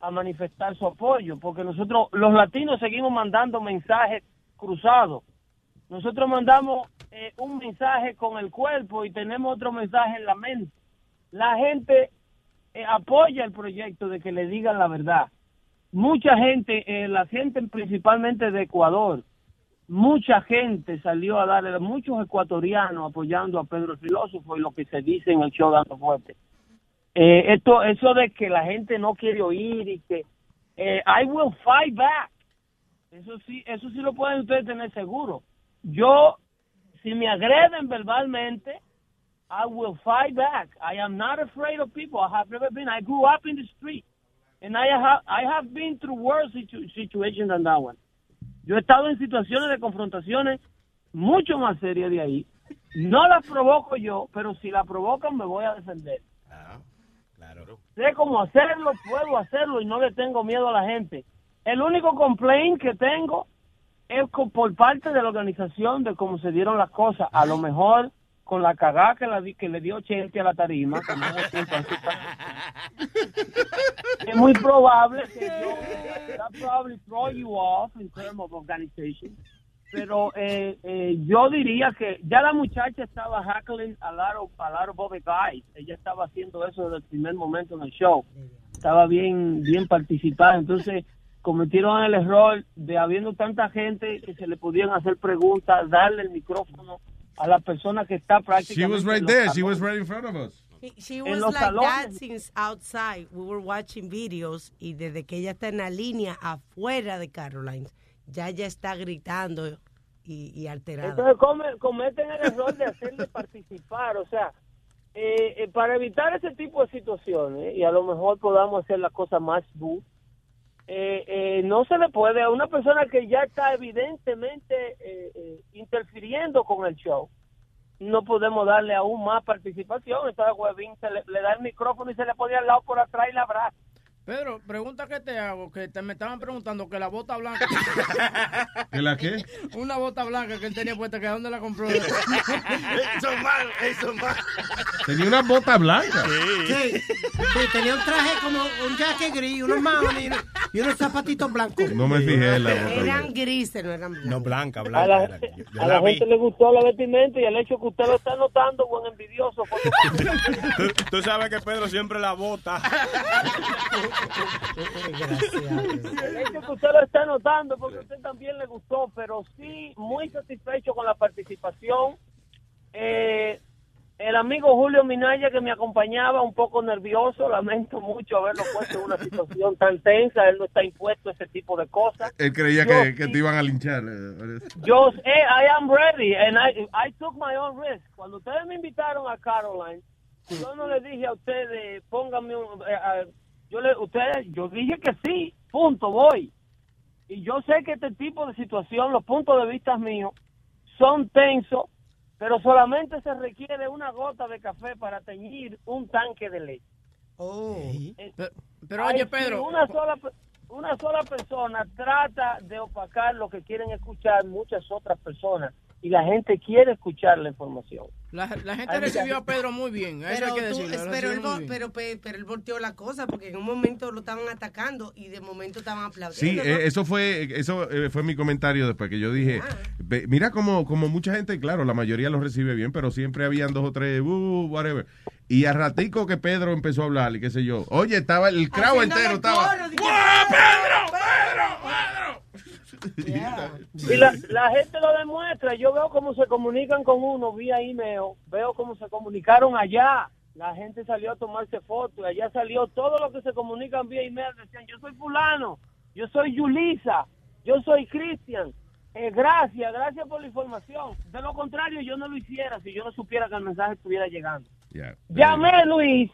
a manifestar su apoyo, porque nosotros los latinos seguimos mandando mensajes cruzados. Nosotros mandamos eh, un mensaje con el cuerpo y tenemos otro mensaje en la mente. La gente eh, apoya el proyecto de que le digan la verdad. Mucha gente, eh, la gente principalmente de Ecuador, mucha gente salió a darle, muchos ecuatorianos apoyando a Pedro el Filósofo y lo que se dice en el show Dando Fuerte. Eh, esto, eso de que la gente no quiere oír y que eh, I will fight back. Eso sí, eso sí lo pueden ustedes tener seguro. Yo, si me agreden verbalmente, I will fight back. I am not afraid of people. I have never been. I grew up in the street, and I have I have been through worse situ- situations than that one. Yo he estado en situaciones de confrontaciones mucho más serias de ahí. No las provoco yo, pero si la provocan me voy a defender. Sé cómo hacerlo, puedo hacerlo y no le tengo miedo a la gente. El único complaint que tengo es por parte de la organización de cómo se dieron las cosas. A lo mejor con la cagada que, la que le dio Chente a la tarima, que no es muy probable que yo throw you off in terms of organization. Pero eh, eh, yo diría que ya la muchacha estaba heckling a lot of, a lot of guys. Ella estaba haciendo eso desde el primer momento en el show. Estaba bien, bien participada. Entonces cometieron el error de habiendo tanta gente que se le podían hacer preguntas, darle el micrófono a la persona que está She prácticamente. was right there. She was right in front of us. She- She En was los like that salones. since outside. We were watching videos y desde que ella está en la línea afuera de Carolines, ya ella está gritando y, y alterada. Entonces come- cometen el error de hacerle participar, o sea, eh, eh, para evitar ese tipo de situaciones y a lo mejor podamos hacer la cosa más smooth, eh, eh, no se le puede a una persona que ya está evidentemente eh, eh, interfiriendo con el show, no podemos darle aún más participación, entonces Huevín se le, le da el micrófono y se le pone al lado por atrás y la abraza. Pedro, pregunta que te hago, que te me estaban preguntando que la bota blanca. *laughs* ¿Que la qué? Una bota blanca que él tenía puesta, que ¿dónde la compró? *laughs* Eso es malo, eso es malo. Tenía una bota blanca. Sí, sí, tenía un traje como un jacket gris, unos maones y unos, zapatitos blancos. No me fijé en la bota. Eran grises, no eran blancos. No, blanca, A blanca. la, era. Yo, yo a la gente le gustó la vestimenta y el hecho que usted lo está notando, buen envidioso. *laughs* Tú, tú sabes que Pedro siempre la bota. Hecho que usted lo está notando porque a usted también le gustó, pero sí muy satisfecho con la participación. Eh, el amigo Julio Minaya que me acompañaba un poco nervioso, lamento mucho haberlo puesto en una situación tan tensa, él no está impuesto a ese tipo de cosas. Él creía Yo que, que te iban a linchar. eh, Yo, eh, I am ready and I, I took my own risk. Cuando ustedes me invitaron a Caroline, yo no le dije a ustedes, pónganme un, eh, yo le, ustedes, yo dije que sí, punto, voy. Y yo sé que este tipo de situación, los puntos de vista míos, son tensos, pero solamente se requiere una gota de café para teñir un tanque de leche. Eh, Pero, pero Ay, oye, Pedro, una sola, una sola persona trata de opacar lo que quieren escuchar muchas otras personas y la gente quiere escuchar la información. la, la gente recibió a Pedro muy bien. Eso Pero, hay que decirlo. pero, él, pero, pe- pero él volteó la cosa porque en un momento lo estaban atacando y de momento estaban Sí, aplaudiendo. ¿no? eh, eso fue eso eh, fue mi comentario después que yo dije, Ah. mira como, como mucha gente, claro, la mayoría lo recibe bien, pero siempre habían dos o tres, uh, whatever. Y a ratico que Pedro empezó a hablar y qué sé yo, oye, estaba el crowd entero, estaba... coro, *laughs* Y la, la gente lo demuestra. Yo veo cómo se comunican con uno vía email, veo cómo se comunicaron allá. La gente salió a tomarse fotos, y allá salió todo lo que se comunican vía email. Decían, yo soy fulano, yo soy Yulisa, yo soy Cristian. Eh, gracias, gracias por la información. De lo contrario, yo no lo hiciera si yo no supiera que el mensaje estuviera llegando. Ya. Llamé Luis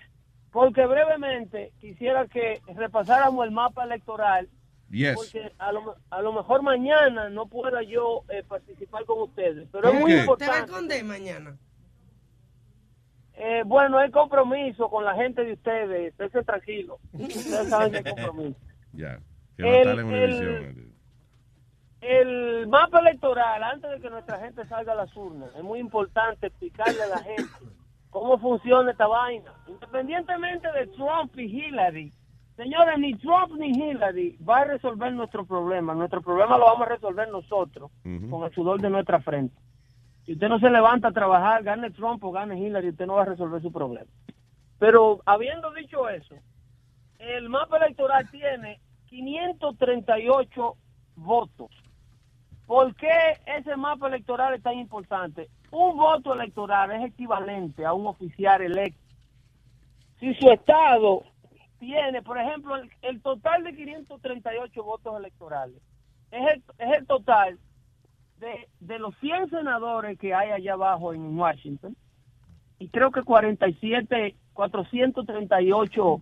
porque brevemente quisiera que repasáramos el mapa electoral Yes. Porque a lo, a lo mejor mañana no pueda yo eh, participar con ustedes, pero es ¿Por muy qué? ¿Te va a importante. esconder mañana? Eh, bueno, hay compromiso con la gente de ustedes, esténse tranquilos. Ustedes saben que hay compromiso. *laughs* Ya. Que en El- el- Univision. El mapa electoral, antes de que nuestra gente salga a las urnas, es muy importante explicarle a la gente cómo funciona esta vaina. Independientemente de Trump y Hillary, señores, ni Trump ni Hillary va a resolver nuestro problema. Nuestro problema lo vamos a resolver nosotros, con el sudor de nuestra frente. Si usted no se levanta a trabajar, gane Trump o gane Hillary, usted no va a resolver su problema. Pero habiendo dicho eso, el mapa electoral tiene 538 votos. ¿Por qué ese mapa electoral es tan importante? Un voto electoral es equivalente a un oficial electo. Si su estado tiene, por ejemplo, el, total de 538 votos electorales, es el, es el total de, de los 100 senadores que hay allá abajo en Washington, y creo que 47, 438,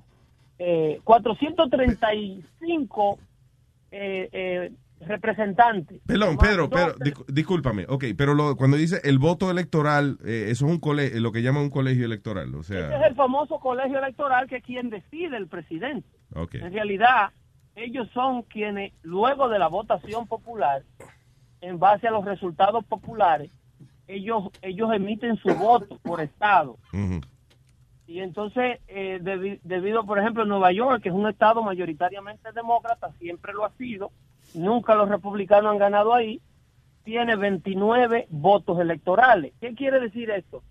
eh, 435 eh, eh, representantes. Perdón, Pedro, Pedro, discúlpame. Ok, pero lo- cuando dice el voto electoral, eh, eso es un colegio, lo que llaman un colegio electoral. O Ese es sea, el famoso colegio electoral que es quien decide el presidente. ok. En realidad, ellos son quienes, luego de la votación popular, en base a los resultados populares, ellos, ellos emiten su voto por estado. Y entonces, eh, debi- debido, por ejemplo, en Nueva York, que es un estado mayoritariamente demócrata, siempre lo ha sido, nunca los republicanos han ganado ahí, tiene 29 votos electorales. ¿Qué quiere decir esto?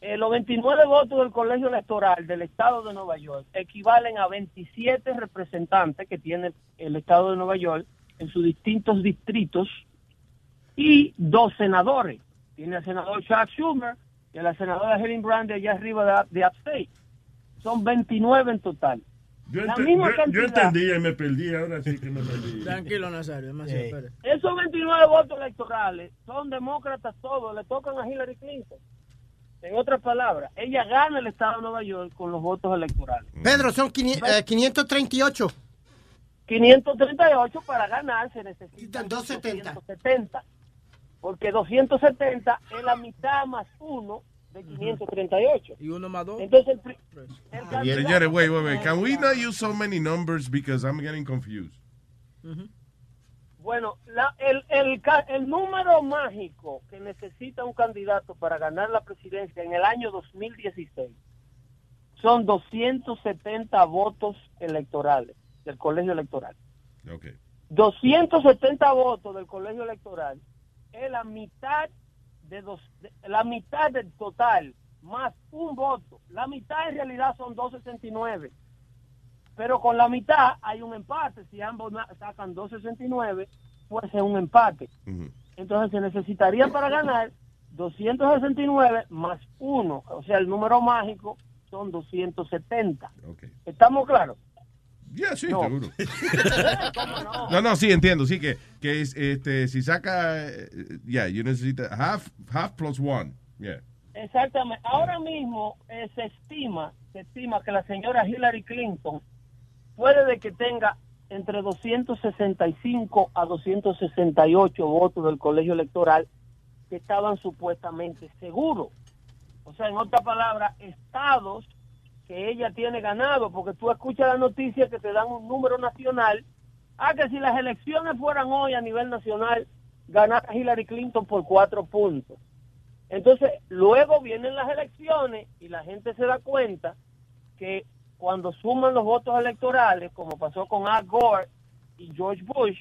Eh, los 29 votos del colegio electoral del estado de Nueva York equivalen a 27 representantes que tiene el estado de Nueva York en sus distintos distritos y dos senadores. Tiene al senador Chuck Schumer y a la senadora Helen Brand de allá arriba de, de Upstate. Son 29 en total. Yo, misma yo- yo cantidad. entendí y me perdí, ahora sí que me perdí. Tranquilo, Nazario, demasiado. Esos 29 votos electorales son demócratas todos, le tocan a Hillary Clinton. En otras palabras, ella gana el estado de Nueva York con los votos electorales. Pedro, son eh, 538. 538 para ganar se necesitan 270. 270, porque 270 es la mitad más uno de 538. Y uno más dos. Entonces, el, el Señores, wait, wait, wait. Can we not use so many numbers because I'm getting confused? Bueno, la- el, el, ca- el número mágico que necesita un candidato para ganar la presidencia en el año 2016 son 270 votos electorales del colegio electoral. Ok. 270 votos del colegio electoral es la mitad de dos, de- la mitad del total más un voto. La mitad en realidad son 269. Pero con la mitad hay un empate. Si ambos sacan 269, pues es un empate. Entonces se necesitaría para ganar 269 más uno. O sea, el número mágico son 270. ¿Estamos claros? Ya, sí, No. seguro. *laughs* *laughs* No, no, sí, entiendo, sí, que, que es, este, si saca, eh, ya, you necesita half, half plus one, yeah. Exactamente. Ahora mismo eh, se estima, se estima que la señora Hillary Clinton puede de que tenga entre 265 a 268 votos del colegio electoral que estaban supuestamente seguros. O sea, en otras palabras, estados que ella tiene ganado, porque tú escuchas la noticia que te dan un número nacional, ah, que si las elecciones fueran hoy a nivel nacional, ganara Hillary Clinton por cuatro puntos. Entonces, luego vienen las elecciones y la gente se da cuenta que cuando suman los votos electorales, como pasó con Al Gore y George Bush,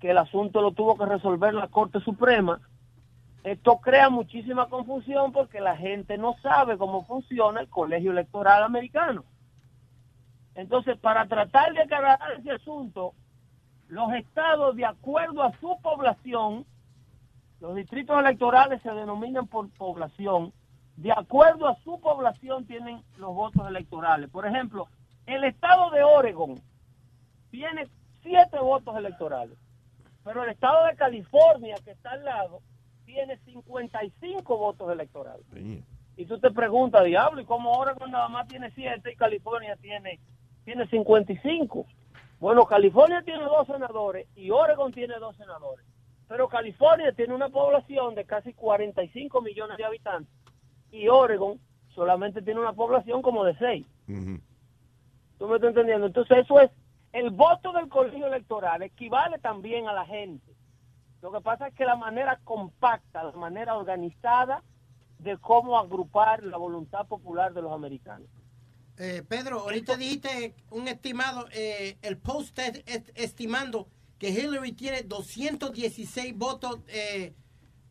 que el asunto lo tuvo que resolver la Corte Suprema, esto crea muchísima confusión porque la gente no sabe cómo funciona el colegio electoral americano. Entonces, para tratar de aclarar ese asunto, los estados, de acuerdo a su población, los distritos electorales se denominan por población, de acuerdo a su población tienen los votos electorales. Por ejemplo, el estado de Oregon tiene siete votos electorales, pero el estado de California, que está al lado, tiene 55 votos electorales. Y tú te preguntas, diablo, ¿y cómo Oregon nada más tiene siete y California tiene, tiene 55? Bueno, California tiene dos senadores y Oregon tiene dos senadores. Pero California tiene una población de casi 45 millones de habitantes y Oregon solamente tiene una población como de 6. ¿Tú me estás entendiendo? Entonces eso es, el voto del colegio electoral equivale también a la gente. Lo que pasa es que la manera compacta, la manera organizada de cómo agrupar la voluntad popular de los americanos. Eh, Pedro, ahorita dijiste un estimado, eh, el post es- es- estimando que Hillary tiene 216 votos eh,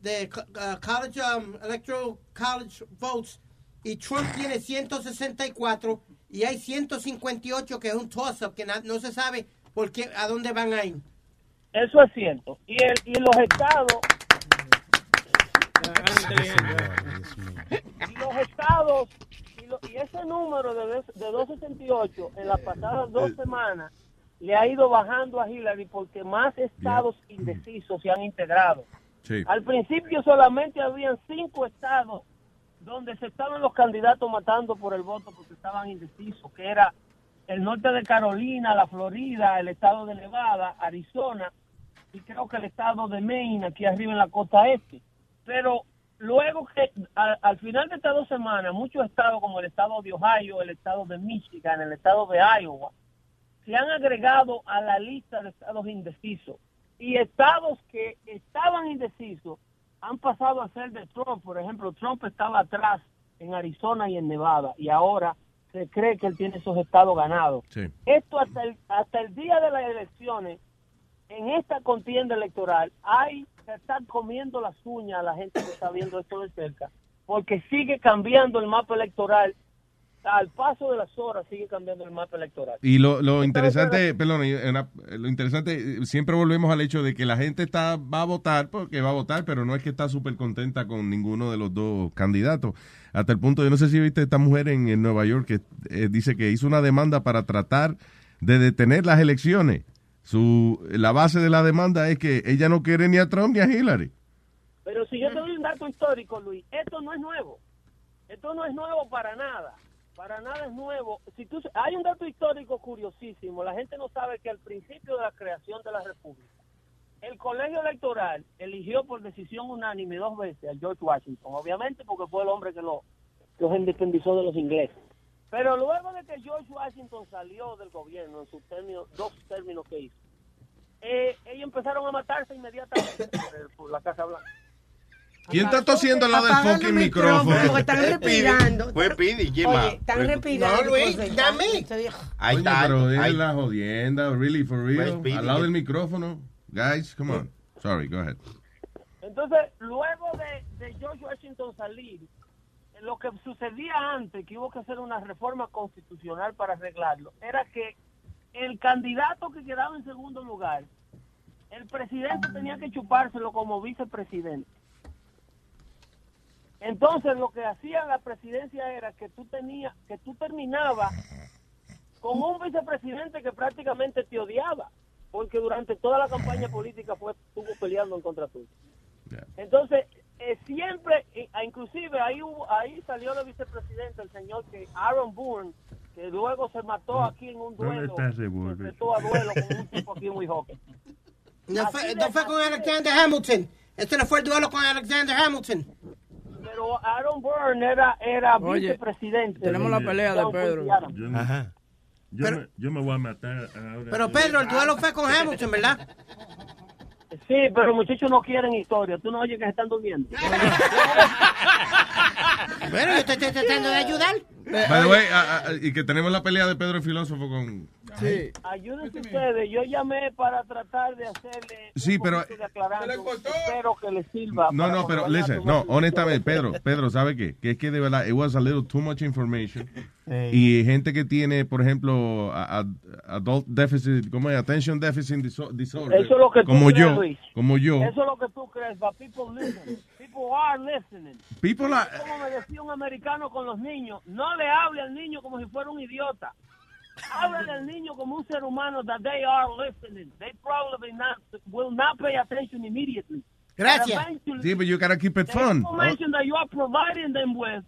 de uh, college um, electoral college votes y Trump tiene 164 y hay 158 que es un toss-up que no se sabe por qué, a dónde van a ir. Eso es cierto. Y, el, y los estados... Y los estados... Y, lo- y ese número de, dos- de 268 en las pasadas dos semanas le ha ido bajando a Hillary porque más estados indecisos se han integrado. Sí. Al principio solamente habían cinco estados donde se estaban los candidatos matando por el voto porque estaban indecisos, que era el norte de Carolina, la Florida, el estado de Nevada, Arizona y creo que el estado de Maine, aquí arriba en la costa este. Pero luego que al final de estas dos semanas, muchos estados como el estado de Ohio, el estado de Michigan, el estado de Iowa, se han agregado a la lista de estados indecisos. Y estados que estaban indecisos han pasado a ser de Trump. Por ejemplo, Trump estaba atrás en Arizona y en Nevada y ahora se cree que él tiene esos estados ganados. Sí. Esto hasta el, hasta el día de las elecciones, en esta contienda electoral, hay que estar comiendo las uñas a la gente que está viendo esto de cerca, porque sigue cambiando el mapa electoral. Al paso de las horas sigue cambiando el mapa electoral. Y lo, lo interesante, perdón, una- lo interesante, siempre volvemos al hecho de que la gente está va a votar porque va a votar, pero no es que está súper contenta con ninguno de los dos candidatos. Hasta el punto, yo no sé si viste esta mujer en, en Nueva York que eh, dice que hizo una demanda para tratar de detener las elecciones. Su, la base de la demanda es que ella no quiere ni a Trump ni a Hillary. Pero si yo te doy un dato histórico, Luis, esto no es nuevo. Esto no es nuevo para nada. Para nada es nuevo. Si tú, hay un dato histórico curiosísimo. La gente no sabe que al principio de la creación de la República, el colegio electoral eligió por decisión unánime dos veces a George Washington, obviamente porque fue el hombre que, lo, que los independizó de los ingleses. Pero luego de que George Washington salió del gobierno en sus términos, dos términos que hizo, eh, ellos empezaron a matarse inmediatamente por, por la Casa Blanca. ¿Quién está tosiendo al lado del fucking micrófono, porque están respirando. Fue Pidi, ¿quién más? están respirando. No, Luis, dame. Ahí está. pero es la jodienda, really, for real. Pues, Al lado del micrófono. Guys, come on. Sorry, go ahead. Entonces, luego de, de George Washington salir, lo que sucedía antes, que hubo que hacer una reforma constitucional para arreglarlo, era que el candidato que quedaba en segundo lugar, el presidente tenía que chupárselo como vicepresidente. Entonces, lo que hacía la presidencia era que tú tenías, que tú terminabas con un vicepresidente que prácticamente te odiaba, porque durante toda la campaña política fue estuvo peleando en contra tuyo. Entonces, eh, siempre, ah, inclusive ahí hubo, ahí salió el vicepresidente, el señor que Aaron Bourne, que luego se mató aquí en un ¿Dónde duelo, está ese se Bourne? enfrentó a duelo con un tipo aquí muy joven. No fue, no fue con Alexander Hamilton. Este no fue el duelo con Alexander Hamilton. Pero Aaron Bourne era, era Oye, vicepresidente. tenemos la pelea de Pedro. Yo, me- yo, me, yo me voy a matar ahora. Pero Pedro, el duelo *laughs* fue con Hamilton, ¿verdad? Sí, pero los muchachos no quieren historia. Tú no oyes que se están durmiendo. Bueno, yo te estoy tratando de ayudar. By the way, y que tenemos la pelea de Pedro el filósofo con... Sí. Ayúdense ustedes. Yo llamé para tratar de hacerle. Sí, pero... Espero que les sirva. No, no, pero listen, no, honestamente. Pedro, Pedro, ¿sabe qué? Que es que de verdad, it was a little too much information. Y gente que tiene, por ejemplo, a- a- adult deficit, ¿cómo es? Attention deficit diso- disorder. Eso es lo que tú como crees, yo, Luis. como yo. Eso es lo que tú crees, but people listen. People are listening. People are- Como me decía un americano con los niños, no le hable al niño como si fuera un idiota. Háblale al niño como un ser humano that they are listening. They probably not, will not pay attention immediately. Gracias. Sí, but you gotta keep it the fun. information that you are providing them with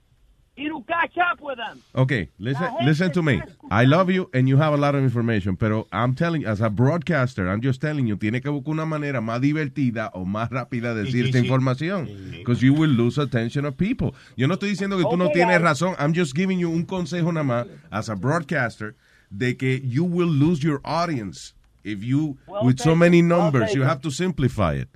y to catch up with them. Okay, listen, listen to me. I love you and you have a lot of information, pero I'm telling you, as a broadcaster, I'm just telling you, tiene que buscar una manera más divertida o más rápida de decir esta información, because you will lose attention of people. Yo no estoy diciendo que tú no tienes I- razón, I'm just giving you un consejo nada más, as a broadcaster, de que you will lose your audience if you, Well with so many numbers, you have to simplify it.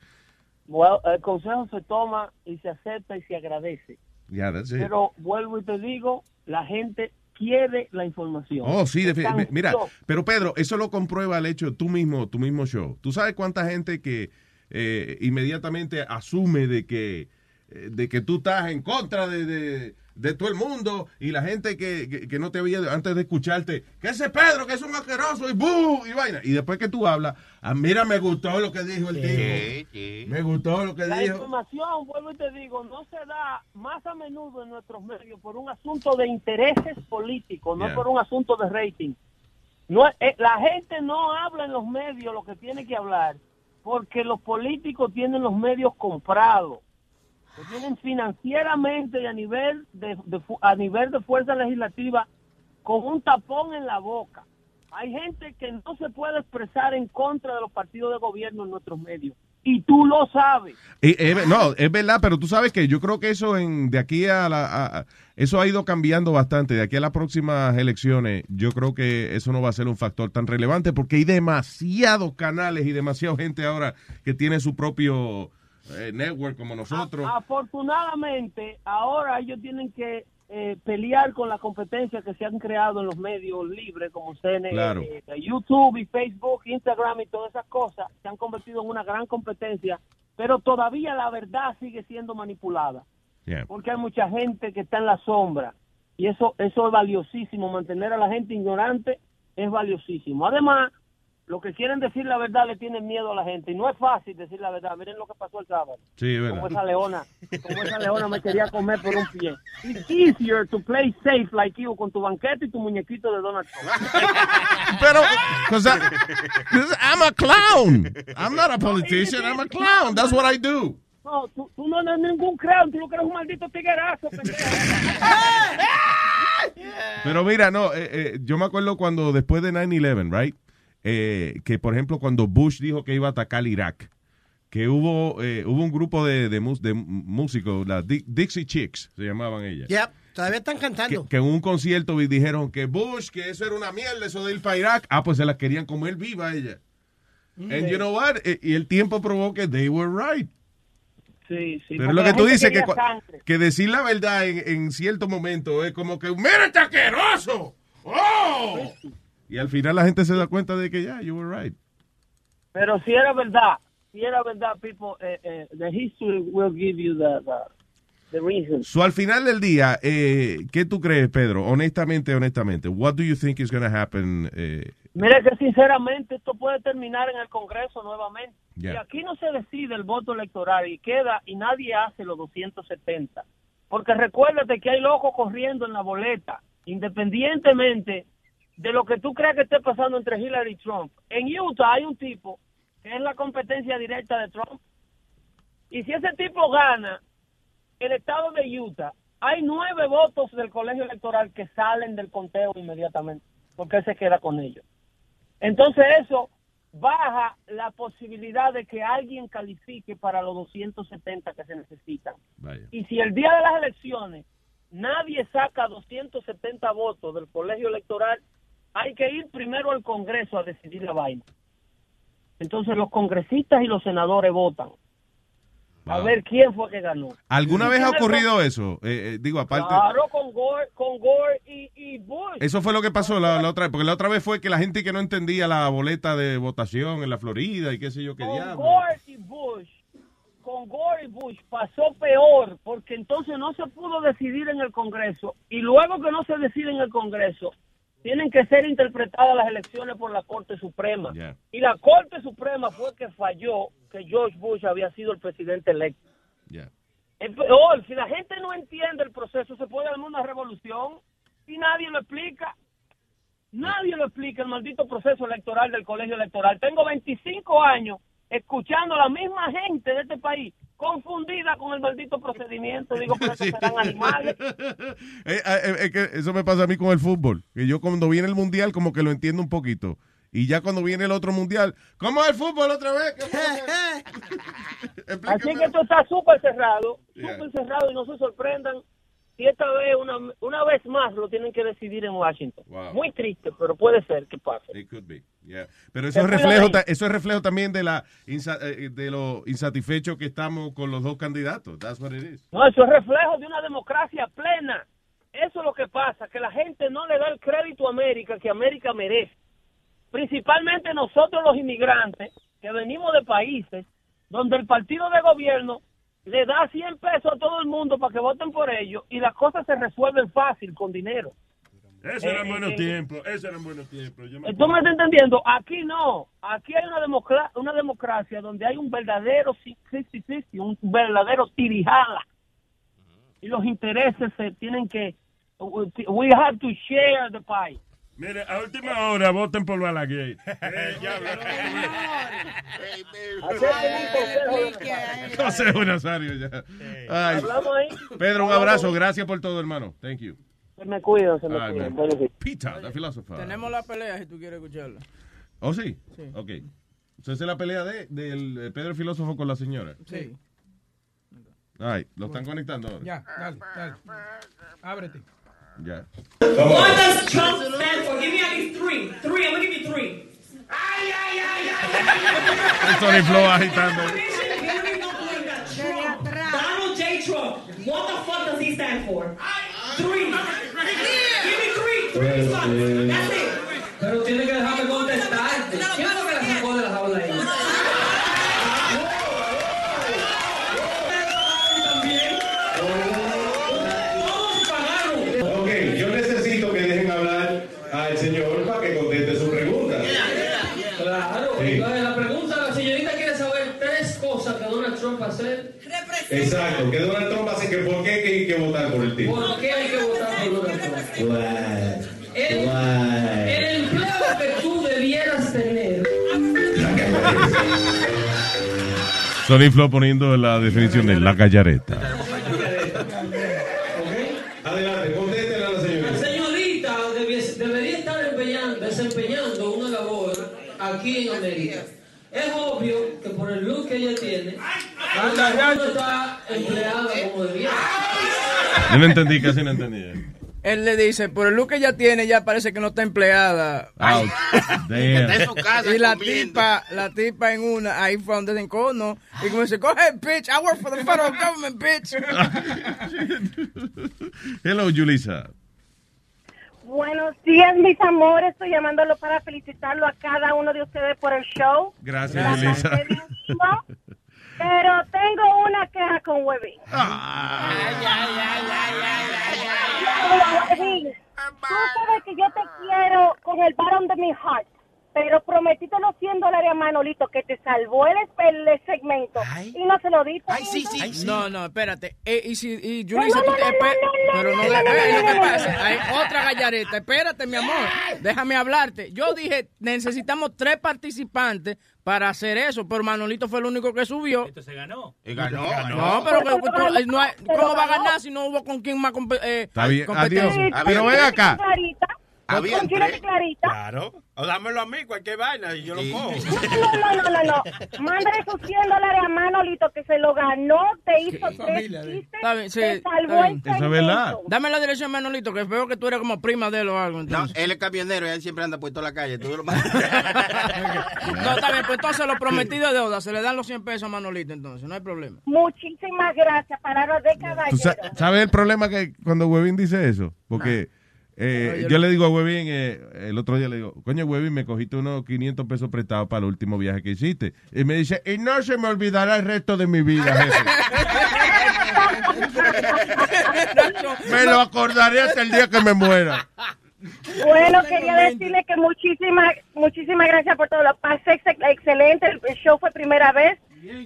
Well, el consejo se toma y se acepta y se agradece. Yeah, that's it. Pero vuelvo y te digo, la gente quiere la información. Oh, sí, mira, pero Pedro, eso lo comprueba el hecho tú mismo, tu mismo show. Tú sabes cuánta gente que eh, inmediatamente asume de que de que tú estás en contra de, de, de todo el mundo y la gente que, que, que no te había antes de escucharte, que ese Pedro, que es un asqueroso y bu y vaina. Y después que tú hablas, ah, mira, me gustó lo que dijo el tipo. Me gustó lo que La dijo. información, vuelvo y te digo, no se da más a menudo en nuestros medios por un asunto de intereses políticos, no Yeah. por un asunto de rating. No, eh, la gente no habla en los medios lo que tiene que hablar porque los políticos tienen los medios comprados. Lo tienen financieramente y a nivel de, a nivel de fuerza legislativa con un tapón en la boca. Hay gente que no se puede expresar en contra de los partidos de gobierno en nuestros medios. Y tú lo sabes. Y, eh, no, es verdad, pero tú sabes que yo creo que eso en, de aquí a la... eso ha ido cambiando bastante. De aquí a las próximas elecciones, yo creo que eso no va a ser un factor tan relevante porque hay demasiados canales y demasiada gente ahora que tiene su propio eh, network como nosotros. Afortunadamente, ahora ellos tienen que eh, pelear con la competencia que se han creado en los medios libres como CNN, Claro. eh, YouTube y Facebook, Instagram y todas esas cosas. Se han convertido en una gran competencia, pero todavía la verdad sigue siendo manipulada. Yeah. porque hay mucha gente que está en la sombra y eso eso es valiosísimo mantener a la gente ignorante es valiosísimo además lo que quieren decir la verdad le tienen miedo a la gente y no es fácil decir la verdad miren lo que pasó el sábado Sí, es como verdad. esa leona como esa leona me quería comer por un pie it's easier to play safe like you con tu banquete y tu muñequito de Donald Trump *laughs* Pero, because I'm a clown. I'm not a politician. I'm a clown. That's what I do. no tú, tú no eres ningún clown tú lo que eres un maldito tiguerazo. Pero mira, no, eh, eh, yo me acuerdo cuando después de 9-11, right? Eh, que por ejemplo cuando Bush dijo que iba a atacar Irak, que hubo eh, hubo un grupo de, de, músicos, las Di- Dixie Chicks se llamaban ellas. Yep, todavía están cantando. que en un concierto dijeron que Bush, que eso era una mierda, eso de ir para Irak. Ah, pues se las querían comer viva ella. And you know what? Eh, Y el tiempo probó que they were right. sí, sí, Pero lo que la tú dices, que, que decir la verdad en, en cierto momento es como que, ¡mira este asqueroso! ¡Oh! Y al final la gente se da cuenta de que ya, you were right. Pero si era verdad, si era verdad, people, eh, eh, the history will give you the, the, the reason. So, al final del día, eh, ¿qué tú crees, Pedro? Honestamente, honestamente, what do you think is going to happen? eh, Mire que sinceramente esto puede terminar en el Congreso nuevamente. Y aquí no se decide el voto electoral y queda y nadie hace los 270. Porque recuérdate que hay locos corriendo en la boleta, independientemente de lo que tú creas que esté pasando entre Hillary y Trump. En Utah hay un tipo que es la competencia directa de Trump. Y si ese tipo gana el estado de Utah, hay nueve votos del colegio electoral que salen del conteo inmediatamente, porque él se queda con ellos. Entonces eso baja la posibilidad de que alguien califique para los 270 que se necesitan. Vaya. Y si el día de las elecciones nadie saca 270 votos del colegio electoral, hay que ir primero al Congreso a decidir la vaina. Entonces los congresistas y los senadores votan a ver quién fue que ganó. ¿Alguna vez ha ocurrido eso? Eh, eh, digo, aparte... Claro, con Gore, con Gore y, y Bush. Eso fue lo que pasó la, la otra vez, porque la otra vez fue que la gente que no entendía la boleta de votación en la Florida y qué sé yo qué con diablo. Gore y Bush, con Gore y Bush pasó peor, porque entonces no se pudo decidir en el Congreso, y luego que no se decide en el Congreso, tienen que ser interpretadas las elecciones por la Corte Suprema. Yeah. Y la Corte Suprema fue que falló que George Bush había sido el presidente electo. Yeah. Es peor, si la gente no entiende el proceso, se puede armar una revolución y nadie lo explica. Nadie lo explica el maldito proceso electoral del colegio electoral. Tengo 25 años escuchando a la misma gente de este país confundida con el maldito procedimiento. Digo, pero estos serán animales. *laughs* Eh, eh, eh, que eso me pasa a mí con el fútbol. Que yo cuando viene el mundial como que lo entiendo un poquito. Y ya cuando viene el otro mundial, ¿cómo es el fútbol otra vez? ¿Qué *laughs* *laughs* Así que esto está súper cerrado, súper cerrado y no se sorprendan si esta vez, una, una vez más, lo tienen que decidir en Washington. Wow. Muy triste, pero puede ser que pase. It could be, yeah. Pero eso es, reflejo, eso es reflejo también de la eh, de lo insatisfecho que estamos con los dos candidatos. That's what it is. No, eso es reflejo de una democracia plena. Eso es lo que pasa, que la gente no le da el crédito a América que América merece. Principalmente nosotros los inmigrantes, que venimos de países donde el partido de gobierno le da 100 pesos a todo el mundo para que voten por ellos y las cosas se resuelven fácil con dinero. Ese eran Eh, buenos eh, tiempos, ese eran buenos tiempos. Yo me ¿Tú me estás entendiendo? Aquí no. Aquí hay una, democra- una democracia donde hay un verdadero 50-50, un verdadero tirijala. Y los intereses se tienen que... We have to share the pie. Mire, a última hora voten por Balaguer. *laughs* Eh, ya, José Nazario ya. Ay. Hablamos ahí. Pedro, un abrazo. Gracias por todo, hermano. Thank you. Se me cuidan, se me man. Benefit. Peter, the philosopher. Tenemos la pelea si tú quieres escucharla. ¿Oh, sí? Sí. Ok. Entonces es la pelea de, del eh, Pedro el filósofo con la señora. Sí. Ay, lo están conectando ahora. Ya, dale, dale. Ábrete. Ya. What does Trump stand for? Give me at least three. Three. I'm gonna give you three. Ay, ay, ay, ay. El Sony Flow agitando. Donald J. Trump. What the fuck does he stand for? Three. Give me three. Three responses. That's Exacto, que Donald Trump hace que por qué hay que votar por el tipo. ¿Por qué hay que votar por Donald Trump? El, el empleo que tú debieras tener. Sony Flow poniendo la definición de la gallareta. Adelante, contéstele a la La señorita. señorita debies- debería estar empeñando- desempeñando una labor aquí en América. Es obvio que por el look que ella tiene, está empleada como debiera. Yo no entendí, casi no entendí. Él le dice, por el look que ella tiene, ya parece que no está empleada. Ouch. Damn. *laughs* Está en su casa y la comiendo. tipa, la tipa en una, ahí fue donde se encono. Y como dice, go ahead, bitch, I work for the federal government, bitch. *laughs* Hello, Julissa. Buenos días, mis amores. Estoy llamándolo para felicitarlo a cada uno de ustedes por el show. Gracias, Julissa. *laughs* Pero tengo una queja con Webby. Webby, Tú sabes que yo te quiero con el bottom de mi heart. Pero prometiste los 100 dólares a Manolito que te salvó el, el segmento y no se lo diste. No, no, espérate. Eh, y si, y Julissa, no, tú no, te- no, no, pero no, no, le- no, no, eh, lo no, que no, pasa, no. hay otra gallareta. Espérate, mi amor. Déjame hablarte. Yo dije, necesitamos tres participantes para hacer eso, pero Manolito fue el único que subió. Esto se ganó. ganó, No, pero eh, no hay- ¿cómo va a ganar si no hubo con quién más compe- eh, Está bien, adiós. Pero ven acá. Había ¿Con quién es tres. Clarita? Claro. O dámelo a mí, cualquier vaina, y yo lo cojo. No, no, no, no, no. Mándale esos 100 dólares a Manolito que se lo ganó, te hizo tres chistes, Está bien, sí, te salvó el segmento. Dame la dirección, Manolito, que veo que tú eres como prima de él o algo. No, él es camionero y él siempre anda puesto a la calle. Tú lo *laughs* No, está bien, pues entonces lo prometido de deuda, se le dan los 100 pesos a Manolito, entonces, no hay problema. Muchísimas gracias, palabras de ¿Tú caballero. sa- sabes el problema que cuando Webin dice eso? Porque eh, yo le digo a Webin, eh, el otro día le digo, coño Webin, me cogiste unos 500 pesos prestados para el último viaje que hiciste. Y me dice, y no se me olvidará el resto de mi vida, jefe. *laughs* me lo acordaré hasta el día que me muera. Bueno, quería decirle que muchísimas, muchísimas gracias por todo. Lo pasé ex- excelente. El el show fue primera vez.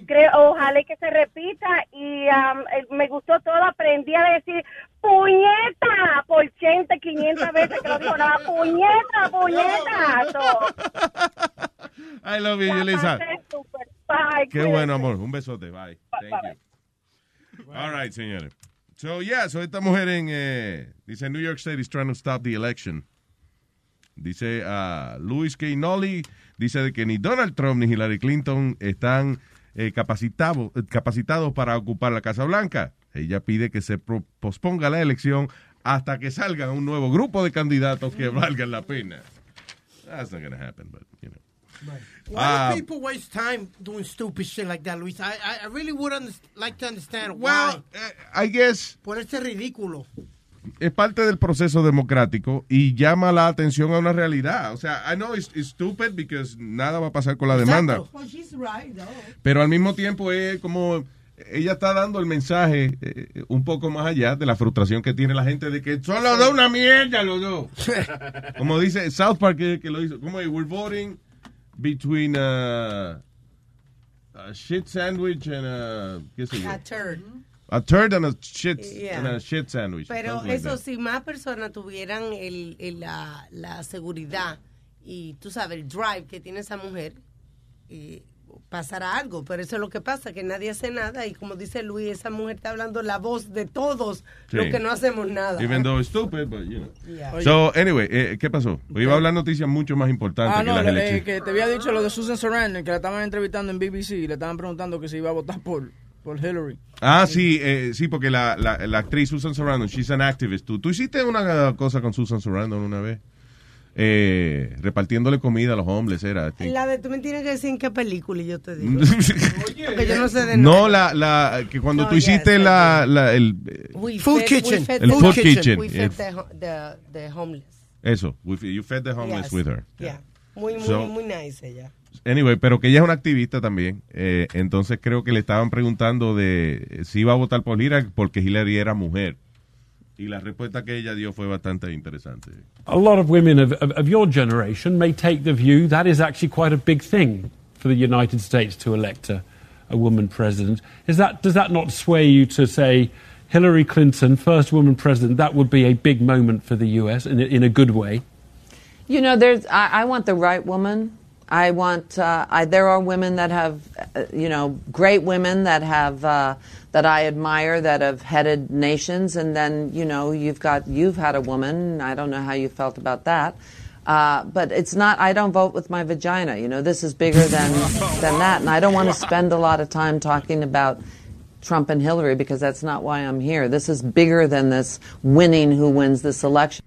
Creo, ojalá que se repita. Y um, me gustó todo. Aprendí a decir puñeta por 80, 500 veces que lo dijo. nada. puñeta, puñeta. So, *laughs* I love you, Yulisa. Qué bueno, amor. Un besote. Bye. Thank you. All right, señores. So, yeah, so esta mujer en, eh, dice, New York State is trying to stop the election. Dice a Louis K. Nolly, dice de que ni Donald Trump ni Hillary Clinton están eh, capacitado- eh, capacitados para ocupar la Casa Blanca. Ella pide que se pro- posponga la elección hasta que salga un nuevo grupo de candidatos que valgan la pena. That's not going to happen, but, you know. Why Ah. do people waste time doing stupid shit like that, Luis? I, I, really would under- like to understand Well, why. I guess Ponerse ridículo. Es parte del proceso democrático y llama la atención a una realidad. O sea, I know it's, it's stupid because nada va a pasar con la demanda. Well, she's right, though. Pero al mismo tiempo es como ella está dando el mensaje eh, un poco más allá de la frustración que tiene la gente de que son los dos una mierda, los dos. *laughs* como dice South Park que, que lo hizo. Como we're voting between a, a shit sandwich and a, qué sé yo, A turd. A turd and a shit, Yeah. and a shit sandwich. Pero like eso, that. si más personas tuvieran el, el- la, la seguridad y tú sabes, el drive que tiene esa mujer, y pasará algo. Pero eso es lo que pasa, que nadie hace nada. Y como dice Luis, esa mujer está hablando la voz de todos Sí. los que no hacemos nada. Even though it's stupid, but you know. Yeah. So, anyway, eh, ¿qué pasó? Hoy iba a hablar noticias mucho más importantes Ah, que no, las eh, que te había dicho lo de Susan Sarandon, que la estaban entrevistando en BBC y le estaban preguntando que si iba a votar por, por Hillary. Ah, sí, eh, sí, porque la, la, la actriz Susan Sarandon, she's an activist. ¿Tú, tú hiciste una cosa con Susan Sarandon una vez? Eh, repartiéndole comida a los homeless, era. La de tú me tienes que decir en qué película y yo te digo. *laughs* Porque yo no sé de No, la, la, que cuando No, tú yes, hiciste I la, la- el, We Food fed- kitchen. we fed El the- food kitchen. We fed the, the, the homeless. eso, we- you fed the homeless Yes. with her. Yeah. Muy, muy, So- muy nice ella. Anyway, pero que ella es una activista también. eh, entonces creo que le estaban preguntando de eh, si iba a votar por Hillary porque Hillary era mujer. Y la respuesta que ella dio fue bastante interesante. a lot of women of, of, of your generation may take the view that is actually quite a big thing for the United States to elect a, a woman president. Is that, does that not sway you to say Hillary Clinton, first woman president, that would be a big moment for the US in a, in a good way? You know, there's. I, I want the right woman. I want. Uh, I, there are women that have, uh, you know, great women that have uh, that I admire that have headed nations, and then you know, you've got you've had a woman. I don't know how you felt about that, uh, but it's not. I don't vote with my vagina. You know, this is bigger than than that, and I don't want to spend a lot of time talking about. Trump and Hillary, because that's not why I'm here. This is bigger than this winning who wins this election.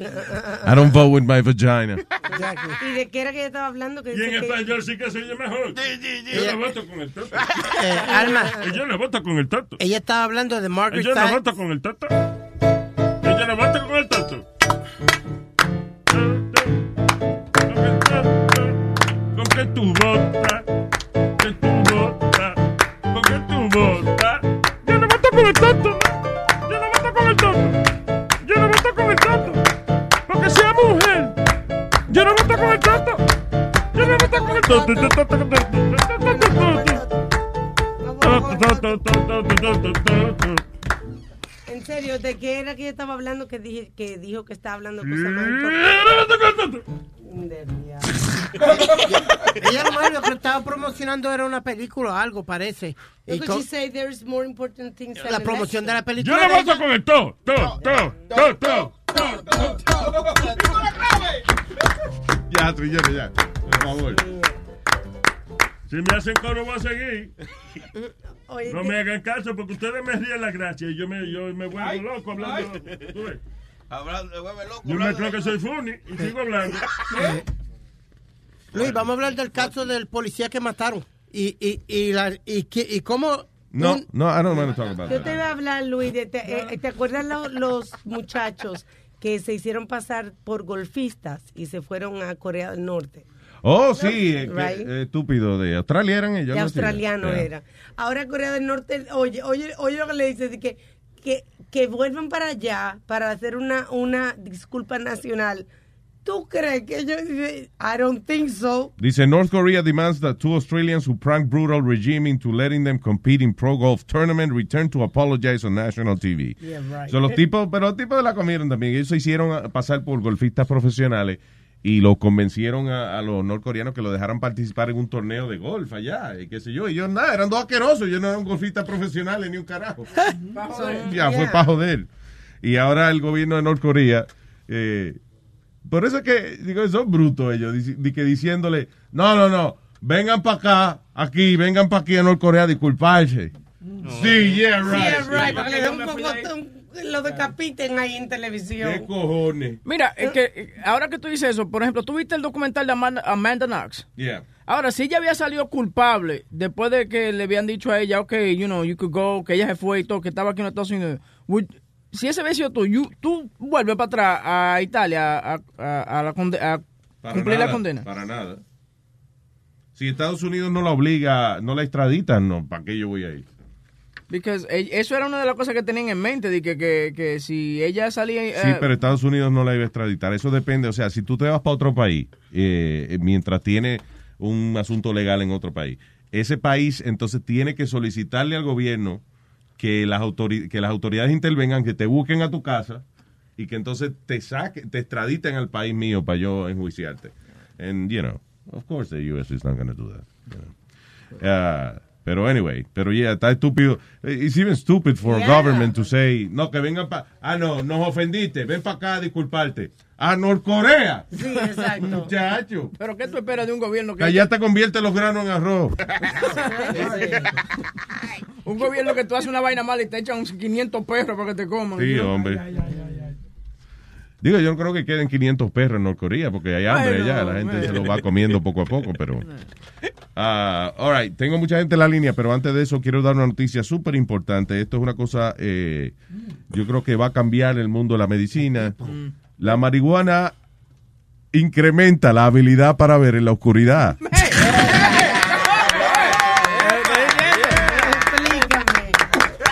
I don't vote with my vagina. ¿Y de qué era que ella estaba hablando? Que Y en dice que- español sí que se oye mejor. Yo Ella- no voto con el toto. Eh, Alma. Ella no vota con el toto. Ella estaba hablando de Margaret Ella no vota con el toto. Ella no vota con el toto. Con que tú Yo no voto con el toto. Yo no voto con el toto. En serio, ¿de qué era que ella estaba hablando que, dije, que dijo que estaba hablando cosas más. Ella lo más lo que estaba promocionando era una película o algo, parece. Y Look, co- she say there's more important things than la promoción de la Yo película. no de voto ella- con el to, to, to, to, to. Ya, Trillero, ya. Por favor. Si me hacen coro voy a seguir. *laughs* Oye, No ¿qué- me hagan caso porque ustedes me ríen la gracia y yo me, yo me vuelvo loco hablando. ¿Tú ves? Hablando, loco. Yo me hablando creo que soy funny y sigo hablando. Luis, vamos a hablar del caso del policía que mataron. Y, y, y, la, y, y cómo... No, un- no, I don't want to talk about Yo that. te iba a hablar, Luis, de te, eh, ¿te acuerdas lo- los muchachos que se hicieron pasar por golfistas y se fueron a Corea del Norte? Oh, sí, eh, que- Right. eh, estúpido. ¿De Australia eran ellos? de Yeah. era. Ahora Corea del Norte, oye, oye, oye lo que le dice, de que, que, que vuelvan para allá para hacer una, una disculpa nacional. ¿Tú crees que dicen, I don't think so? Dice, North Korea demands that two Australians who pranked brutal regime into letting them compete in pro golf tournament return to apologize on national TV. Yeah, right. So, los tipos, pero los tipos la comieron también. Ellos se hicieron a- pasar por golfistas profesionales y lo convencieron a, a los norcoreanos que lo dejaran participar en un torneo de golf allá, y qué sé yo. Y ellos nada, eran dos asquerosos, ellos no eran golfistas profesionales ni un carajo. Ya, fue para joder. Y ahora el gobierno de Norcorea, eh, por eso es que, digo, son brutos ellos, que diciéndole, no, no, no, vengan para acá, aquí, vengan para aquí a Norcorea a disculparse. Sí, yeah, right. Yeah, right, para que le den un poco, un- lo decapiten ahí en televisión. ¿Qué cojones? Mira, es que ahora que tú dices eso, por ejemplo, tú viste el documental de Amanda, Amanda Knox. Yeah. Ahora, si ella había salido culpable después de que le habían dicho a ella, ok, you know, you could go, que ella se fue y todo, que estaba aquí en los Estados Unidos, would- si ese hubiese sido tú, vuelves para atrás a Italia a, a- a la a cumplir nada, la condena. Para nada. Si Estados Unidos no la obliga, no la extraditan, no, ¿para qué yo voy a ir? Because eh, eso era una de las cosas que tenían en mente, de que, que, que si ella salía... eh, Sí, pero Estados Unidos no la iba a extraditar. Eso depende. O sea, si tú te vas para otro país, eh, mientras tiene un asunto legal en otro país, ese país entonces tiene que solicitarle al gobierno que las, autori- que las autoridades intervengan, que te busquen a tu casa y que entonces te saquen, te extraditen al país mío para yo enjuiciarte. And, you know, of course the U.S. is not going to do that. you know. Uh, pero anyway, pero yeah, está estúpido. It's even stupid for a government to say, no, que vengan para, ah, no, nos ofendiste, ven para acá a disculparte. A Norcorea. Sí, exacto. Muchacho. Pero ¿qué tú esperas de un gobierno que... Allá te convierte los granos en arroz. un gobierno que tú haces una vaina mala y te echan 500 perros para que te coman. Sí, hombre. Digo, yo no creo que queden 500 perros en Norcorea porque hay hambre allá. La gente se lo va comiendo poco a poco, pero... Ah, all right, tengo mucha gente en la línea, pero antes de eso quiero dar una noticia súper importante. Esto es una cosa, eh, yo creo que va a cambiar el mundo de la medicina. La marihuana incrementa la habilidad para ver en la oscuridad. *laughs*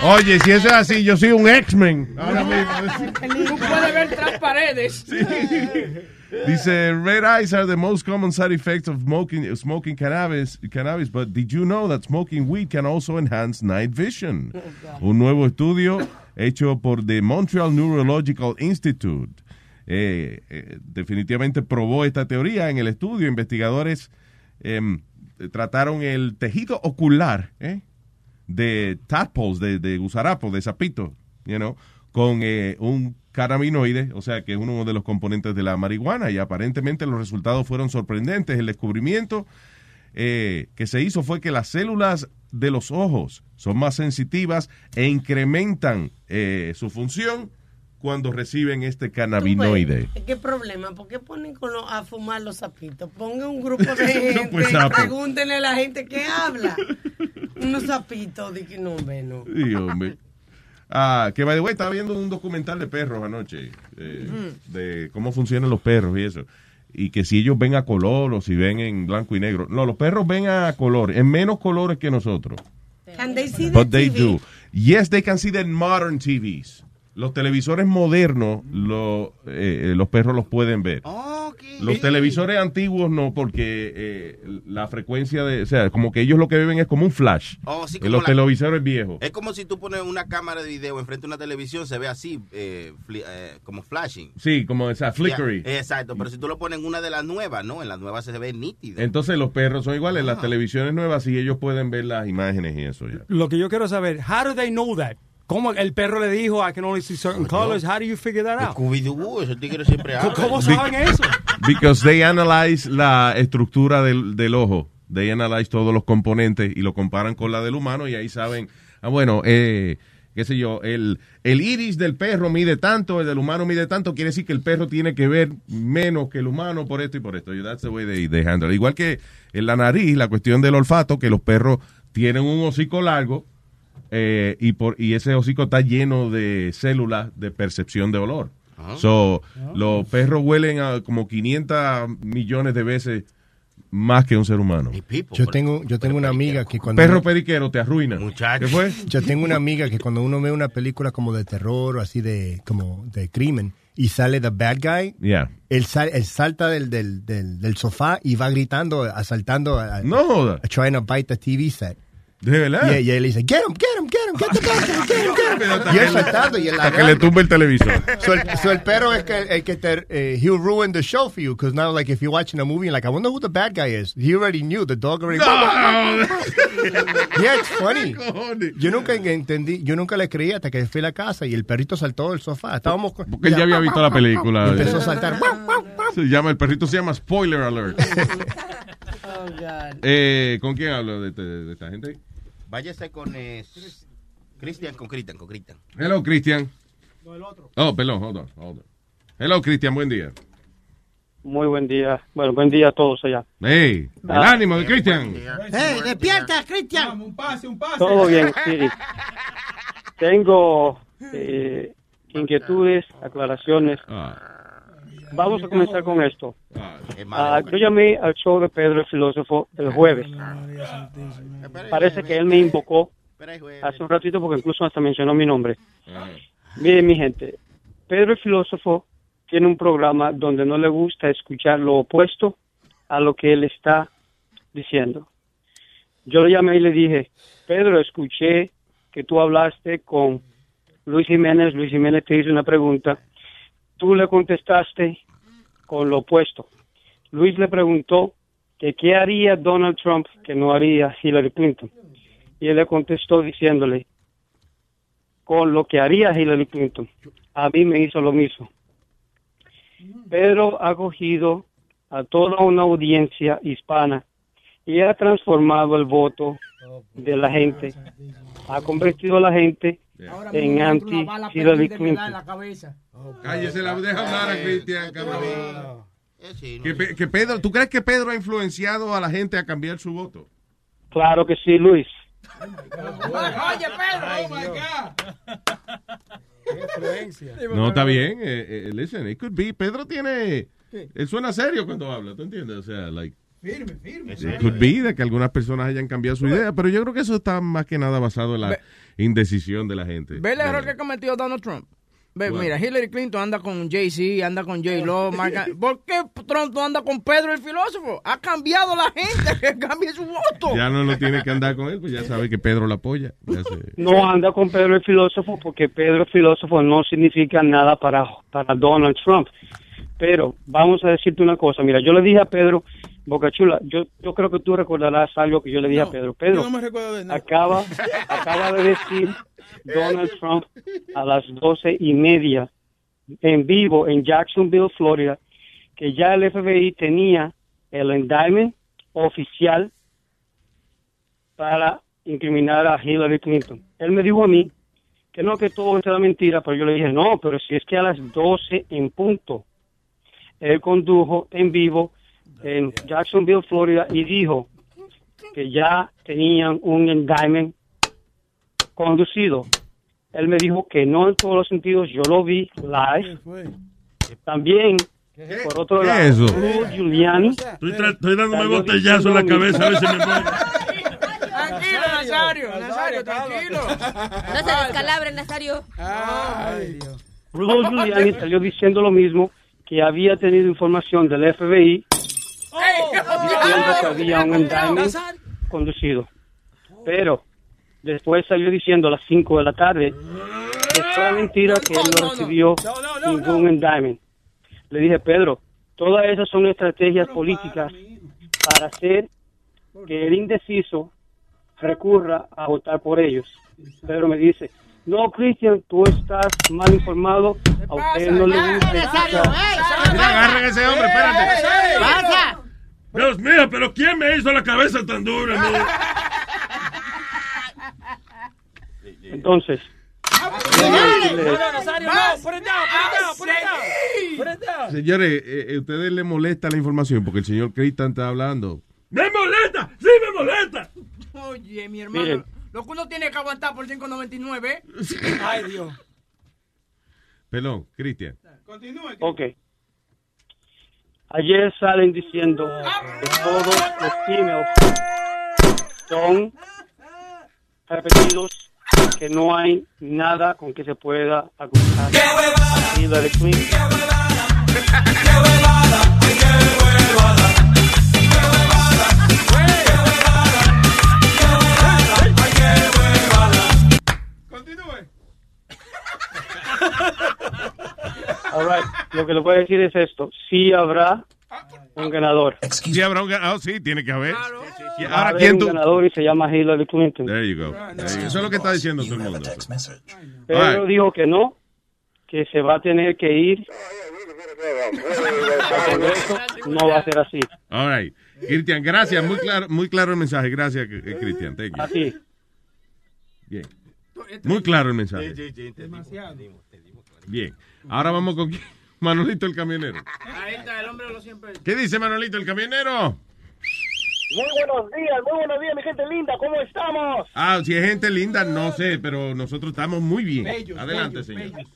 Oye, si eso es así, yo soy un X-Men. Ahora mismo. Tú puedes ver tras paredes. *laughs* Dice, red eyes are the most common side effects of smoking, smoking cannabis, cannabis, but did you know that smoking weed can also enhance night vision? Un nuevo estudio hecho por the Montreal Neurological Institute eh, eh, definitivamente probó esta teoría. En el estudio, investigadores em, trataron el tejido ocular eh, de tadpoles, de, de gusarapos, de sapito, you con eh, un cannabinoide, o sea, que es uno de los componentes de la marihuana, y aparentemente los resultados fueron sorprendentes. El descubrimiento eh, que se hizo fue que las células de los ojos son más sensitivas e incrementan eh, su función cuando reciben este cannabinoide. ¿Qué problema? ¿Por qué ponen con a fumar los sapitos? Pongan un grupo de *laughs* gente, pues, pregúntenle a la gente que habla. Unos sapitos, de que no, hombre, no. Sí, hombre. Ah, que by the way, estaba viendo un documental de perros anoche, eh, de cómo funcionan los perros y eso. Y que si ellos ven a color o si ven en blanco y negro. No, los perros ven a color, en menos colores que nosotros. Can they see the But they TV? do. Yes, they can see the modern TVs. Los televisores modernos, lo- eh, eh, los perros los pueden ver. Los televisores antiguos no, porque eh, la frecuencia de, o sea, como que ellos lo que ven es como un flash. Oh, sí, en como los la- televisores viejos. Es como si tú pones una cámara de video enfrente de una televisión, se ve así, eh, fli- eh, como flashing. Sí, como esa flickery. Exacto, pero si tú lo pones en una de las nuevas, no, en las nuevas se ve nítido. Entonces los perros son iguales, las televisiones nuevas y ellos pueden ver las imágenes y eso ya. Lo que yo quiero saber, how do they know that? ¿Cómo el perro le dijo, I can only see certain colors? How do you figure that out? Scooby-Doo, esos tigres siempre hablan. ¿Cómo saben eso? Because they analyze la estructura del, del ojo. They analyze todos los componentes y lo comparan con la del humano y ahí saben, ah, bueno, eh, qué sé yo, el, el iris del perro mide tanto, el del humano mide tanto, quiere decir que el perro tiene que ver menos que el humano por esto y por esto. That's the way they, they handle it. Igual que en la nariz, la cuestión del olfato, que los perros tienen un hocico largo eh, y, por, y ese hocico está lleno de células de percepción de olor. So, los perros huelen a como 500 millones de veces más que un ser humano. Yo tengo, yo tengo una amiga que cuando... Perro periquero te arruina. ¿Qué fue? *laughs* Yo tengo una amiga que cuando uno ve una película como de terror o así de, como de crimen y sale the bad guy, Yeah. él, sal- él salta del, del, del, del sofá y va gritando, asaltando, a, No joda. trying to bite the TV set. ¿De verdad? Y, y él dice, get him, get him, get him, get the doctor, get him, get him. Y él saltando y él Hasta que le tumbe el televisor. So el, so el perro es que, el que te, eh, he'll ruin the show for you, because now, like, if you're watching a movie, like, I wonder who the bad guy is. He already knew, the dog already... *laughs* yeah, it's funny. *laughs* Yo nunca entendí, yo nunca le creí hasta que fui a la casa y el perrito saltó del sofá. Estábamos... con- Porque él ya había visto la película. Y empezó a saltar. *laughs* Se llama, el perrito se llama Spoiler Alert. Eh, ¿Con quién hablo de, de- de esta gente? Váyase con eh, Cristian, con Cristian, con Cristian. Hello, Cristian. Oh, perdón, hold on, hold on. Hello, Cristian, buen día. Muy buen día. Bueno, buen día a todos allá. Hey, el Ah. ánimo de Cristian. ¡Hey, despierta, Cristian! Un pase, un pase. Todo bien, sí. *laughs* Tengo eh, inquietudes, aclaraciones. Vamos a comenzar con esto. Ah, yo llamé al show de Pedro el filósofo el jueves. Parece que él me invocó hace un ratito porque incluso hasta mencionó mi nombre. Miren, mi gente, Pedro el filósofo tiene un programa donde no le gusta escuchar lo opuesto a lo que él está diciendo. Yo le llamé y le dije, Pedro, escuché que tú hablaste con Luis Jiménez, Luis Jiménez te hizo una pregunta, tú le contestaste con lo opuesto. Luis le preguntó que qué haría Donald Trump que no haría Hillary Clinton. Y él le contestó diciéndole, con lo que haría Hillary Clinton, a mí me hizo lo mismo. Pedro ha cogido a toda una audiencia hispana y ha transformado el voto de la gente, ha convertido a la gente en anti Hillary Clinton. Cállese, la deja hablar a Cristian, cabrón. Que, que Pedro, ¿Tú crees que Pedro ha influenciado a la gente a cambiar su voto? Claro que sí, Luis. Oye, Pedro. Oh, my God. No, está bien. Eh, eh, listen, it could be. Pedro tiene... Él suena serio cuando habla, ¿tú entiendes? O sea, like... Firme, firme. It could be de que algunas personas hayan cambiado su idea, pero yo creo que eso está más que nada basado en la indecisión de la gente. ¿Ve el error que cometió Donald Trump? Ve, mira, Hillary Clinton anda con Jay-Z, anda con J-Lo, *laughs* ¿Por qué Trump no anda con Pedro el filósofo? Ha cambiado la gente *laughs* que cambie su voto. Ya no lo tiene que andar con él, pues ya sabe que Pedro la apoya. Ya se- *laughs* No anda con Pedro el filósofo porque Pedro el filósofo no significa nada para, para Donald Trump. Pero vamos a decirte una cosa. Mira, yo le dije a Pedro, Boca Chula, yo, yo creo que tú recordarás algo que yo le dije a Pedro. Pedro, no me recuerdo de nada. acaba, acaba de decir Donald Trump a las doce y media en vivo en Jacksonville, Florida, que ya el FBI tenía el indictment oficial para incriminar a Hillary Clinton. Él me dijo a mí que no, que todo era mentira, pero yo le dije, no, pero si es que a las 12 en punto, él condujo en vivo en Jacksonville, Florida, y dijo que ya tenían un indictment conducido. Él me dijo que no en todos los sentidos, yo lo vi live. También, por otro ¿Qué lado, es eso? Giuliani. Estoy, tra- estoy dándome botellazo en la cabeza a ver si me. Tranquilo, Nazario, Nazario, tranquilo. No se descalabre, Nazario. Rudy Giuliani salió diciendo lo mismo, que había tenido información del FBI diciendo que había un indictment conducido. Pero después salió diciendo a las 5 de la tarde que fue mentira que él no recibió ningún indictment. Le dije, Pedro, todas esas son estrategias políticas para hacer que el indeciso recurra a votar por ellos. Pedro me dice, no, Cristian, tú estás mal informado, a usted no le gusta escuchar". Mira, agarren ese hombre, espérate. ¡Pasa! Dios mío, pero ¿quién me hizo la cabeza tan dura? Entonces, Señores, eh, eh, ustedes le molesta la información porque el señor Cristian está hablando. ¡Me molesta! ¡Sí me molesta! Oye, mi hermano, Miren. lo que uno tiene que aguantar por 5.99. Ay, Dios. Perdón, Cristian. ok. Ayer salen diciendo que todos los emails son repetidos que no hay nada con que se pueda acusar. ¡Qué huevada! ¡Qué huevada! ¡Qué Que ¡Ay, qué huevada! ¡Qué huevada! ¡Ay, qué huevada! ¡Qué huevada! ¡Ay, qué huevada! ¡Continúe! *laughs* lo que le voy a decir es esto. Sí habrá un ganador. Sí, habrá un ganador. sí, tiene que haber. Ahora, haber ¿quién un tú? ganador y se llama Hillary Clinton. There you go. There you go. Eso es lo que está diciendo todo el mundo. Pero All right. dijo que no, que se va a tener que ir. No va a ser así. All right. Cristian, gracias. Muy claro, muy claro el mensaje. Gracias, Cristian. Así. Bien. Muy claro el mensaje. Bien. Ahora vamos con quién? *laughs* Manolito el camionero. Ahí está, el hombre de los siempre. ¿Qué dice Manolito el camionero? Muy buenos días, muy buenos días, mi gente linda, ¿cómo estamos? Ah, si es gente linda, no sé, pero nosotros estamos muy bien. Bellos, Adelante, bellos, señor.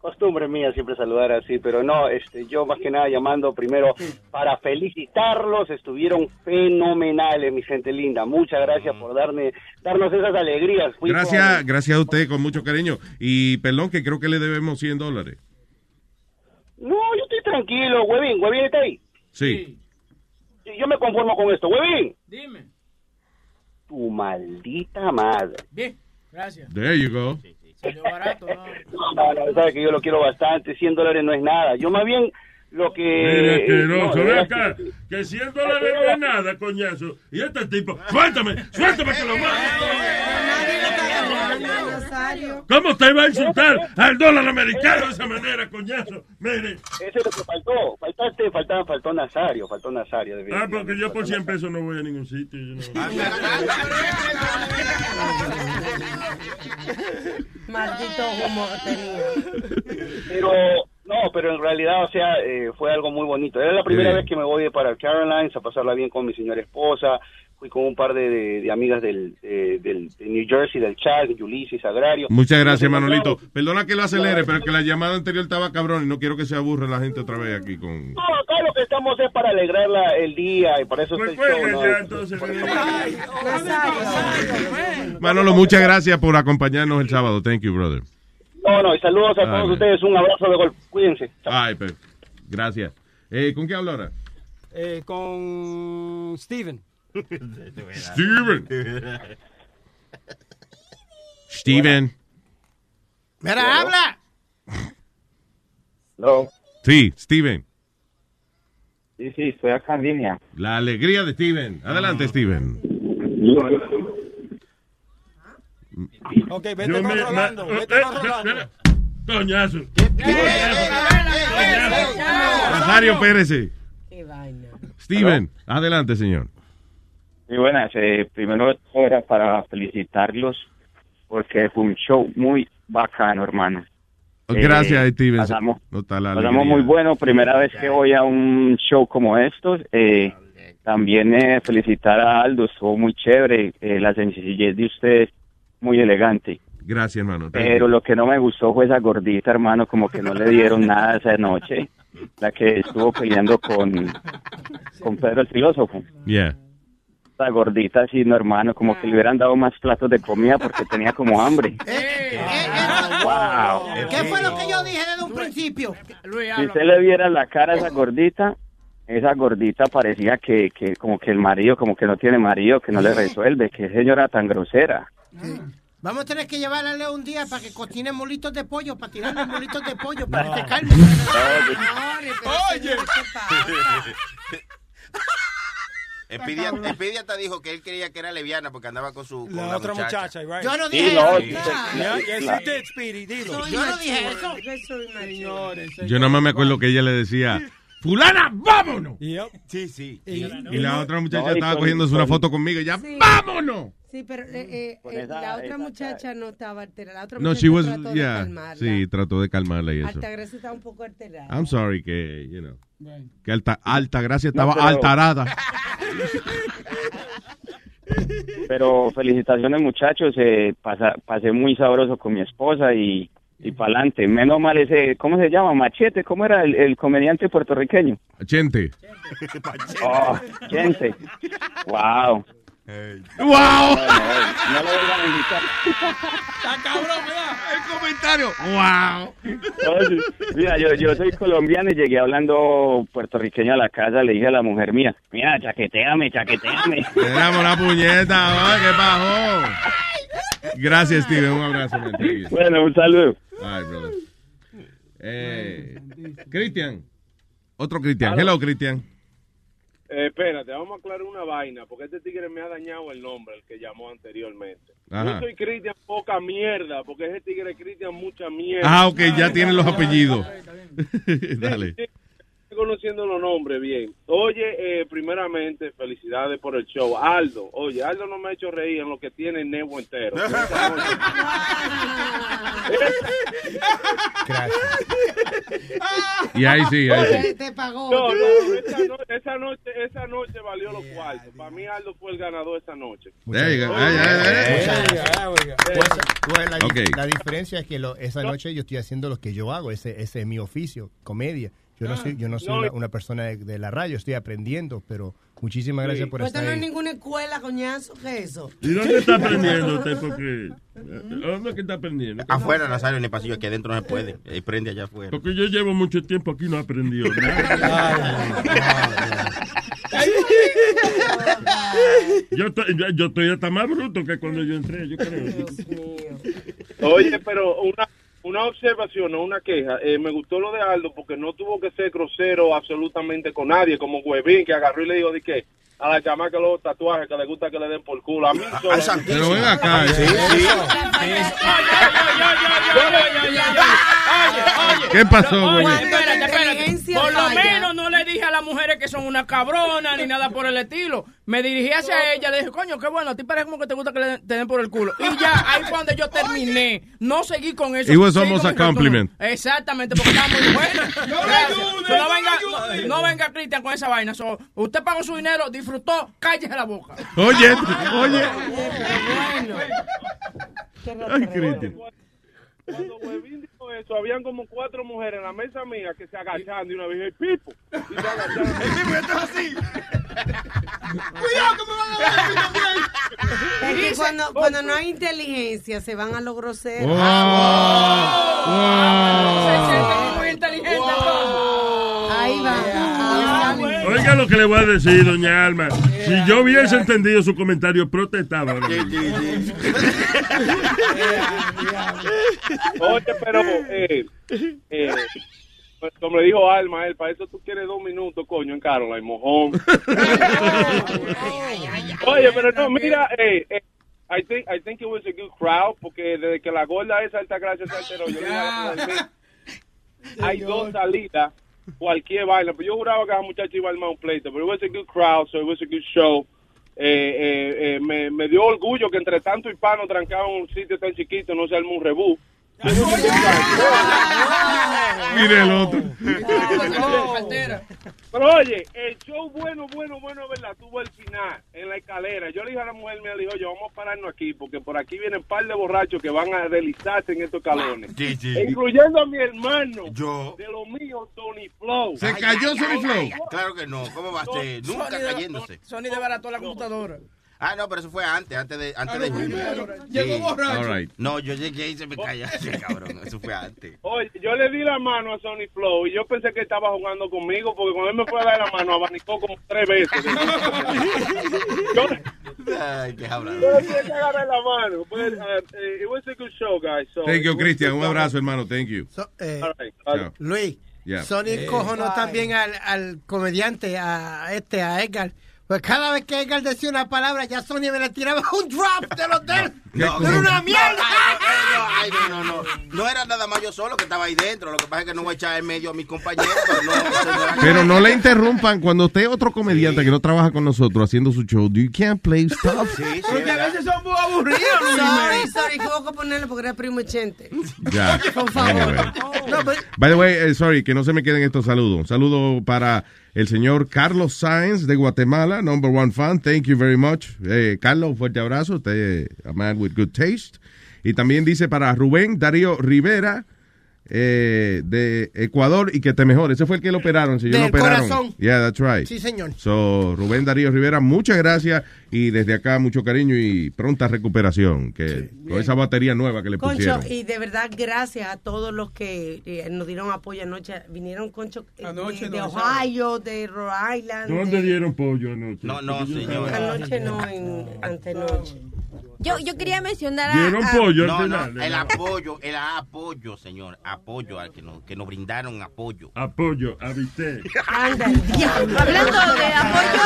Costumbre mía siempre saludar así, pero no, este, yo más que nada llamando primero para felicitarlos, estuvieron fenomenales, mi gente linda. Muchas gracias por darme, darnos esas alegrías. Fui Gracias, con- gracias a usted, con mucho cariño. Y perdón, que creo que le debemos 100 dólares. No, yo estoy tranquilo, huevín, huevín está ahí. Sí. Yo- Yo me conformo con esto, huevín. Dime. Tu maldita madre. Bien, gracias. There you go. Salió barato, ¿no? No, no, sabe que yo lo quiero bastante, 100 dólares no es nada. Yo más bien lo que... Mire, eh, asqueroso, no, ven acá, que- que 100 dólares no es nada, coñazo. Y este tipo, suéltame, suéltame que lo mato. ¿Cómo te va a insultar al dólar americano de esa manera, coñazo? Mire. Eso es lo que faltó. Faltaste, faltaba, faltó Nazario, faltó Nazario. Ah, porque yo por 100 pesos no voy a ningún sitio. yo no- Maldito humo tenía. Pero, no, pero en realidad, o sea, eh, fue algo muy bonito. Era la primera vez que me voy para Carolines a pasarla bien con mi señora esposa. Fui con un par de, de- de amigas del, eh, del de New Jersey, del Chad, Ulysses, Agrario. Muchas gracias, Manolito. Perdona que lo acelere, pero que la llamada anterior estaba cabrón y no quiero que se aburra la gente otra vez aquí con... No, acá lo que estamos es para alegrar la- el día y por eso Pues está el show, cuelgue ¿no? ya, entonces. Manolo, muchas gracias por acompañarnos el sábado. Thank you, brother. No, no, y saludos a todos man. ustedes. Un abrazo de gol. Cuídense. Ay, pues, gracias. Eh, ¿Con qué hablo ahora? Eh, con Steven. Steven. Steven. Mira, habla. No, Sí, Steven. sí, sí, estoy acá en línea. La alegría de Steven. Adelante, Steven. Ok, vete Yo me- controlando, ma- vete eh, controlando. espera. Coñazo. Nazario Pérez. Steven, adelante, señor. Muy buenas. Eh, primero era para felicitarlos porque fue un show muy bacano, hermano. Gracias, Eh, Steven. Pasamos, pasamos muy bueno. Primera vez que voy a un show como estos. Eh, también eh, felicitar a Aldo. Estuvo muy chévere. Eh, la sencillez de ustedes, muy elegante. Gracias, hermano. Pero lo que no me gustó fue esa gordita, hermano, como que no le dieron nada esa noche. La que estuvo peleando con, con Pedro el filósofo. Yeah. La gordita, sí, no, hermano, como que le hubieran dado más platos de comida porque tenía como hambre. Wow. ¿Qué fue lo que yo dije desde un principio? Si usted le viera la cara a esa gordita, esa gordita parecía que, que como que el marido, como que no tiene marido, que no le resuelve, que señora tan grosera. Vamos a tener que llevarla a Leo un día para que cocine molitos de pollo, para tirarle molitos de pollo, para que se calme. Oye. Espidia, Espidia hasta dijo que él creía que era leviana porque andaba con su con La otra muchacha, right? Yo no dije no, eso. Yo no dije eso. Señores, Yo nada más me acuerdo que ella le decía, *laughs* fulana, vámonos. Sí, sí. Y la otra muchacha No, estaba con- cogiéndose una foto conmigo y ya, Sí. vámonos. Sí, pero eh, eh, Con eh, esa- la otra esa- muchacha no estaba alterada. La otra No, muchacha she was, trató de yeah, calmarla. sí, trató de calmarla y eso. Altagracia estaba un poco alterada. I'm sorry que, you know, que alta, alta gracia estaba pero- alterada. Pero felicitaciones muchachos, eh, pasa- pasé muy sabroso con mi esposa y, y para adelante. Menos mal ese, ¿cómo se llama? Machete, ¿cómo era el, el comediante puertorriqueño? Chente. Oh, gente. Wow. ¡Wow! No, no lo vuelvan a invitar. Está cabrón, ¿verdad? El comentario. ¡Wow! Mira, yo, yo soy colombiano y llegué hablando puertorriqueño a la casa, le dije a la mujer mía, mira, chaqueteame, chaqueteame. Le damos la puñeta, ¿qué pasó? Gracias, Steven. Un abrazo. Bueno, un saludo. Ay, brother. Eh, Cristian. Otro Cristian. Hello, Cristian. Eh, espérate, vamos a aclarar una vaina, porque este tigre me ha dañado el nombre, el que llamó anteriormente. Ajá. Yo soy Cristian poca mierda, porque ese tigre es Cristian mucha mierda. Ah, ok, ya tienen los apellidos. *laughs* Dale. Conociendo los nombres bien. Oye, eh, primeramente, felicidades por el show. Aldo, oye, Aldo no me ha hecho reír en lo que tiene el Nebo entero. *laughs* Y ahí sí, ahí sí. Te, te pagó. No, no, esa, no- esa noche, esa noche valió los cuartos. Para mí Aldo fue el ganador esa noche. La, diferencia es que lo- esa noche yo estoy haciendo lo que yo hago, ese, ese es mi oficio, comedia. Yo no soy, yo no soy No, una, una persona de, de la radio, estoy aprendiendo, pero muchísimas gracias por Pues estar no hay ninguna escuela, coñazo, ¿qué es eso? ¿Y dónde está *laughs* aprendiendo usted? Porque, ¿Dónde es que está aprendiendo? Afuera, Nazario, en el pasillo, aquí adentro no se puede. Ahí prende allá afuera. Porque yo llevo mucho tiempo aquí y no he aprendido *laughs* nada. yo, estoy, yo, yo estoy hasta más bruto que cuando yo entré, yo creo. Oye, pero una, una observación, no una queja. Eh, me gustó lo de Aldo porque no tuvo que ser grosero absolutamente con nadie, como Huevín, que agarró y le dijo de que a la chamaca los tatuajes que le gusta que le den por culo. A mí solo. Pero ven acá. Sí, sí. ¿Qué pasó, güey? espérate, espérate. Por lo menos no le dije a las mujeres que son una cabrona ni nada por el estilo. Me dirigí hacia ella, le dije, coño, qué bueno, a ti parece como que te gusta que le den- te den por el culo. Y ya, ahí fue donde yo terminé. No seguí con eso. It was almost a retorno. compliment. Exactamente, porque estaba muy buena. So, *laughs* no venga, no, no venga Cristian con esa vaina. So, usted pagó su dinero, disfrutó, cállese la boca. Oye, oye. Ay, Cristian. Cuando Huevín dijo eso, habían como cuatro mujeres en la mesa mía que se agachaban y una vez dije, Pipo. Y se *laughs* agacharon. así. *laughs* Cuidado que me van a dar Es que cuando, cuando no hay inteligencia se van a lo grosero. Muy inteligente. Ahí va. Oiga lo que le voy a decir, doña Alma. Si yo hubiese entendido su comentario, protestaba. Oye, pero, eh, eh, pues, como le dijo Alma, él, para eso tú quieres dos minutos, coño, en Caroline, mojón. *laughs* Oye, pero no, mira, eh, eh, I think, I think it was a good crowd, porque desde que la gorda esa alta gracia se alteró, yo le dije hay dos salidas, cualquier vaina, pero yo juraba que esa muchacha iba a armar un pleito, pero it was a good crowd, so it was a good show. Eh, eh, eh, me, me dio orgullo que entre tanto hispano trancado en un sitio tan chiquito no se armó un rebú. Mire el otro. Pero oye, el show bueno, bueno, bueno, ¿verdad? Tuvo el final, en la escalera. Yo le dije a la mujer, me dijo, yo vamos a pararnos aquí, porque por aquí vienen un par de borrachos que van a deslizarse en estos calones. Sí, sí. Incluyendo a mi hermano. Yo. De lo mío, Tony Flow. ¿Se cayó Sony Flow? Claro que no. ¿Cómo va a ser? Nunca Sony de- cayéndose. Sony desbarató la computadora. Ah, no, pero eso fue antes, antes de, antes de junio. Llegó borracho. All right. No, yo llegué y se me cayó *laughs* ese cabrón. Eso fue antes. Oye, yo le di la mano a Sony Flow y yo pensé que estaba jugando conmigo porque cuando él me fue a dar la mano abanicó como tres veces. *laughs* yo, Ay, qué habla. yo que agarrar la mano. But, uh, eh, it was a good show, guys. So Thank you, Cristian. Un abrazo, hermano. Thank you. Eh, All right. Chao. Luis, Yeah. Sony Eh. cojonó también al, al comediante, a este, a Edgar. Pues cada vez que Edgar decía una palabra, ya Sony me le tiraba un drop del hotel. No, Era una mierda. Ay, no, no, no. No era nada más yo solo que estaba ahí dentro. Lo que pasa es que no voy a echar en medio a mis compañeros. Pero no, Pero no le interrumpan cuando usted otro comediante que no trabaja con nosotros haciendo su show. You can't play stuff. Sí, sí, Porque a veces son muy aburridos, Sorry, sorry, hubo que ponerle porque era primo Chente. Ya. Por favor. Anyway. No, pues, By the way, eh, sorry, que no se me queden estos saludos. Un saludo para el señor Carlos Sáenz de Guatemala, number one fan. Thank you very much. Eh, Carlos, fuerte abrazo. Usted, a man with good taste. Y también dice para Rubén Darío Rivera eh, de Ecuador y que te mejore. Ese fue el que lo operaron. Si yo lo Del operaron. corazón. Yeah, that's right. Sí, señor. So, Rubén Darío Rivera, muchas gracias y desde acá mucho cariño y pronta recuperación. Que con esa batería nueva que le Concho, pusieron. y de verdad gracias a todos los que eh, nos dieron apoyo anoche. Vinieron, Concho, eh, Anoche de, de no, Ohio, de Rhode Island. ¿Dónde de- dieron pollo anoche? No, no, señor. Anoche no, en antenoche. Yo, yo quería mencionar a... Dieron pollo No, no, final. el apoyo, el apoyo, señor, apoyo al que nos, que nos brindaron apoyo. Apoyo, avisté. Anda. Hablando de apoyo,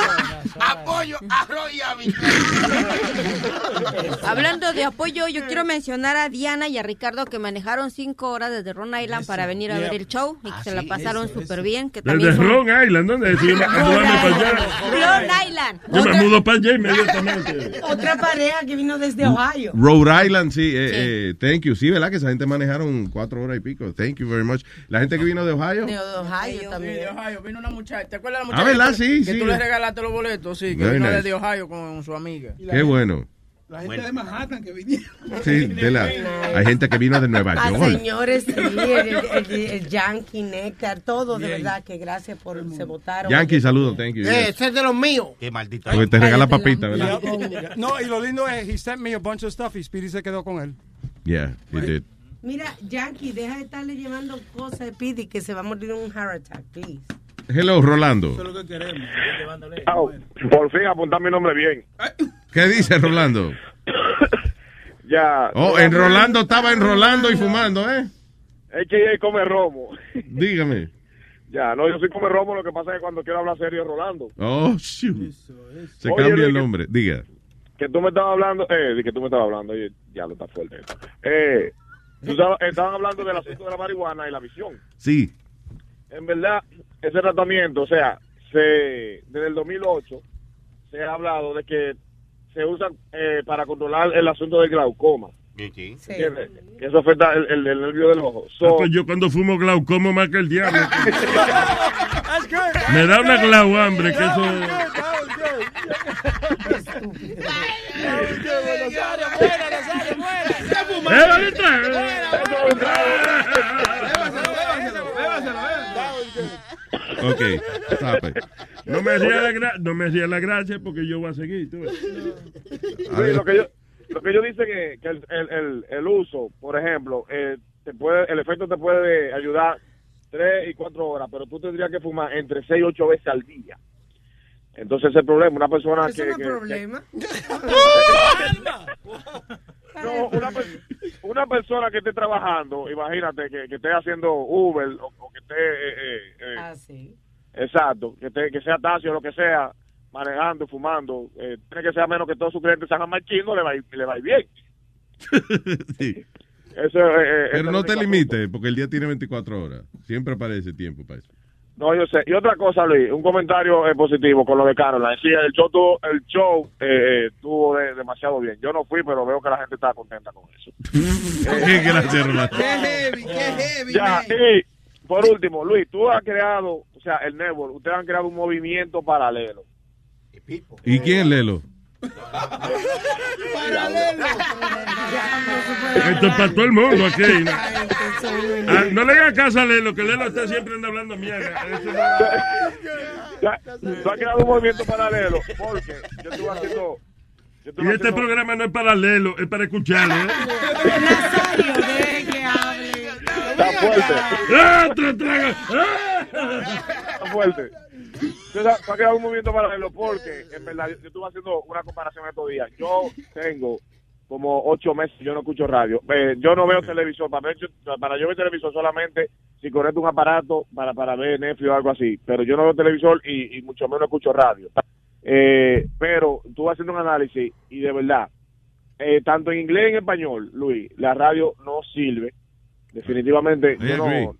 Apoyo, arroz y *laughs* hablando de apoyo, yo quiero mencionar a Diana y a Ricardo que manejaron cinco horas desde Rhode Island para venir a yeah. ver el show y que se la pasaron súper bien. Que también Desde son- Rhode Island, ¿dónde es? Yo me mudarme para allá. Rhode Island. Yo me mudo para allá inmediatamente. Otra pareja que vino desde Ohio. Rhode Island, sí, eh, eh, thank you. Sí, ¿verdad? Que esa gente manejaron cuatro horas y pico. Thank you very much. La gente que vino de Ohio. De Ohio también. de Ohio. Vino una muchacha. ¿Te acuerdas de la Ah, muchacha? ¿verdad? que- Sí, que sí. tú le regalaste los boletos, sí. Que Very vino nice. desde Ohio con su amiga. Qué bueno. La gente de Manhattan que vinieron. Sí, de la, hay gente que vino de Nueva A York. señores, sí, el, el, el- el Yankee, Néctar, todo, de Bien. verdad, que gracias por se votaron. Yankee, saludos, thank you. Eh, ese es de los míos. Qué maldito. Porque te regala papita, ¿verdad? No, y lo lindo es, he sent me a bunch of stuff y Speedy se quedó con él. Yeah, he did. Mira, Yankee, deja de estarle llevando cosas de Pidi que se va a morir en un heart attack, please. Hello, Rolando. Eso es lo que queremos. Por fin apuntar mi nombre bien. ¿Qué dice Rolando? *coughs* Ya. Oh, en Rolando estaba enrolando y fumando, ¿eh? Es que ella come romo. *laughs* Dígame. Ya, no, yo soy come romo, lo que pasa es que cuando quiero hablar serio es Rolando. Oh, shoot. Se Oye, cambia el nombre. Diga. Que tú me estabas hablando, eh, de que tú me estabas hablando, oye, ya lo está fuerte. esto. Eh, tú estabas, estaban hablando del asunto de la marihuana y la visión. Sí. En verdad, ese tratamiento, o sea, se, desde el 2008 se ha hablado de que se usa eh, para controlar el asunto del glaucoma. ¿Entiendes? Que eso afecta el, el- el nervio del ojo. So, Ah, pues yo cuando fumo glaucoma más que el diablo. Me da una glauhambre que eso Ok, stop it. No me hacía la, gra- no me hacía la gracia porque yo voy a seguir. tú ves. Sí, lo que yo lo que ellos dicen es que el, el, el, el uso, por ejemplo, eh, te puede, el efecto te puede ayudar tres y cuatro horas, pero tú tendrías que fumar entre seis y ocho veces al día. Entonces ese es el problema, una persona Eso que, no es que- problema. *laughs* *laughs* no, una, una persona que esté trabajando, imagínate que, que esté haciendo Uber o, o que esté eh, eh, eh, Ah, sí. Exacto, que, te- que sea taxi o lo que sea, manejando, fumando, eh, tiene que ser a menos que todos sus clientes sean más chinos, le va, le va a ir bien. *laughs* Sí. Eso, Pero no te limites, porque el día tiene 24 horas. Siempre aparece tiempo para eso. No, yo sé. Y otra cosa, Luis, un comentario eh, positivo con lo de Caroline. Sí, el show, tuvo, el show eh, eh, estuvo de- demasiado bien. Yo no fui, pero veo que la gente está contenta con eso. Gracias, *laughs* Rolando. Qué heavy, qué heavy. Ya, man. y por último, Luis, tú has creado, o sea, el network, ustedes han creado un movimiento paralelo. ¿Y quién, Lelo? Esto es para todo el mundo aquí. ¿no? *laughs* Ah, no le hagas caso a Lelo, que Lelo está siempre anda hablando mierda. *laughs* Tú has creado un movimiento paralelo porque yo estuve haciendo... Yo estuve Y este haciendo- programa no es para Lelo, es para escucharlo. ¿eh? Está fuerte. ¡Ah, traga! Está fuerte. Tú has tú creado un movimiento paralelo porque, en verdad, yo, yo estuve haciendo una comparación estos días. Yo tengo como ocho meses, yo no escucho radio. Eh, yo no veo televisión. Para, ver, para yo ver televisor solamente si conecto un aparato para, para ver Netflix o algo así. Pero yo no veo televisor y, y mucho menos escucho radio. Eh, pero estuve haciendo un análisis y de verdad, eh, tanto en inglés y en español, Luis, la radio no sirve. Definitivamente, yo no.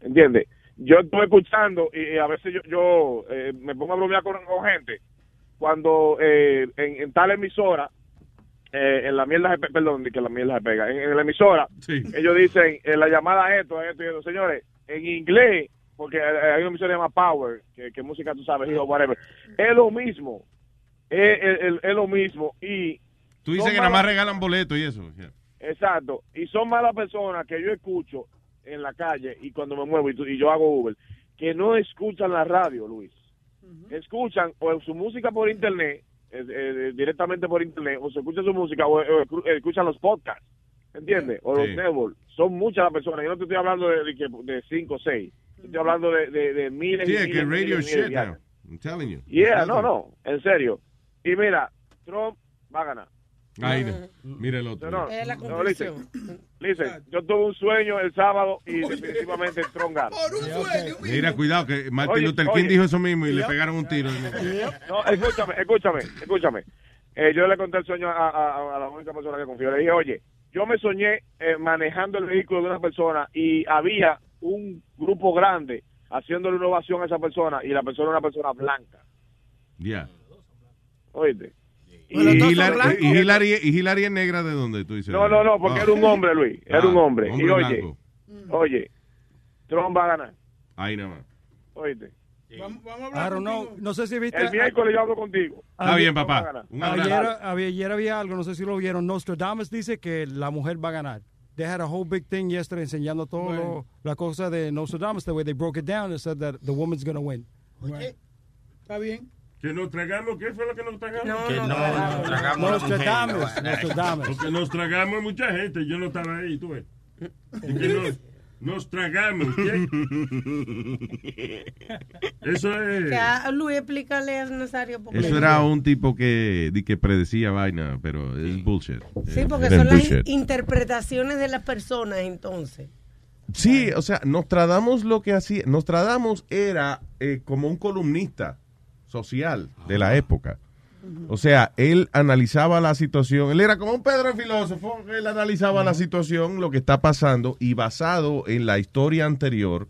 ¿entiendes? Yo estoy escuchando y, a veces yo, yo eh, me pongo a bromear con, con gente cuando eh, en, en tal emisora, eh, en la mierda, se pe- perdón, que la mierda se pega, en, en la emisora, ellos dicen, en la llamada esto, esto y esto, señores, en inglés, porque eh, hay una emisora que se llama Power, que, que música tú sabes, o whatever, es lo mismo, es, es- es- lo mismo y... Tú dices que nada más regalan boletos y eso. yeah. Exacto. Y son malas personas que yo escucho en la calle y cuando me muevo y, tú- y yo hago Uber, que no escuchan la radio, Luis. Escuchan o su música por internet, eh, eh, directamente por internet, o se escucha su música o, o escu- escuchan los podcasts, ¿entiendes? O los Sí. networks. Son muchas las personas. Yo no te estoy hablando de, de, que- de cinco o seis. Estoy hablando de, de, de miles Sí, y es miles, que radio miles shit now. I'm telling you. Yeah, no, no, en serio. Y mira, Trump va a ganar. Ahí, no. mira el otro. No, no, Es la no, listen, conclusión. listen, yo tuve un sueño el sábado y definitivamente entró un gato. Mira, cuidado, que Martin Oye, Luther King oye. dijo eso mismo y le pegaron un tiro. No, escúchame, escúchame, escúchame. Eh, yo le conté el sueño a, a- a la única persona que confío. Le dije, oye, yo me soñé eh, manejando el vehículo de una persona y había un grupo grande haciéndole una ovación a esa persona y la persona era una persona blanca. Ya. Oíste. ¿Y Hillary, y, Hillary, ¿Y Hillary es negra de dónde tú dices? No, no, no, porque Ah. era un hombre, Luis. Era Ah, un hombre. hombre y oye, blanco. oye, Trump va a ganar. Ahí nada más. Oíste. I don't know. No sé si viste. El miércoles yo hablo contigo. Está bien, a papá. Ayer, ayer había algo, no sé si lo vieron. Nostradamus dice que la mujer va a ganar. They had a whole big thing yesterday enseñando todo lo- la cosa de Nostradamus, the way they broke it down and said that the woman's going to win. Está bien. Que nos tragamos, ¿qué fue lo que nos tragamos? No, que no, no, tragamos. nos tragamos. Nostradamus, Nostradamus. Porque nos tragamos mucha gente, yo no estaba ahí, tú ves. Y que nos, nos tragamos, ¿qué? Eso es... Que a Luis, explícale a Nazario. Porque Eso era un tipo que, di que predecía vaina, pero es bullshit. Sí, Eh, porque son las interpretaciones de las personas entonces. Sí, o sea, Nostradamus lo que hacía, Nostradamus era eh, como un columnista social de la época. O sea, él analizaba la situación, él era como un Pedro el filósofo, él analizaba la situación, lo que está pasando, y basado en la historia anterior,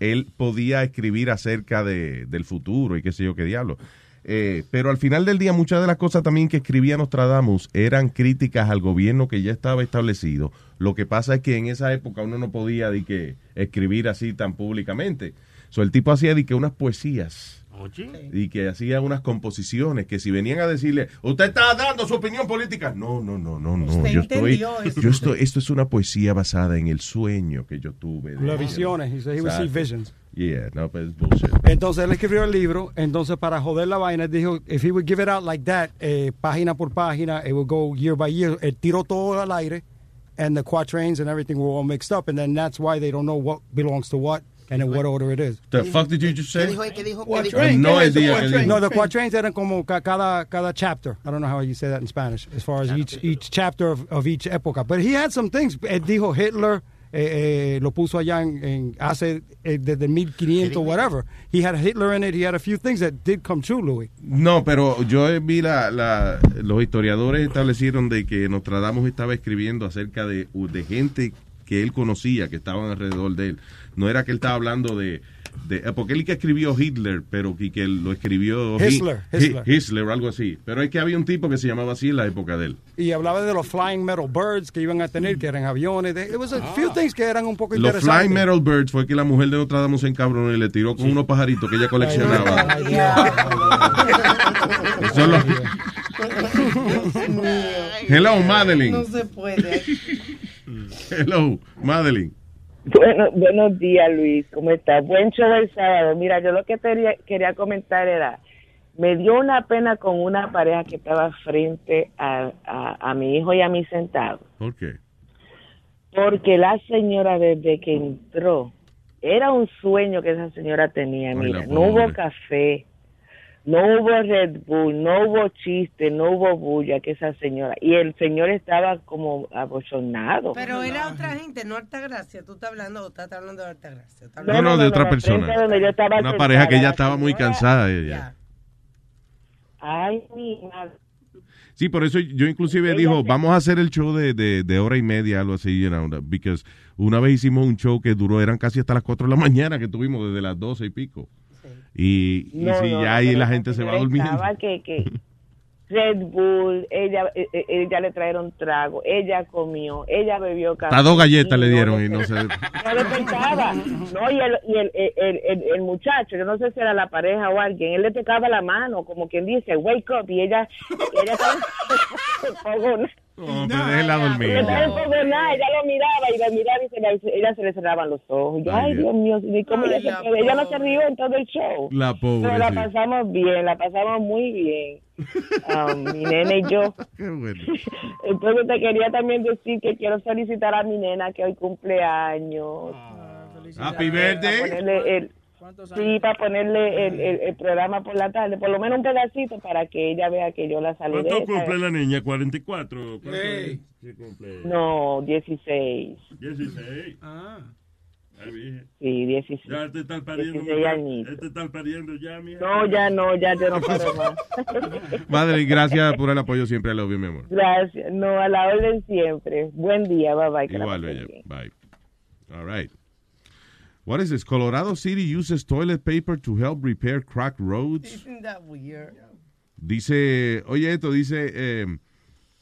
él podía escribir acerca de, del futuro y qué sé yo qué diablo. Eh, pero al final del día, muchas de las cosas también que escribía Nostradamus eran críticas al gobierno que ya estaba establecido. Lo que pasa es que en esa época uno no podía que, escribir así tan públicamente. So, el tipo hacía di que unas poesías y que hacía unas composiciones que si venían a decirle, usted está dando su opinión política. No, no, no, no, no. Usted Yo estoy, eso. yo estoy, esto es una poesía basada en el sueño que yo tuve. Las visiones. He said he visions. Yeah, no, pues es bullshit. Entonces él escribió el libro, entonces para joder la vaina, dijo, if he would give it out like that, eh, página por página, it would go year by year, él tiró todo al aire, and the quatrains and everything were all mixed up, and then that's why they don't know what belongs to what, and in what order it is. The fuck did you just say? ¿Qué dijo? ¿Qué dijo? ¿Qué What dijo? train? No ¿Qué es eso, idea qué. No, the quatrains eran como ca- cada, cada chapter. I don't know how you say that in Spanish, as far as each, each chapter of, of each época. But he had some things. Él dijo Hitler, eh, eh, lo puso allá en, en hace, eh, desde 1500, whatever. He had Hitler in it. He had a few things that did come true, Louis. No, pero yo vi la, la- los historiadores establecieron de que Nostradamus estaba escribiendo acerca de, de gente que él conocía, que estaban alrededor de él. No era que él estaba hablando de, de eh, porque él que escribió Hitler, pero que, que lo escribió Hi- Hitler, Hi- Hitler. Hitler o algo así. Pero es que había un tipo que se llamaba así en la época de él. Y hablaba de los flying metal birds que iban a tener, que eran aviones. It was a few things que eran un poco Los interesantes. Flying Metal Birds fue que la mujer de Nostradamus se encabronó y le tiró con unos pajaritos que ella coleccionaba. Eso es lo- *laughs* Hello, Madeline. No se puede. Hello, Madeline. Bueno, buenos días, Luis. ¿Cómo estás? Buen show el sábado. Mira, yo lo que quería, quería comentar era, me dio una pena con una pareja que estaba frente a, a, a mi hijo y a mí sentados. ¿Por qué? Porque la señora desde que entró, era un sueño que esa señora tenía. Mira, no hubo café, no hubo Red Bull, no hubo chiste, no hubo bulla que esa señora. Y el señor estaba como abochornado. Pero era otra gente, no Altagracia. Tú estás hablando o estás hablando de Altagracia. Estás No, hablando- no, de otra frente persona. donde yo estaba Una sentada, pareja que ya estaba muy cansada. ella. Ay, mi madre. Sí, por eso yo inclusive dijo, vamos a hacer el show de, de, de hora y media, algo así, you know, because una vez hicimos un show que duró, eran casi hasta las 4 de la *laughs* mañana, que tuvimos desde las 12 y pico. Y, y No, si no, ya ahí la gente se va durmiendo. que, que *laughs* Red Bull, ella, eh, eh, ella le trajeron trago, ella comió, ella bebió café. Hasta dos galletas le no dieron y no sé. *laughs* No le. No, y, el, y el, el, el, muchacho, yo no sé si era la pareja o alguien, él le tocaba la mano, como quien dice, wake up, y ella, y ella *laughs* No, pero déjela dormir. enfogonada, ella lo miraba y lo miraba y se le, ella se le cerraban los ojos. Yo, Ay, ay, Dios. Mío, ¿y cómo Ay, ella se la puede? Ella no se rió en todo el show. La pobre, Pero la sí. pasamos bien, la pasamos muy bien. Um, mi nena y yo. *laughs* Qué bueno. Entonces te quería también decir que quiero felicitar a mi nena que hoy cumple años. Happy birthday. Ponerle el- Sí, para ponerle el, el, el programa por la tarde, por lo menos un pedacito para que ella vea que yo la saludé. ¿Cuánto cumple ¿sabes? la niña? ¿44? ¿Cuánto Sí. cumple? No, 16. 16. Ah. Sí, 16. Ya te están pariendo. 16 añitos. Te están pariendo ya, mija. No, ya no, ya yo no paro más. *laughs* Madre, gracias por el apoyo siempre. Love you, mi amor. Gracias. No, a la orden siempre. Buen día, bye bye. Igual, bella. Bye. All right. What is this? Colorado City uses toilet paper to help repair cracked roads. Isn't that weird? Dice, oye esto, dice, eh,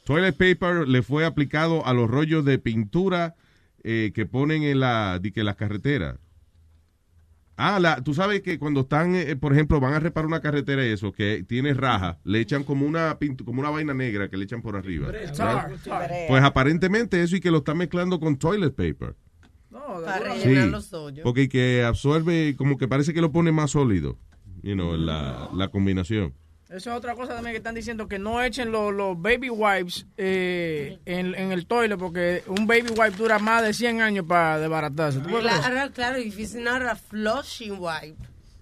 toilet paper le fue aplicado a los rollos de pintura eh, que ponen en la, di que las carreteras. Ah, la, tú sabes que cuando están, eh, por ejemplo, van a reparar una carretera y eso, que tiene raja, le echan como una como una vaina negra que le echan por arriba. Tar, Right? tar. Pues aparentemente eso y que lo están mezclando con toilet paper. Para Sí, rellenar los hoyos. porque que absorbe, como que parece que lo pone más sólido, you know, la, la combinación. Eso es otra cosa también que están diciendo, que no echen los, los baby wipes eh, en, en el toilet, porque un baby wipe dura más de 100 años para desbaratarse. Claro, claro, if it's not a flushing wipe,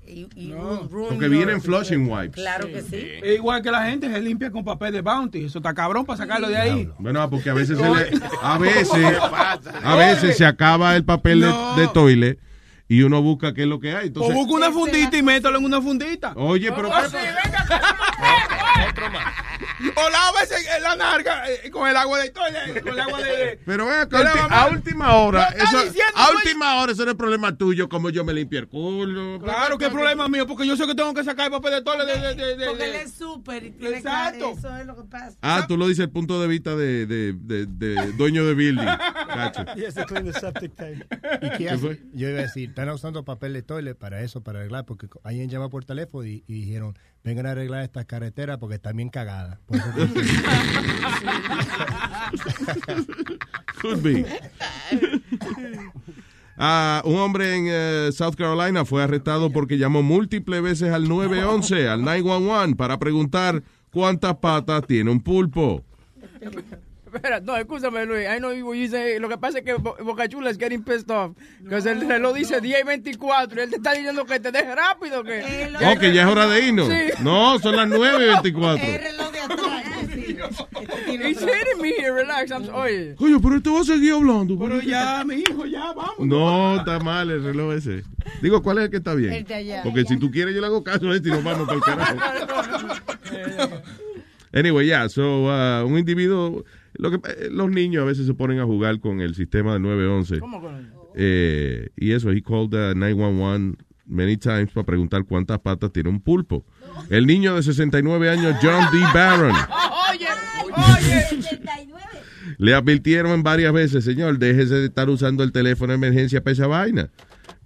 it will ruin Porque vienen flushing wipes. Claro que sí. Es igual que la gente se limpia con papel de Bounty. Eso está cabrón para sacarlo de ahí. Bueno, porque a veces se *laughs* le, a veces, a veces se acaba el papel de, de toilet y uno busca qué es lo que hay. O busca una fundita y mételo en una fundita. Oye, pero- Oh, sí, venga, O lávese la narga eh, con el agua de toilet, con el agua de... pero ven acá, de la ulti- mamá. a última hora, eso, diciendo, a última hora eso no es problema tuyo, como yo me limpio el culo. Claro, que problema mío, porque yo sé que tengo que sacar el papel de toilet de... de, de, de- Porque de- él es súper y tiene Exacto. Eso es lo que pasa. Ah, tú lo dices el punto de vista de, de, de, de dueño de building. *laughs* Cacho. Clean the septic tank. ¿Y qué ¿Qué hace? fue? Yo iba a decir, están usando papel de toilet para eso, para arreglar, porque alguien llama por teléfono y, dijeron, vengan a arreglar estas carreteras porque están bien cagadas. *laughs* Could be. Ah, un hombre en eh, South Carolina fue arrestado porque llamó múltiples veces al 911, al 911, para preguntar cuántas patas tiene un pulpo. Espera, no, escúchame, Luis. I know you you say- lo que pasa es que Bo- Boca Chula es getting pissed off. Que el reloj dice 10 y 24 y él te está diciendo que te deje rápido. Que, que ya es hora de irnos. Sí. No, son las 9.24. *laughs* He's hitting me here, relax. I'm, oye. Coño, pero él te va a seguir hablando. Pero ya, mi hijo, ya, vamos. No, está mal el reloj ese. Digo, ¿cuál es el que está bien? El de allá. Porque si tú quieres, yo le hago caso a este y nos vamos para el carajo. *laughs* Anyway, yeah, so, uh, un individuo, lo que, eh, los niños a veces se ponen a jugar con el sistema del 911. ¿Cómo con el- Eh, y eso, he called the 911 many times para preguntar cuántas patas tiene un pulpo. El niño de 69 años, John D. Barron, Oye, oye. *laughs* le advirtieron varias veces, señor, déjese de estar usando el teléfono de emergencia para esa vaina.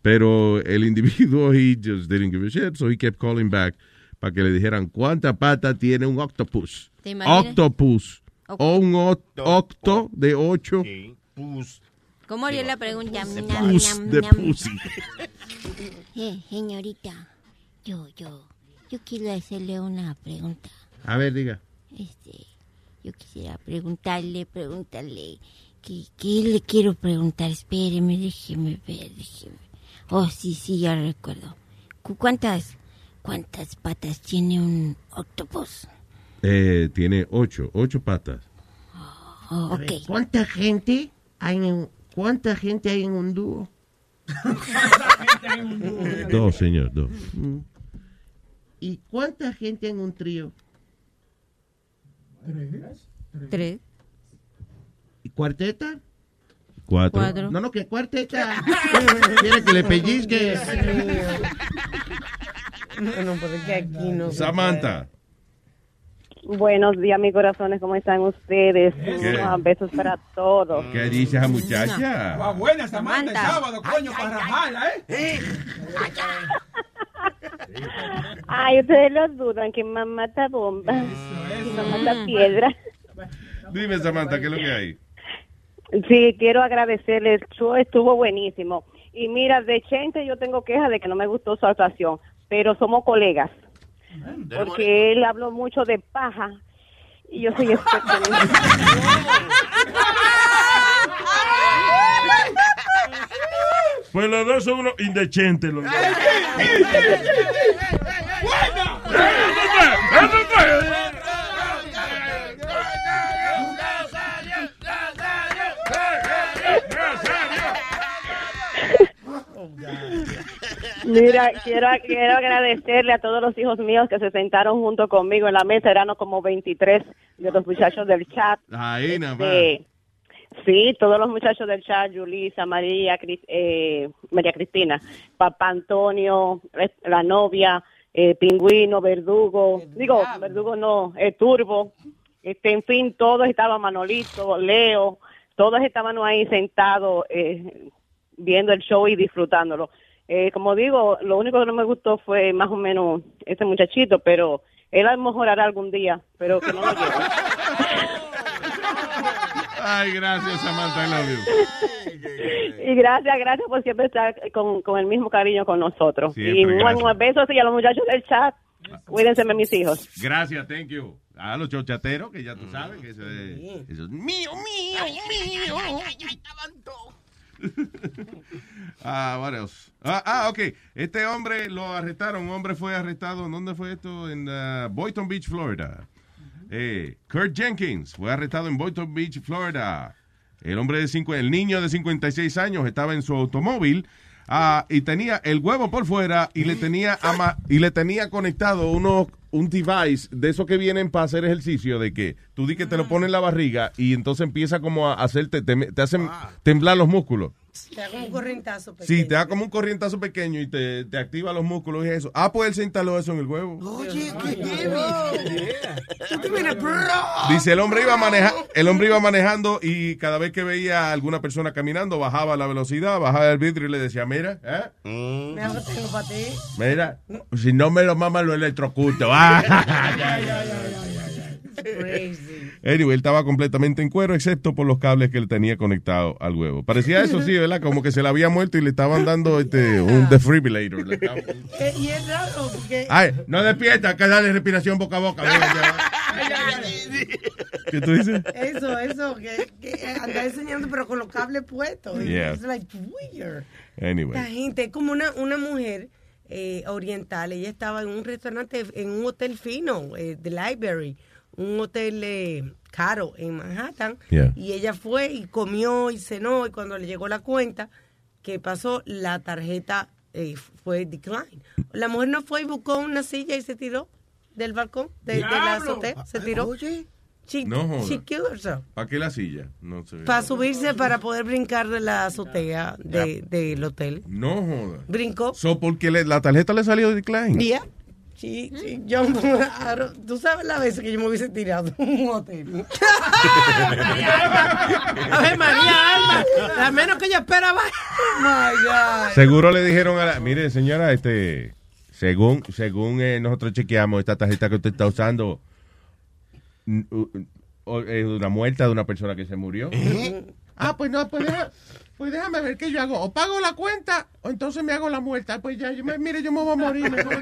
Pero el individuo, he just didn't give a shit, so he kept calling back para que le dijeran cuántas patas tiene un octopus. Octopus. O un oc- octo de ocho. ¿Cómo haría la pregunta? Pus de pussy. *laughs* Eh, señorita, yo, yo, yo quiero hacerle una pregunta. A ver, diga. Este, yo quisiera preguntarle, preguntarle, ¿qué, qué le quiero preguntar? Espéreme, déjeme ver, déjeme. Oh, sí, sí, ya recuerdo. ¿Cu- ¿Cuántas, cuántas patas tiene un octopus? Eh, tiene ocho, ocho patas. Oh, ver, ¿Cuánta gente hay en cuánta gente hay en un dúo? *laughs* Dos, señor, dos. Mm. ¿Y cuánta gente en un trío? Tres. ¿Y cuarteta? Cuatro. Cuatro. No, no, que cuarteta. *laughs* Quiere que le pellizque. *laughs* No, porque aquí no. se Samantha. Buenos días, mis corazones, ¿cómo están ustedes? Ah, besos para todos. ¿Qué dice esa muchacha? Va buena Samantha, el Samantha. sábado, coño, para rajarla, ¿eh? *laughs* Ay, ustedes lo dudan, que mamá está bomba, que mamá está piedra. Dime, Samantha, ¿qué es lo que hay? Sí, quiero agradecerles, el show estuvo buenísimo. Y mira, de Chente yo tengo queja de que no me gustó su actuación, pero somos colegas. Porque él habló mucho de paja y yo soy experta en eso. Pues los dos son unos indecentes. Los dos. Mira, quiero, quiero agradecerle a todos los hijos míos que se sentaron junto conmigo en la mesa. Eran como 23 de los muchachos del chat. Ahí nada más. Este, sí, todos los muchachos del chat, Yulisa, María, eh, María Cristina, Papá Antonio, eh, la novia, eh, Pingüino, Verdugo, digo, Verdugo no, eh, Turbo, este, en fin, todos estaban, Manolito, Leo, todos estaban ahí sentados eh, viendo el show y disfrutándolo. Eh, como digo, lo único que no me gustó fue más o menos ese muchachito, pero él a lo mejor hará algún día, pero que no lo lleve. Ay, gracias, Samantha. I love you. Y gracias, gracias por siempre estar con, con el mismo cariño con nosotros. Siempre, y un besos y a los muchachos del chat. Cuídense de mis hijos. Gracias, thank you. A los chochateros, que ya tú sabes que eso es, eso es mío, mío, mío. *laughs* Ah, what else? Ah, ah, ok. Este hombre lo arrestaron. Un hombre fue arrestado. ¿en ¿Dónde fue esto? En uh, Boynton Beach, Florida. Eh, Kurt Jenkins fue arrestado en Boynton Beach, Florida. El hombre de cinco, el niño de 56 años estaba en su automóvil ah, y tenía el huevo por fuera y le tenía ama- y le tenía conectado uno, un device de esos que vienen para hacer ejercicio de que tú di que te lo pones en la barriga y entonces empieza como a hacerte te, te hacen temblar los músculos. Te hago un corrientazo. Sí, te da como un corrientazo pequeño y te, te activa los músculos y eso. Ah, pues él se instaló eso en el huevo. Oye, qué heavy. Dice el hombre iba maneja, el hombre iba manejando y cada vez que veía a alguna persona caminando bajaba la velocidad, bajaba el vidrio y le decía, mira, ¿eh? Me hago tengo para ti. mira, si no me lo mama lo electrocuto. Ah. *laughs* Crazy. Anyway, él estaba completamente en cuero excepto por los cables que él tenía conectado al huevo. Parecía eso sí, ¿verdad? Como que se le había muerto y le estaban dando este un defibrillator. Le *laughs* Eh, y es raro porque... Ay, no despierta, que dale respiración boca a boca. ¿Qué tú dices? Eso, eso, que, que anda enseñando pero con los cables puestos. Yeah. Es like weird. Anyway. La gente, es como una, una mujer eh, oriental, ella estaba en un restaurante, en un hotel fino, eh, The Library, un hotel eh, caro en Manhattan, Yeah. y ella fue y comió y cenó, y cuando le llegó la cuenta, ¿qué pasó? La tarjeta eh, fue decline. La mujer no fue y buscó una silla y se tiró del balcón, de, de la azotea, se tiró. She, No joda. she herself. ¿Para qué la silla? No sé. Para subirse, para poder brincar de la azotea de- del hotel. No joda. Brincó. So, porque le- la tarjeta le salió decline. Yeah. Sí, sí, yo, tú sabes la vez que yo me hubiese tirado de un hotel. A *laughs* ver, María Alma, a menos que ella esperaba. My God. Seguro le dijeron a la... Mire, señora, este... Según, según eh, nosotros chequeamos esta tarjeta que usted está usando, es una muerta de una persona que se murió. Ah, pues no, pues, deja- pues déjame ver qué yo hago. O pago la cuenta o entonces me hago la muerta. Pues ya, yo me- mire, yo me voy a morir. mejor.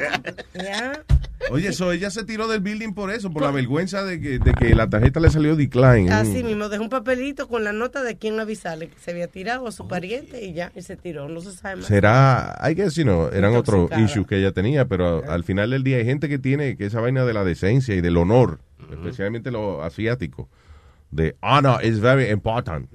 Oye, eso ella se tiró del building por eso, por la vergüenza de que, de que la tarjeta le salió decline. Así mismo, dejó un papelito con la nota de quién avisarle que se había tirado a su pariente y ya, y se tiró, no se sabe más. Será, I guess, you know, eran otros issues que ella tenía, pero al final del día hay gente que tiene que esa vaina de la decencia y del honor, especialmente los asiáticos. De honor is very important.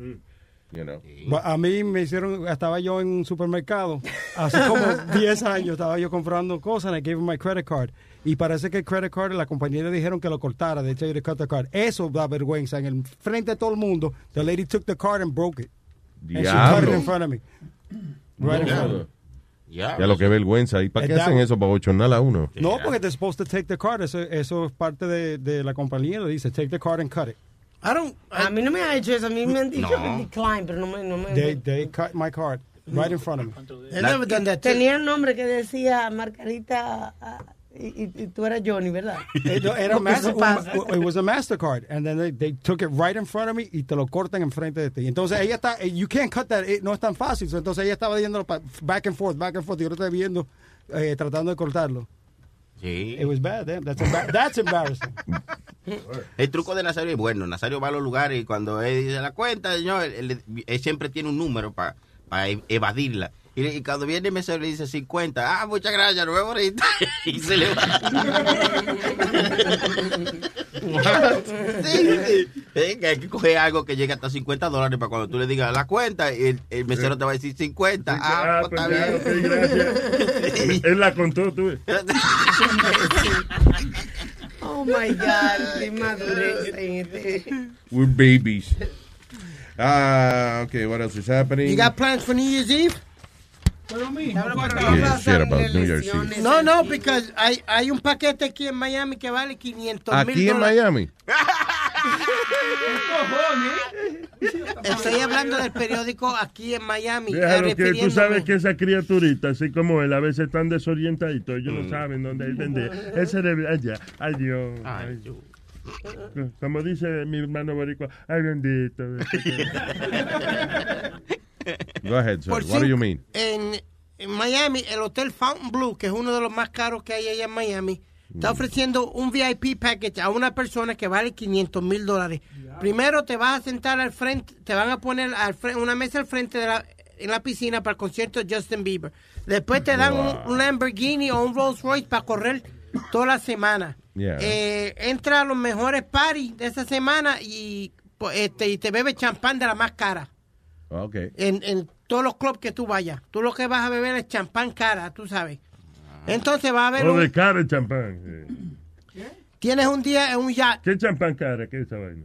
You know. A mí me hicieron, estaba yo en un supermercado, hace como *laughs* 10 años estaba yo comprando cosas and I gave him my credit card. Y parece que el credit card, la compañía le dijeron que lo cortara, de hecho, to cut the card. Eso da vergüenza. En el frente de todo el mundo, the lady took the card and broke it. And she cut it in front of me. Right in front of me. Ya lo que vergüenza. ¿Y para qué hacen eso? Para bochornar a uno. No, porque they're supposed to take the card. Eso, eso es parte de, de la compañía. Le dice, take the card and cut it. I don't- a mí no me ha hecho eso, a mí me han dicho No. decline, pero no me... No me They, they cut my card right in front of me. Tenía un nombre que decía Margarita ah, y, y- tú eras Johnny, ¿verdad? *laughs* No, Era master- un- it was a Mastercard, and then they, they took it right in front of me y te lo cortan enfrente de ti. Entonces ella está, eh, you can't cut that, eh, no es tan fácil. So, Entonces ella estaba yendo back and forth, back and forth, y yo lo estaba viendo, eh, tratando de cortarlo. Sí. It was bad, eh. that's, embar- that's embarrassing. *laughs* El truco de Nazario es bueno. Nazario va a los lugares y cuando él dice la cuenta, señor, él, él- él siempre tiene un número para evadirla. Y, y cuando viene el mesero le dice 50. Ah, muchas gracias, nos vemos ahorita. *laughs* Y se le va. *laughs* Sí, sí. Hay que coger algo que llegue hasta 50 dólares para cuando tú le digas la cuenta, el, el mesero te va a decir 50. Ah, pues está bien. gracias. Él la contó, tú. *laughs* Oh my God, qué madurez. We're babies. Ah, okay, what else is happening? You got plans for New Year's Eve? No, no, because hay, hay un paquete aquí en Miami que vale 500 mil Aquí en Miami. *laughs* Estoy hablando del periódico aquí en Miami. que tú sabes que esa criaturita, así como él, a veces están desorientaditos, ellos Mm. no saben dónde entender. El cerebro, allá, ay Dios. Ay, Como dice mi hermano boricua, ay bendito. *laughs* *laughs* Go ahead, sir. Por What do you mean? En, en Miami, el Hotel Fountain Blue, que es uno de los más caros que hay allá en Miami, está Mm. ofreciendo un VIP package a una persona que vale 500 mil dólares. Primero te vas a sentar al frente, te van a poner al frente, una mesa al frente de la, en la piscina para el concierto de Justin Bieber. Después te dan un, un Lamborghini o un Rolls Royce para correr toda la semana. Yeah. Eh, entra a los mejores parties de esa semana y, este, y te bebe champán de la más cara Okay. en, en todos los clubs que tú vayas. Tú lo que vas a beber es champán cara, tú sabes. Entonces va a haber O de cara el champán. tienes un día en un yacht. ¿Qué champán cara? ¿Qué es esa vaina?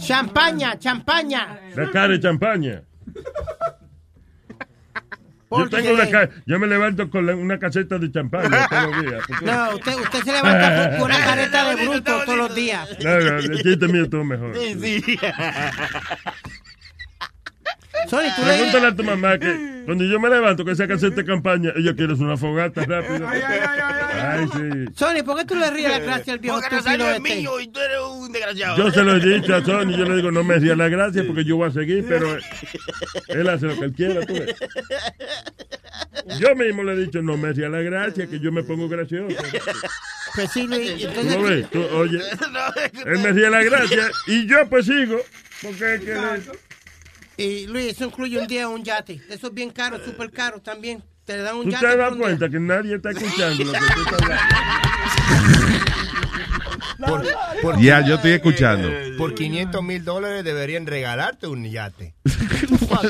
Champaña, champaña. La cara de champaña. Yo tengo una ca- yo me levanto con la- una caseta de champaña todos los días. porque- No, usted, usted se levanta con una careta de *laughs* bruto todos los días. No, no, el chiste mío estuvo mejor. *laughs* Sorry, tú Pregúntale a tu mamá que cuando yo me levanto con esa caseta de campaña, ella quiere una fogata rápido. Ay, sí. Sony, ¿por qué tú le ríes la gracia al viejo Porque estúpido es mío y tú eres un desgraciado. Yo se lo he dicho a Sony, yo le digo, no me hacía la gracia porque yo voy a seguir, pero *laughs* él hace lo que él quiera, tú ves. Yo mismo le he dicho, no me hacía la gracia, que yo me pongo gracioso. Pues sí, Luis, ¿Tú entonces- ves? Tú, oye, *laughs* él me hacía la gracia *laughs* y yo pues sigo. Porque es que le- Y Luis, eso incluye un día un yate. Eso es bien caro, súper caro también. Te dan un tú yate. te por das un día. cuenta que nadie está escuchando lo que tú estás hablando. *laughs* Por- Ya, yo estoy escuchando. Por 500 mil dólares deberían regalarte un yate. *laughs*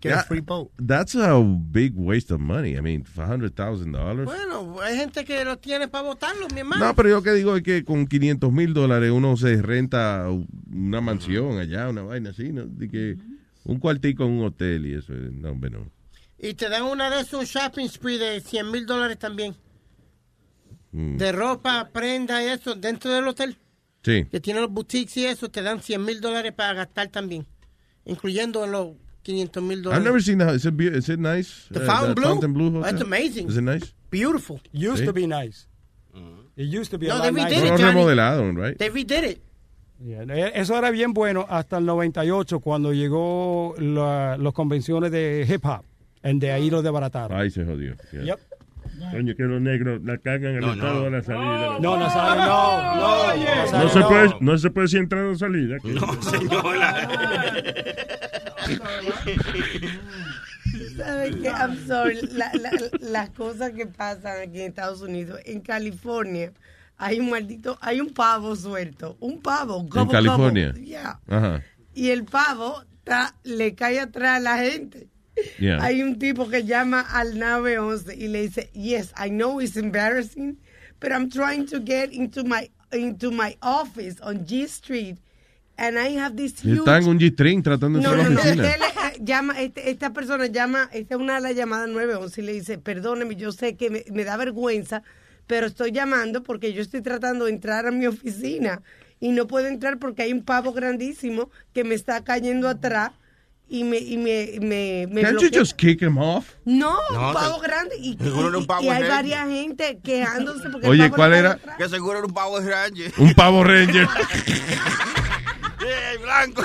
Get a free boat. That's a big waste of money. I mean, $100,000. Bueno, hay gente que lo tiene para votarlo, mi hermano. No, pero yo que digo es que con 500 mil dólares uno se renta una mansión allá, una vaina así, ¿no? De que un cuartico en un hotel y eso. No, hombre, no. Y te dan una de esos shopping spree de 100 mil dólares también. Mm. De ropa, prenda y eso, dentro del hotel. Sí. Que tiene los boutiques y eso, te dan 100 mil dólares para gastar también. Incluyendo los 500 mil I've dólares. never seen that. Is it, is it nice? The Uh, Fountain Blue? Fontainebleau hotel? That's amazing. Is it nice? Beautiful. Used Sí. to be nice. It used to be No, a they redid it, No Johnny. remodelaron, right? They redid it. Yeah, Eso era bien bueno hasta el 98 cuando llegó la- las convenciones de hip hop. Y de ahí lo desbarataron. Ahí se jodió. yeah. Yep. Coño, que los negros la cagan en el No, estado no. de la salida. No, Nazario, no, no, No Nazario, se, no. puede, no se puede si entrar o salir. aquí. ¿Sabes qué? I'm sorry. La- la- las cosas que pasan aquí en Estados Unidos, en California, hay un maldito, hay un pavo suelto. Un pavo. En California. gobble. Yeah. Ajá. Y el pavo le cae atrás a la gente. Yeah. Hay un tipo que llama al 911 y le dice, yes, I know it's embarrassing, but I'm trying to get into my into my office on G Street, and I have this huge... Está en un G-string tratando de No, entrar a no, no. Él, eh, llama, este- esta persona llama, esta es una de las llamadas 911 y le dice, perdóneme, yo sé que me, me da vergüenza, pero estoy llamando porque yo estoy tratando de entrar a mi oficina y no puedo entrar porque hay un pavo grandísimo que me está cayendo atrás y me, y me, me, me Can't you just kick him off? No, No, un pavo grande y, seguro era un y- hay varias gente quejándose porque el Oye, pavo ¿cuál era? Que seguro era un Power Ranger. Un pavo ranger. *laughs* ¡Eh, blanco!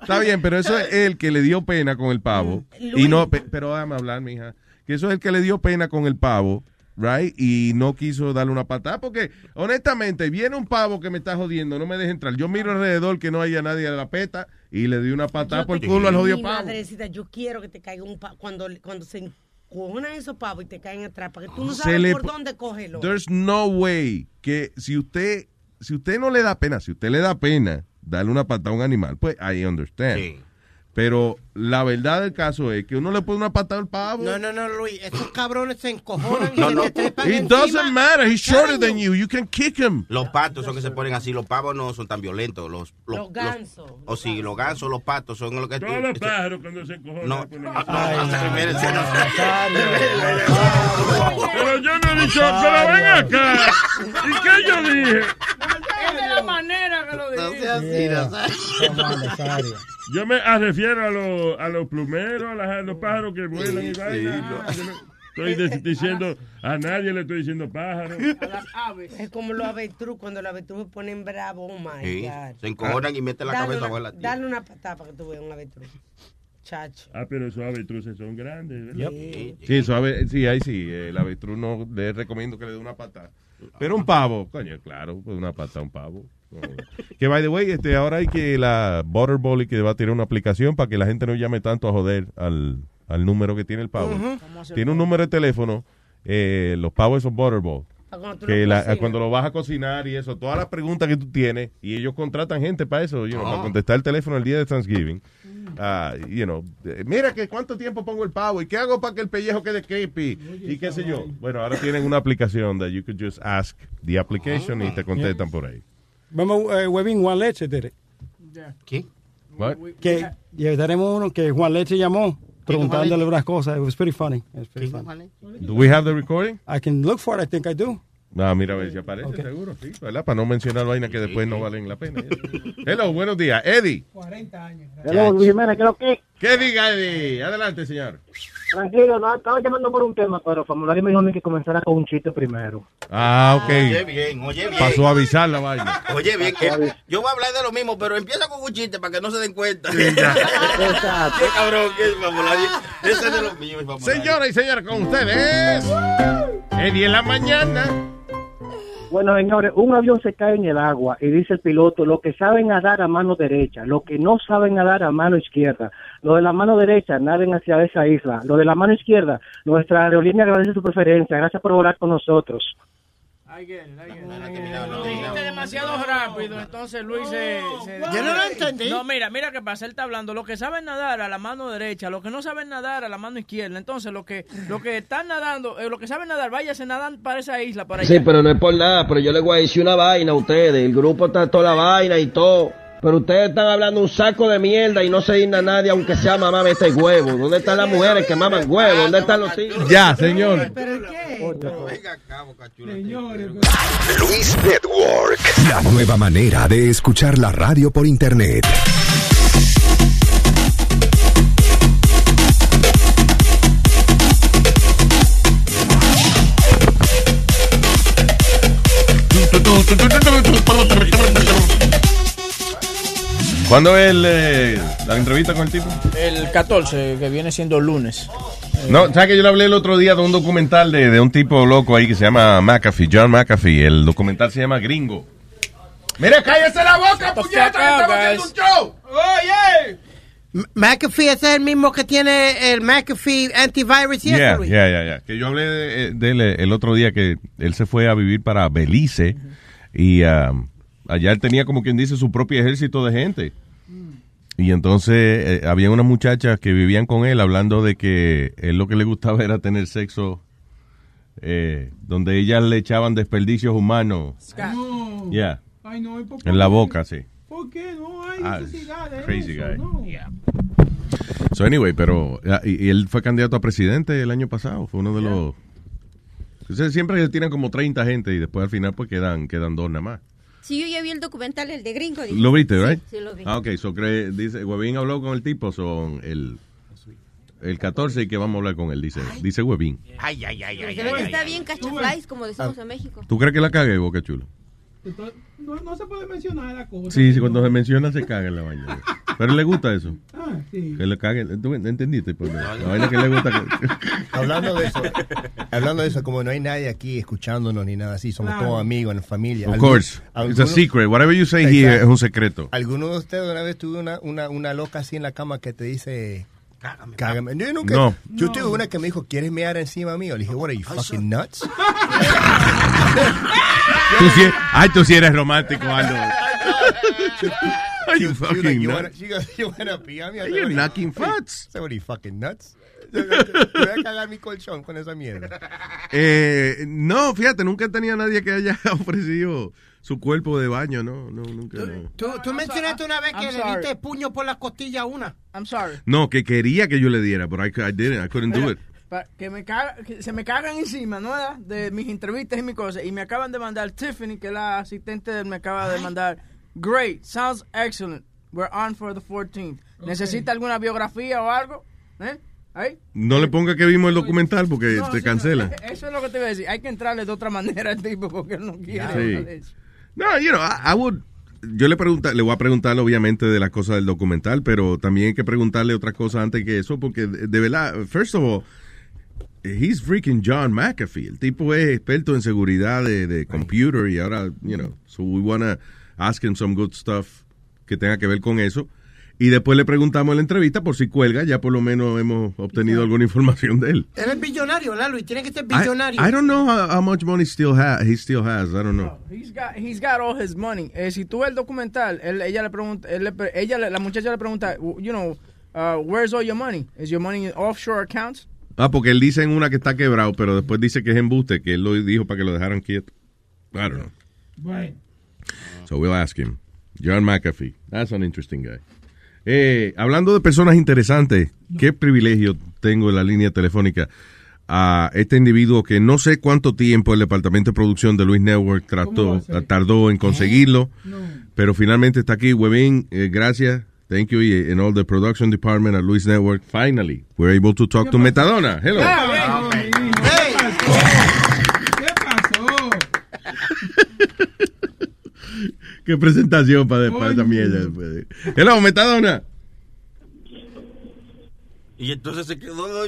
Está bien, pero eso es el que le dio pena con el pavo. Luis. Y no, pe- pero déjame hablar, mija. Que eso es el que le dio pena con el pavo. right? Y no quiso darle una patada porque, honestamente, viene un pavo que me está jodiendo, no me deja entrar. Yo miro alrededor que no haya nadie a la peta y le di una patada Yo por el culo al jodido Mi pavo. madrecita, yo quiero que te caiga un pavo. Cuando, cuando se encojonan esos pavos y te caen atrás, para que tú no sabes le por po- dónde cógelo. There's no way que si usted, si usted no le da pena, si usted le da pena darle una patada a un animal, pues I understand. Pero la verdad del caso es que uno le pone una patada al pavo. No, no, no, Luis. Estos cabrones se encojonan y No, se no. te trepan It encima. doesn't matter. He's shorter than you. You can kick him. Los patos son que se ponen así, los pavos no son tan violentos. Los, los, Los gansos. o sí, los gansos, los patos son lo que... Todos los pájaros cuando se encojonan. No, espérense, no. Pero yo no he dicho, pero ven acá. ¿Y qué yo dije? Lo. Yo me refiero a los, a los plumeros, a, las- a los pájaros que vuelan y. Yo no Estoy diciendo, a nadie le estoy diciendo pájaro. Es como los avestruz, cuando los avestruz se ponen bravos, oh my Sí, God. se encojonan y meten la Dale cabeza una- bajo la tierra. Dale una patada para que tú veas un avestruz. Chacho. Ah, pero esos avestruces son grandes, ¿verdad? Sí, suave, sí, ahí sí. El avestruz no le recomiendo que le dé una patada. Pero un pavo, coño, claro, pues una patada a un pavo. *laughs* Que by the way, este, ahora hay que la Butterball y que va a tirar una aplicación para que la gente no llame tanto a joder al, al número que tiene el pavo. Ujú. ¿Cómo hacer Tiene un número de teléfono, eh, los pavos son Butterball. Ah, cuando Que lo la- cocinas. cuando lo vas a cocinar y eso, todas las preguntas que tú tienes, y ellos contratan gente para eso, you know, Ah. para contestar el teléfono el día de Thanksgiving. Ah, you know, eh, mira que cuánto tiempo pongo el pavo y qué hago para que el pellejo quede crispy y qué sé yo. Bueno, ahora tienen una aplicación that you could just ask the application y te contestan por ahí. Vamos, eh, Webin, Juan Leche, did it. ¿Qué? What? Que tenemos uno que Juan Leche llamó preguntándole unas cosas. It was pretty funny. It was pretty funny. Do we have the recording? I can look for it. I think I do. Ah, mira a ver si aparece, Ok. seguro, sí, ¿verdad? Para no mencionar vainas que después no valen la pena. Hello, buenos días. Eddie. 40 años. Hello, Luis Jiménez, ¿qué es lo que? ¿Qué diga Eddie? Adelante, señor. Tranquilo, no, estaba llamando por un tema, pero Formulario me dijo a mí que comenzara con un chiste primero. Ah, ok. Oye bien, oye bien. Para suavizar la vaina. Oye bien, eh, yo voy a hablar de lo mismo, pero empieza con un chiste para que no se den cuenta. Exacto. Qué cabrón, qué famulario. Ese es de los míos, famulario. Señoras y señores, con ustedes, Eddie en la mañana. Bueno, señores, un avión se cae en el agua y dice el piloto, lo que saben nadar a mano derecha, lo que no saben nadar a mano izquierda. Lo de la mano derecha, naden hacia esa isla. Lo de la mano izquierda, nuestra aerolínea agradece su preferencia. Gracias por volar con nosotros. Dijiste demasiado rápido, entonces Luis se, se- Yo no lo entendí. No, mira, mira qué pasa, él está hablando, los que saben nadar a la mano derecha, los que no saben nadar a la mano izquierda, entonces los que los que están nadando, eh, los que saben nadar, váyase nadan para esa isla, para allá. Sí, pero no es por nada, pero yo les voy a decir una vaina a ustedes. El grupo está toda la vaina y todo. Pero ustedes están hablando un saco de mierda y no se digna nadie, aunque sea mamá este huevo. ¿Dónde están las mujeres que maman huevo? ¿Dónde están los hijos? Ya, señor. Luis Network, la nueva manera de escuchar la radio por internet. *laughs* ¿Cuándo es el, eh, la entrevista con el tipo? El 14, que viene siendo lunes. No, ¿sabes que yo le hablé el otro día de un documental de, de un tipo loco ahí que se llama McAfee, John McAfee? El documental se llama Gringo. Mira, cállese la boca, puñeta, que estamos haciendo un show. Oye. McAfee ese es el mismo que tiene el McAfee antivirus Yeah, yeah, yeah, yeah. Que yo hablé de, de él eh, el otro día que él se fue a vivir para Belice y um, allá él tenía como quien dice su propio ejército de gente. Y entonces eh, había unas muchachas que vivían con él hablando de que él lo que le gustaba era tener sexo eh, donde ellas le echaban desperdicios humanos. No. Yeah. Ay, no, ¿y por En la boca, sí. ¿Por qué no hay Ah, necesidad de crazy eso? guy. No. So anyway, pero ah, y, y él fue candidato a presidente el año pasado, fue uno de los siempre tienen como 30 gente y después al final pues quedan quedan dos nada más. Sí, yo ya vi el documental, el de Gringo. dice. ¿Lo viste, right? Sí, sí, lo vi. Ah, ok, so cree, dice, Webin habló con el tipo, son el el 14 y que vamos a hablar con él, dice, dice Webin. Ay, ay, ay, ay. Se ve que está bien cachaflies, como decimos en México. ¿Tú crees que la cagué, Boca Chulo? Entonces, no, no se puede mencionar la cosa. Sí, sí, cuando se menciona se caga en la baña. Pero le gusta eso. Ah, sí. Que le caguen. ¿Tú entendiste? Pues, la vaina que le gusta. que- *laughs* Hablando de eso, hablando de eso, como no hay nadie aquí escuchándonos ni nada así, somos Claro. todos amigos, en familia. Of course. It's a secret. Whatever you say here es un secreto. ¿Alguno de ustedes una vez tuvo una, una, una loca así en la cama que te dice... Cágame. Yo nunca. No. Yo tuve una que me dijo, ¿quieres mear encima mío? Le dije, what are you, fucking nuts? Tú sí, ay, tú sí eres romántico, Aldo. Are you like, fucking you nuts? wanna, she goes, you wanna pee on me? I said, You're "What are you- knocking what are you- farts." I said, what are you, fucking nuts? Yo voy a cagar mi colchón con esa mierda. Eh, no, fíjate, nunca he tenido a nadie que haya ofrecido su cuerpo de baño, no, no, nunca. No, Tú, tú mencionaste una vez que I'm le sorry. diste puño por la costilla a una. I'm sorry. No, que quería que yo le diera, pero I, didn't, I couldn't do it. Que, me caga- que se me cagan encima, ¿no? De mis entrevistas y mis cosas. Y me acaban de mandar Tiffany, que es la asistente, me acaba de mandar. Great, sounds excellent. We're on for the 14th. ¿Necesita alguna biografía o algo? ¿Eh? ¿Ahí? No le ponga que vimos el documental porque No, te sí, cancela. no, Eso es lo que te iba a decir. Hay que entrarle de otra manera al tipo porque él no quiere. Sí. No, you know, I, I would, yo le pregunta, le voy a preguntar obviamente de las cosas del documental, pero también hay que preguntarle otras cosas antes que eso, porque de, de verdad, first of all, he's freaking John McAfee. El tipo es experto en seguridad de, de computer y ahora, you know, so we wanna ask him some good stuff que tenga que ver con eso. Y después le preguntamos en la entrevista por si cuelga, ya por lo menos hemos obtenido alguna información de él. Él es billonario, ¿verdad, Luis? Tiene que ser I, billonario. I don't know how, how much money still ha, he still has. I don't know. He's got, he's got all his money. Eh, si tú ves el documental, él- ella le pregunta, él le ella, la muchacha le pregunta, you know, uh, where's all your money? Is your money in offshore accounts? Ah, porque él dice en una que está quebrado, pero después dice que es embuste, que él lo dijo para que lo dejaran quieto. I don't know. Bueno. So we'll ask him. John McAfee. That's an interesting guy. Eh, hablando de personas interesantes, qué privilegio tengo en la línea telefónica a este individuo que no sé cuánto tiempo el departamento de producción de Luis Network trató, tardó en conseguirlo, pero finalmente está aquí. Webin, eh, gracias. Thank you. Y en all the production department at Luis Network, finally, we're able to talk to Metadona. Hello. ¿Qué pasó? Qué *laughs* presentación para, para esta mierda. después. Hello, Metadona. Y entonces se quedó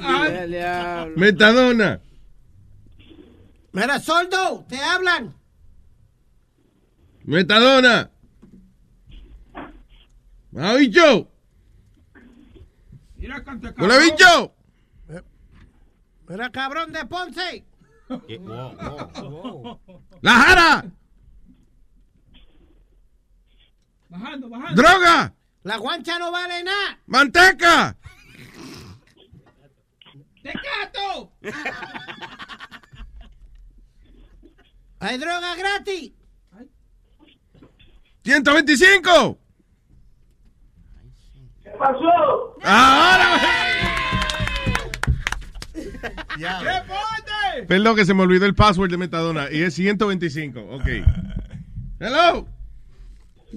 Metadona. Mira, Soldo, te hablan. Metadona. ¡Ah, bicho! Mira ¡Hola, bicho! Mira, cabrón de Ponce. ¡La jara! Bajando, bajando. ¡Droga! La guancha no vale nada. ¡Manteca! ¡Tecato! Hay droga gratis. ¡125! ¿Qué pasó? ¡Ahora! ¡Reporte! Perdón que se me olvidó el password de Metadona y es 125. Ok. Hello.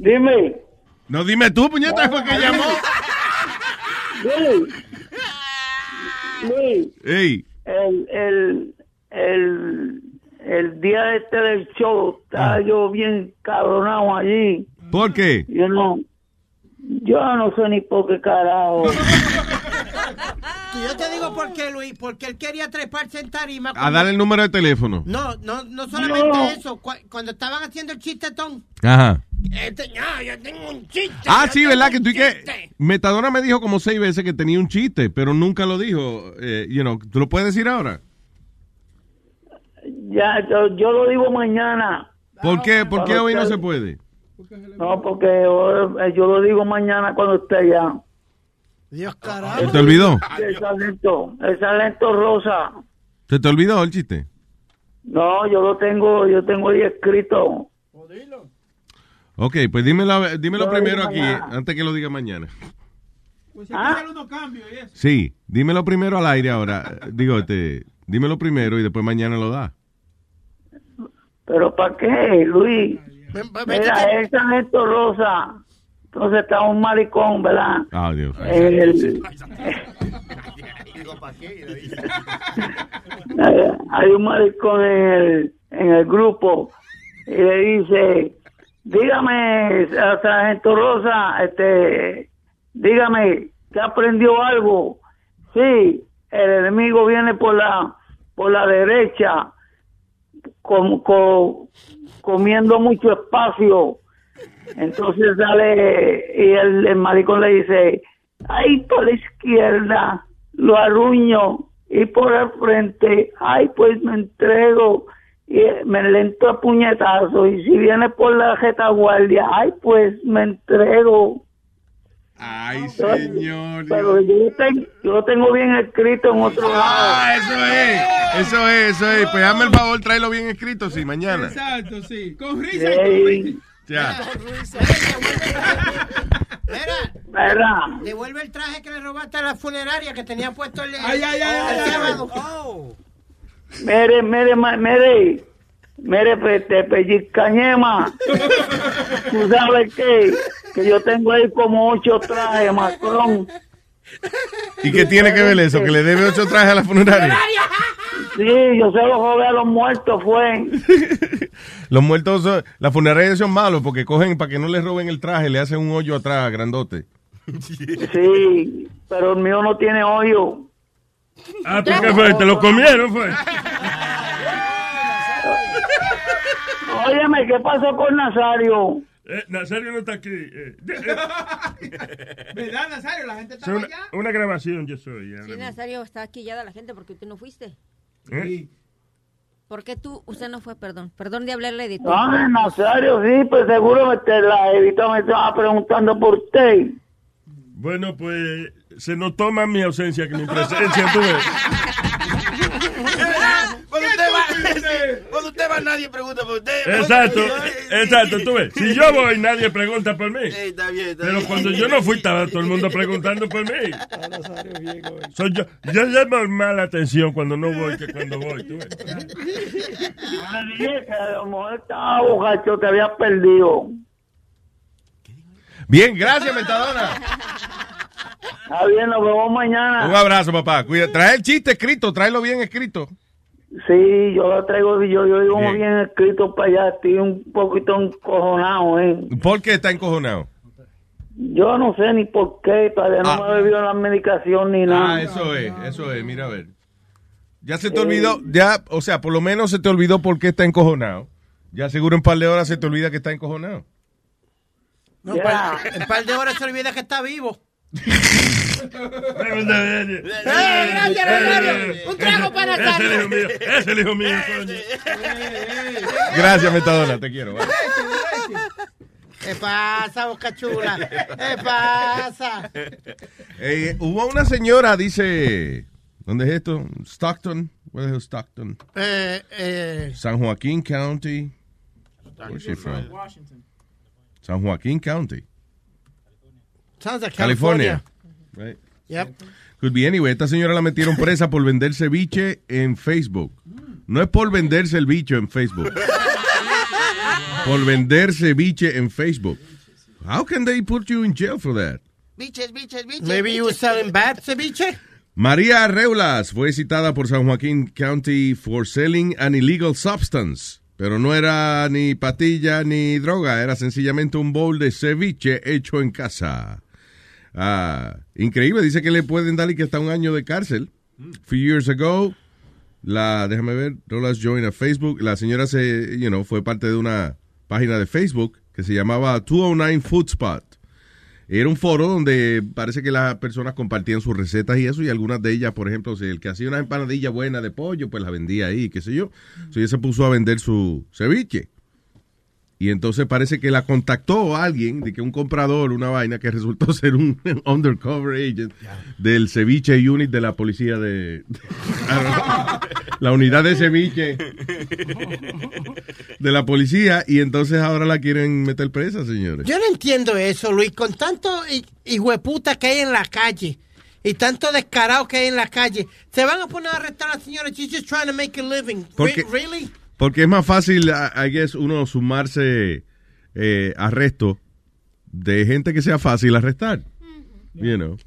Dime. No, dime tú, puñeta, fue que llamó. Luis. Luis. Ey. El, el, el, el día este del show, estaba yo bien cabronado allí. ¿Por qué? Yo no, yo no sé ni por qué carajo. *laughs* Yo te digo por qué, Luis, porque él quería treparse en tarima. A darle el número de teléfono. No, no, no solamente No. eso. cu- cuando estaban haciendo el chistetón, Ajá. este, no, yo tengo un chiste. Ah, yo sí, ¿verdad? Que tú y que. Metadona me dijo como seis veces que tenía un chiste, pero nunca lo dijo. Eh, you know, ¿Tú lo puedes decir ahora? Ya, yo, yo lo digo mañana. ¿Por qué, ¿Por qué Cuando hoy no se puede? No, porque eh, yo lo digo mañana cuando esté allá. Dios ¿Se carajo. te olvidó? El sargento, el sargento Rosa. ¿Se te olvidó el chiste? No, yo lo tengo, yo tengo ahí escrito. Ok, pues dímelo, dímelo primero aquí, antes que lo diga mañana. Pues si hacer unos cambios y eso. Sí, dímelo primero al aire ahora. Digo, este, dímelo primero y después mañana lo da. ¿Pero para qué, Luis? Mira, el sargento Rosa. Entonces está un maricón, ¿verdad? Ah, Dios. El- *laughs* hay un maricón en el, en el grupo y le dice, dígame, sargento Rosa, este, dígame, ¿que aprendió algo? Sí, el enemigo viene por la por la derecha, com- co- comiendo mucho espacio. Entonces sale y el, el maricón le dice, ay, por la izquierda, lo arruño, y por el frente, ay, pues me entrego, y me lento a puñetazo, y si viene por la retaguardia, ay, pues me entrego. Ay, señor. Pero yo, lo ten- yo lo tengo bien escrito en otro lado. Ah, eso es. Eso es, eso es. Pues hazme el favor, tráelo bien escrito, sí, mañana. Exacto, sí. Con risa Sí. y con risa. Ya. ¿Verdad? Devuelve el traje que le robaste a la funeraria que tenía puesto el, Ay, ay, ay. Mire, mire, mire, mire, te pellizcañema. ¿Tú sabes qué? Que yo tengo ahí como ocho trajes, Macron. ¿Y qué tiene que ver eso? ¿Que le debe ocho trajes a la funeraria? Sí, yo se los robé a los muertos, fue. *laughs* Los muertos, son- las funerarias son malos porque cogen para que no les roben el traje, le hacen un hoyo atrás, grandote. Sí, pero el mío no tiene hoyo. Ah, ¿por qué fue? ¿Te lo comieron, fue? *laughs* Óyeme, ¿qué pasó con Nazario? Eh, Nazario no está aquí. eh, *laughs* ¿Verdad, Nazario? La gente es está una, allá. una grabación, yo soy. Sí. Nazario, está aquí ya la gente porque tú no fuiste. ¿Eh? ¿Por qué tú, usted no fue, perdón? Perdón de hablarle de tú. Ah, Nazario, sí, pues seguro que te la Evita me estaba preguntando por usted. Bueno, pues se notó más mi ausencia que mi presencia. tú ves. Cuando usted va, cuando usted va, nadie pregunta por usted. Exacto, exacto, tú ves. Si yo voy, nadie pregunta por mí. Está bien, está Pero bien. cuando yo no fui, estaba todo el mundo preguntando por mí. Soy yo, yo llamo más la atención cuando no voy que cuando voy. tú ves. Me dije que a lo mejor estaba borracho, te habías perdido. Bien, gracias, Metadona. Está bien, nos vemos mañana. Un abrazo, papá. Cuida. Trae el chiste escrito, tráelo bien escrito. Sí, yo lo traigo, yo, yo digo Bien. bien escrito para allá, estoy un poquito encojonado, ¿eh? ¿Por qué está encojonado? Yo no sé ni por qué, todavía no Ah. me he bebido la medicación ni nada. Ah, eso es, eso es, mira a ver. Ya se te olvidó, ya, o sea, por lo menos se te olvidó por qué está encojonado. Ya seguro en un par de horas se te olvida que está encojonado. No, pa- en par de horas se olvida que está vivo. *laughs* ¡Eh, gracias, Rosario! ¡Un trago para Ese es el hijo mío, ese es el hijo mío, coño. Gracias, Metadona, te quiero. bye. ¿Qué pasa, boca chula? ¿Qué pasa? Eh, hubo una señora, dice, ¿dónde es esto? Stockton. Hell is Stockton? Eh, eh, San Joaquin County. Where's she from? Washington. San Joaquin County. sounds like California. California. Right. Yep. Could be anyway. Esta señora la metieron presa por vender ceviche en Facebook. No es por venderse el bicho en Facebook. por vender ceviche en Facebook. How can they put you in jail for that? Biches, biches, biches. Maybe you were selling bad ceviche? María Arreulas fue citada por San Joaquín County for selling an illegal substance. Pero no era ni patilla ni droga, era sencillamente un bowl de ceviche hecho en casa. Ah, increíble, dice que le pueden dar y que hasta un año de cárcel. Few years ago, la, déjame ver, Rolas joined a Facebook. La señora se, you know, fue parte de una página de Facebook que se llamaba 209 Food Spot. Era un foro donde parece que las personas compartían sus recetas y eso, y algunas de ellas, por ejemplo, si el que hacía una empanadilla buena de pollo, pues la vendía ahí, qué sé yo. So ella se puso a vender su ceviche. Y entonces parece que la contactó alguien, de que un comprador, una vaina, que resultó *laughs* ser un undercover agent del ceviche unit de la policía de... *laughs* la unidad de ceviche de la policía, y entonces ahora la quieren meter presa, señores. Yo no entiendo eso, Luis. Con tanto hi- hijueputa que hay en la calle y tanto descarado que hay en la calle, se van a poner a arrestar a la señora. She's just trying to make a living. Re- Porque- really? Porque es más fácil, I guess, uno sumarse eh, arresto de gente que sea fácil arrestar. You know.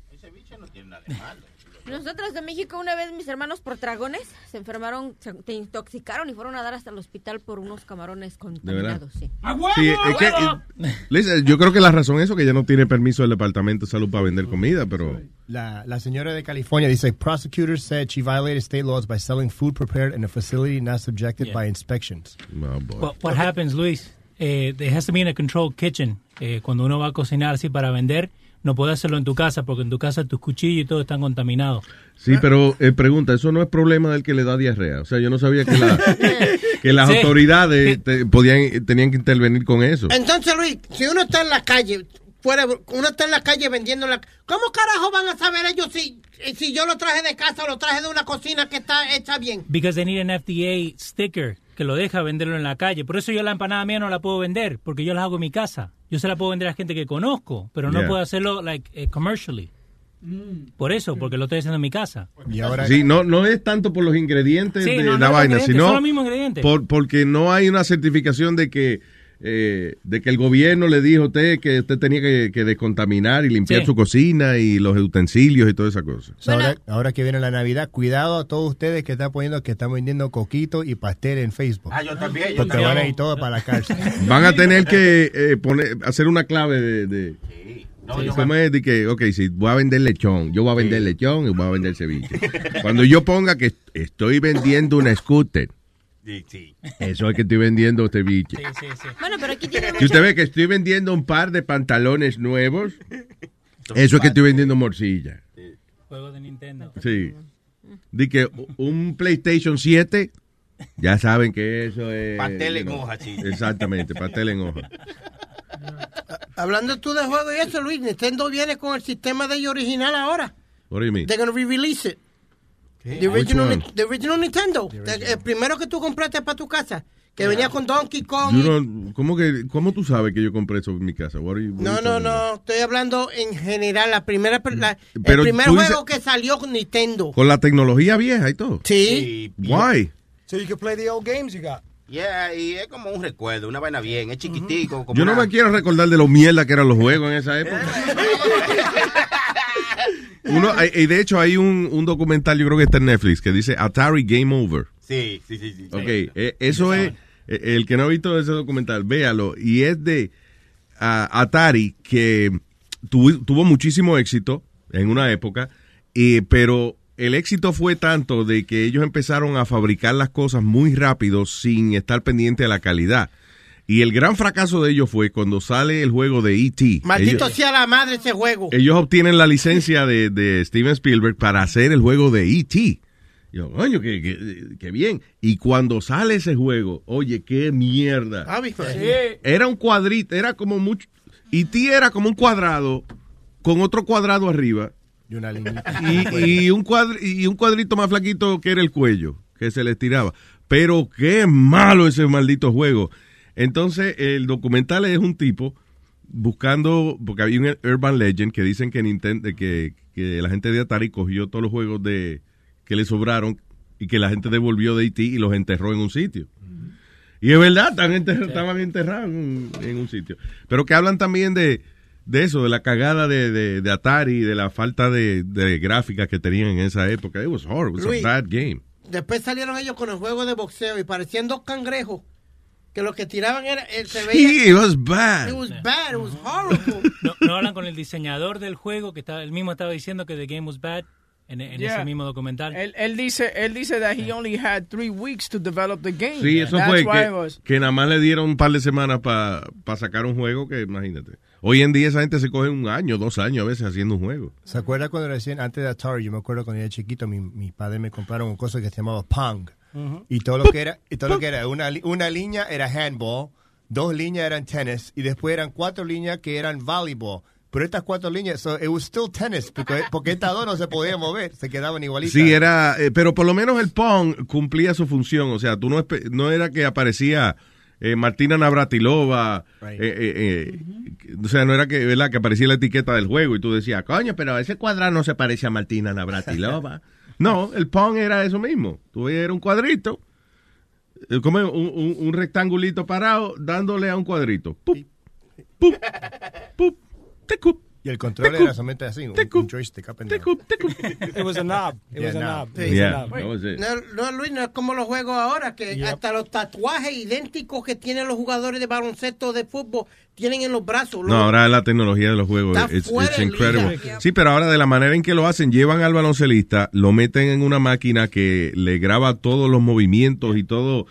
Nosotros de México, una vez mis hermanos por dragones se enfermaron, se te intoxicaron y fueron a dar hasta el hospital por unos camarones contaminados. Sí. Sí, es que, eh, Liz, yo creo que la razón es eso, que ella no tiene permiso del Departamento de Salud para vender comida, pero... La, la señora de California dice, prosecutors said she violated state laws by selling food prepared in a facility not subjected Yeah. by inspections. What, what happens, Luis? Eh, there has to be in a controlled kitchen. Eh, cuando uno va a cocinar así para vender, no puede hacerlo en tu casa porque en tu casa tus cuchillos y todo están contaminados. Sí, pero eh, pregunta, eso no es problema del que le da diarrea. O sea, yo no sabía que, la- *laughs* que las Sí. autoridades te- podían, tenían que intervenir con eso. Entonces, Luis, si uno está en la calle, fuera, uno está en la calle vendiendo la... ¿Cómo carajo van a saber ellos si, si yo lo traje de casa o lo traje de una cocina que está hecha bien? Because they need an FDA sticker que lo deja venderlo en la calle. Por eso yo la empanada mía no la puedo vender, porque yo la hago en mi casa. Yo se la puedo vender a gente que conozco, pero no Yeah. puedo hacerlo like eh, commercially. Por eso, porque lo estoy haciendo en mi casa. Sí, no, no es tanto por los ingredientes Sí, de no, la vaina, sino son los mismos ingredientes. por- porque no hay una certificación de que eh, de que el gobierno le dijo a usted que usted tenía que, que descontaminar y limpiar Sí. su cocina y los utensilios y toda esa cosa. Ahora, ahora que viene la Navidad, cuidado a todos ustedes que están poniendo que están vendiendo coquito y pastel en Facebook. Ah, yo también. yo Porque también. van a ir todos para la cárcel. *laughs* Van a tener que eh, poner, hacer una clave de, de No, Sí, yo ¿cómo es? De que, ok, si voy a vender lechón, yo voy a vender lechón y voy a vender ceviche. Cuando yo ponga que estoy vendiendo una scooter, Sí, sí. eso es que estoy vendiendo ceviche. Bueno, pero aquí tiene Si usted ve que estoy vendiendo un par de pantalones nuevos, eso es que estoy vendiendo morcilla. Juego de Nintendo. Sí. Di que un PlayStation 7, ya saben que eso es... Pastel en hoja, chico. Exactamente, pastel en hoja. Hablando tú de juego y eso, Luis, Nintendo viene con el sistema de ellos original ahora. What do you mean? They're gonna re-release it. The original, the original Nintendo. The- el primero que tú compraste para tu casa. Que venía con Donkey Kong. ¿cómo, que, ¿Cómo tú sabes que yo compré eso en mi casa? What are you- what No, no, about? no. Estoy hablando en general. La primera, la- Pero el primer juego dices- que salió con Nintendo. Con la tecnología vieja y todo. Sí. Why? So you can play the old games you got. Yeah, y es como un recuerdo, una vaina bien, es chiquitico. Como Yo no una- me quiero recordar de lo mierda que eran los juegos en esa época. *laughs* Uno, y de hecho hay un, un documental, yo creo que está en Netflix, que dice Atari Game Over. Sí, sí, sí. sí. Ok, eh, eso es, eh, el que no ha visto ese documental, véalo. Y es de ah, Atari, que tuvo, tuvo muchísimo éxito en una época, y, pero el éxito fue tanto de que ellos empezaron a fabricar las cosas muy rápido sin estar pendiente de la calidad. Y el gran fracaso de ellos fue cuando sale el juego de E.T. Maldito Ellos- sea la madre ese juego. ellos obtienen la licencia de, de Steven Spielberg para hacer el juego de E.T. Yo, coño, qué, qué- qué bien. Y cuando sale ese juego, oye, qué mierda. Ah, ¿viste? Era un cuadrito, era como mucho. E.T. era como un cuadrado con otro cuadrado arriba. Y una línea. Y, y un y un cuadrito más flaquito que era el cuello, que se le estiraba. Pero qué malo ese maldito juego. Entonces, el documental es un tipo buscando, porque había un Urban Legend que dicen que Nintendo, que, que la gente de Atari cogió todos los juegos de que le sobraron y que la gente devolvió de IT y los enterró en un sitio. Y es verdad, estaban enterrados, estaban enterrados en, un- en un sitio. Pero que hablan también de, de eso, de la cagada de, de, de Atari, de la falta de, de gráficas que tenían en esa época. It was horrible, it was Luis. a bad game. Después salieron ellos con el juego de boxeo y parecían dos cangrejos. Que lo que tiraban era. eh, se veía, Sí, it was bad. It was bad, it was horrible. *laughs* No, no hablan con el diseñador del juego que estaba, él mismo estaba diciendo que the game was bad en, en Yeah. ese mismo documental. Él, él dice, él dice that he only had three weeks to develop the game. Sí, eso That's fue que, was- que nada más le dieron un par de semanas para sacar un juego que imagínate. Hoy en día esa gente se coge un año, dos años a veces haciendo un juego. ¿Se acuerda cuando recién, antes de Atari, yo me acuerdo cuando era chiquito, mi, mi padre me compraron una cosa que se llamaba Pong. Y todo lo que era, y todo lo que era, una, li- una línea era handball, dos líneas eran tenis, y después eran cuatro líneas que eran volleyball. Pero estas cuatro líneas, so it was still tennis, porque, porque estas dos no se podían mover, se quedaban igualitas. Sí, era, eh, pero por lo menos el Pong cumplía su función. O sea, tú no, no era que aparecía eh, Martina Navratilova, eh, eh, eh, o sea, no era que, ¿verdad? que aparecía la etiqueta del juego y tú decías, coño, pero ese cuadrado no se parece a Martina Navratilova. *laughs* no, el Pong era eso mismo. Tú era un cuadrito, eh, como un, un- un rectangulito parado dándole a un cuadrito. Pup, pup, pup, Y el control era solamente así, un, un joystick up and down. It was a knob. It Yeah, was a knob. knob. Yeah, It was a that knob. was it. No, no, Luis, no es como los juegos ahora, que hasta los tatuajes idénticos que tienen los jugadores de baloncesto de fútbol tienen en los brazos. No, ahora la tecnología de los juegos incredible. liga. Sí, pero ahora de la manera en que lo hacen, llevan al baloncelista, lo meten en una máquina que le graba todos los movimientos y todo,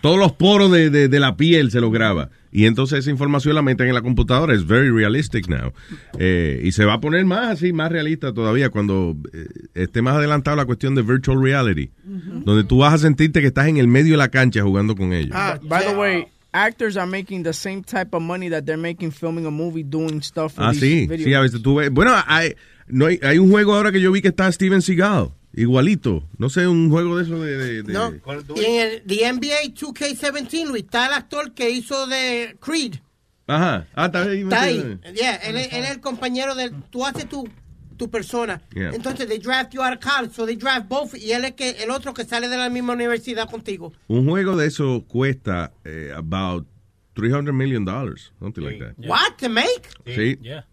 todos los poros de, de- de la piel se lo graba. Y entonces esa información la meten en la computadora. Es very realistic now. Eh, y se va a poner más así, más realista todavía cuando eh, esté más adelantado la cuestión de virtual reality. Donde tú vas a sentirte que estás en el medio de la cancha jugando con ellos. By- By the way, actors are making the same type of money that they're making filming a movie, doing stuff. for Ah, these sí, sí, a veces tú ves. Bueno, hay, no hay, hay un juego ahora que yo vi que está Steven Seagal, igualito. No sé, un juego de eso de. de- de- No, y en el the NBA 2K17, Luis, está el actor que hizo de Creed. Ajá. Ah, está ahí. Está ahí. Yeah, él, es- él es el compañero de... Tú haces tu, tu persona. Yeah. Entonces, they draft you out of college, so they draft both. Y él es que, el otro que sale de la misma universidad contigo. Un juego de eso cuesta eh, about 300 million dollars, something like that. What, to make? Sí. Yeah,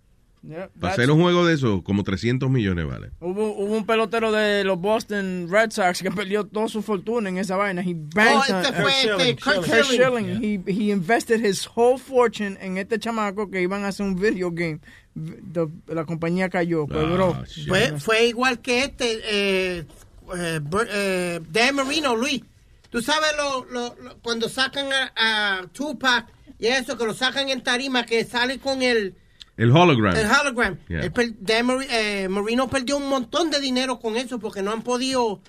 Para that's- hacer un juego de eso, como 300 millones vale. Hubo, hubo un pelotero de los Boston Red Sox que perdió toda su fortuna en esa vaina. He banked Oh, este fue este, Kurt Kurt Schilling. Schilling. He, he invested his whole fortune en este chamaco que iban a hacer un video game. The- la compañía cayó, Ah, quebró. Fue, fue igual que este, eh, eh, eh, Dan Marino, Luis. Tú sabes lo, lo- lo- cuando sacan a, a Tupac y eso, que lo sacan en tarima, que sale con el, El hologram. el hologram. Yeah. El per- eh, Marino perdió un montón de dinero con eso porque no han podido.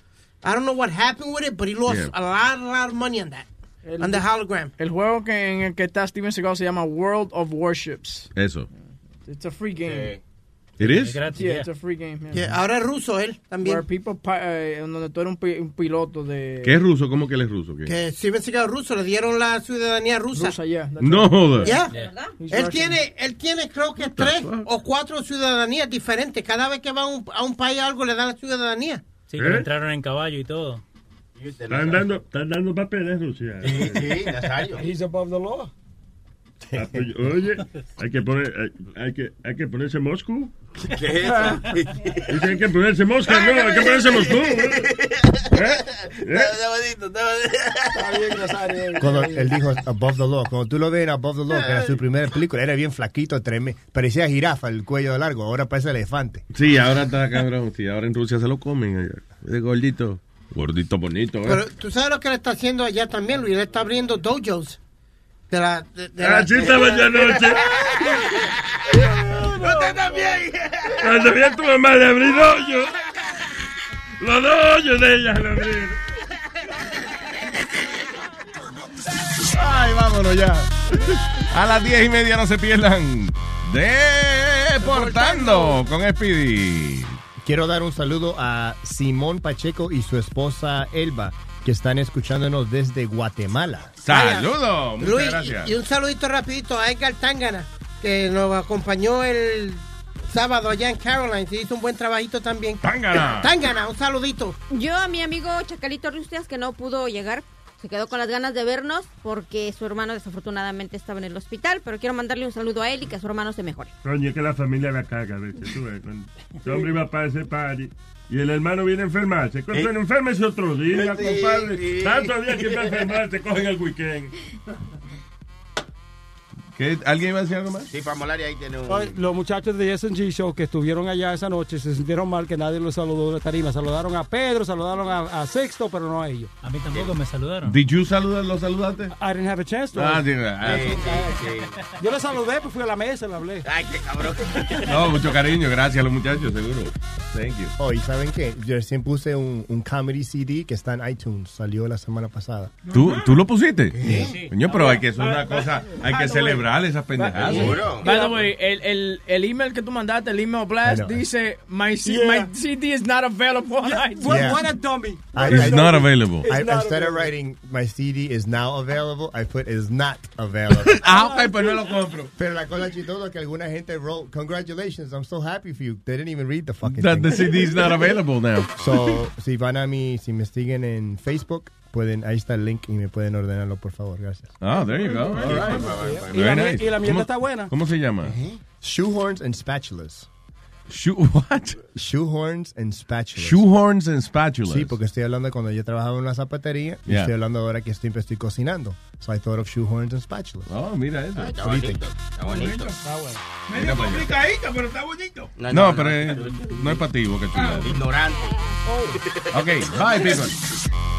I don't know what happened with it, but he lost Yeah. a lot, a lot of money on that. on the hologram. El juego que en el que está Steven Seagal se llama World of Warships. Eso. It's a free game. It is? Yeah, it's a free game. yeah. Yeah, ahora es ruso él también. Where people, eh, donde tú eres un, pi- un piloto de... ¿Qué es ruso? ¿Cómo que él es ruso? ¿Qué? Que Seagal es ruso, le dieron la ciudadanía rusa. Rusa, yeah. No. He's Él tiene, él tiene creo que tres o cuatro ciudadanías diferentes. Cada vez que va a un, a un país algo le dan la ciudadanía. Sí, que ¿Eh? entraron en caballo y todo. Están dando, están dando papeles, Rusia. He's above the law. Ah, pues, Oye, hay que poner, hay, hay que, hay que ponerse Moscú. ¿Qué es eso? Dice, hay que ponerse Moscú, no, hay que ponerse Moscú. Cuando él dijo Above the Law, cuando tú lo ves en Above the Law, que era su primera película, era bien flaquito, tremendo. Parecía jirafa el cuello largo, ahora parece elefante. Sí, ahora está cabrón. Sí, ahora en Rusia se lo comen. allá. Es gordito. Gordito bonito, ¿eh? Pero tú sabes lo que le está haciendo allá también, Luis. Le está abriendo dojos. De la, de, de la- sí, estaba *laughs* yo anoche. Usted también. Cuando vi a tu mamá le abrí hoyo. Los dos hoyos de ella le abrí. Ay, vámonos ya. A las diez y media no se pierdan. Deportando con Speedy. Quiero dar un saludo a Simón Pacheco y su esposa Elba, que están escuchándonos desde Guatemala. Saludos. Muchas Luis, gracias. y un saludito rapidito a Edgar Tangana, que nos acompañó el sábado allá en Caroline. Se hizo un buen trabajito también. Tangana. *coughs* Tangana, un saludito. Yo a mi amigo Chacalito Rustias, que no pudo llegar, se quedó con las ganas de vernos porque su hermano desafortunadamente estaba en el hospital, pero quiero mandarle un saludo a él y que a su hermano se mejore. Coño, que la familia la caga. Tú ves, *laughs* el hombre iba para ese party y el hermano viene a enfermarse. Se enferma ese otro día, compadre. Tanto día que a enfermarse, cogen el weekend. *laughs* ¿Qué? ¿Alguien iba a decir algo más? Sí, Famolari ahí tiene un... Los muchachos de S&G Show que estuvieron allá esa noche se sintieron mal que nadie los saludó de la tarima. Saludaron a Pedro, saludaron a, a Sexto, pero no a ellos. A mí tampoco me saludaron. Did you saludar, ¿Lo saludaste? I didn't have a chance to. Ah, sí, ah, *laughs* Yo le saludé, pues fui a la mesa y le hablé. Ay, qué cabrón. No, mucho cariño. Gracias a los muchachos, seguro. Thank you. Oh, ¿y saben qué? Yo recién puse un, un comedy CD que está en iTunes, salió la semana pasada. ¿Tú, ¿Tú lo pusiste? Coño, pero hay que hacer una cosa, hay que celebrar esas pendejadas. By the way, el, el, el email que tú mandaste, el email blast, know. dice, my, C- Yeah. my CD is not available. What, Yeah. what a dummy. I- It's I- not available. I, not instead of available. writing my CD is now available, I put is not available. *laughs* Ah, ok, pues no lo compro. Pero la cosa chistosa es que alguna gente wrote, congratulations, I'm so happy for you. They didn't even read the fucking That thing. the CD is not available now. So, si van a mi, si me siguen en Facebook, pueden, ahí está el link y me pueden ordenarlo, por favor, gracias. Ah, there you go. All right. Y la, nice. y la mierda ¿Cómo- está buena. ¿Cómo se llama? Shoehorns and spatulas. Shoe, *laughs* what? Shoehorns and spatulas. Shoehorns and spatulas. Sí, porque estoy hablando de cuando yo trabajaba en una zapatería y Yeah. estoy hablando ahora que siempre estoy cocinando. So I thought of shoehorns and spatulas. Oh, mira eso. Está bonito, está bonito. Medio complicadito, pero está bonito. No, pero es- no es para ti, Boca Chula. Ignorante. Ok, bye, people. *laughs*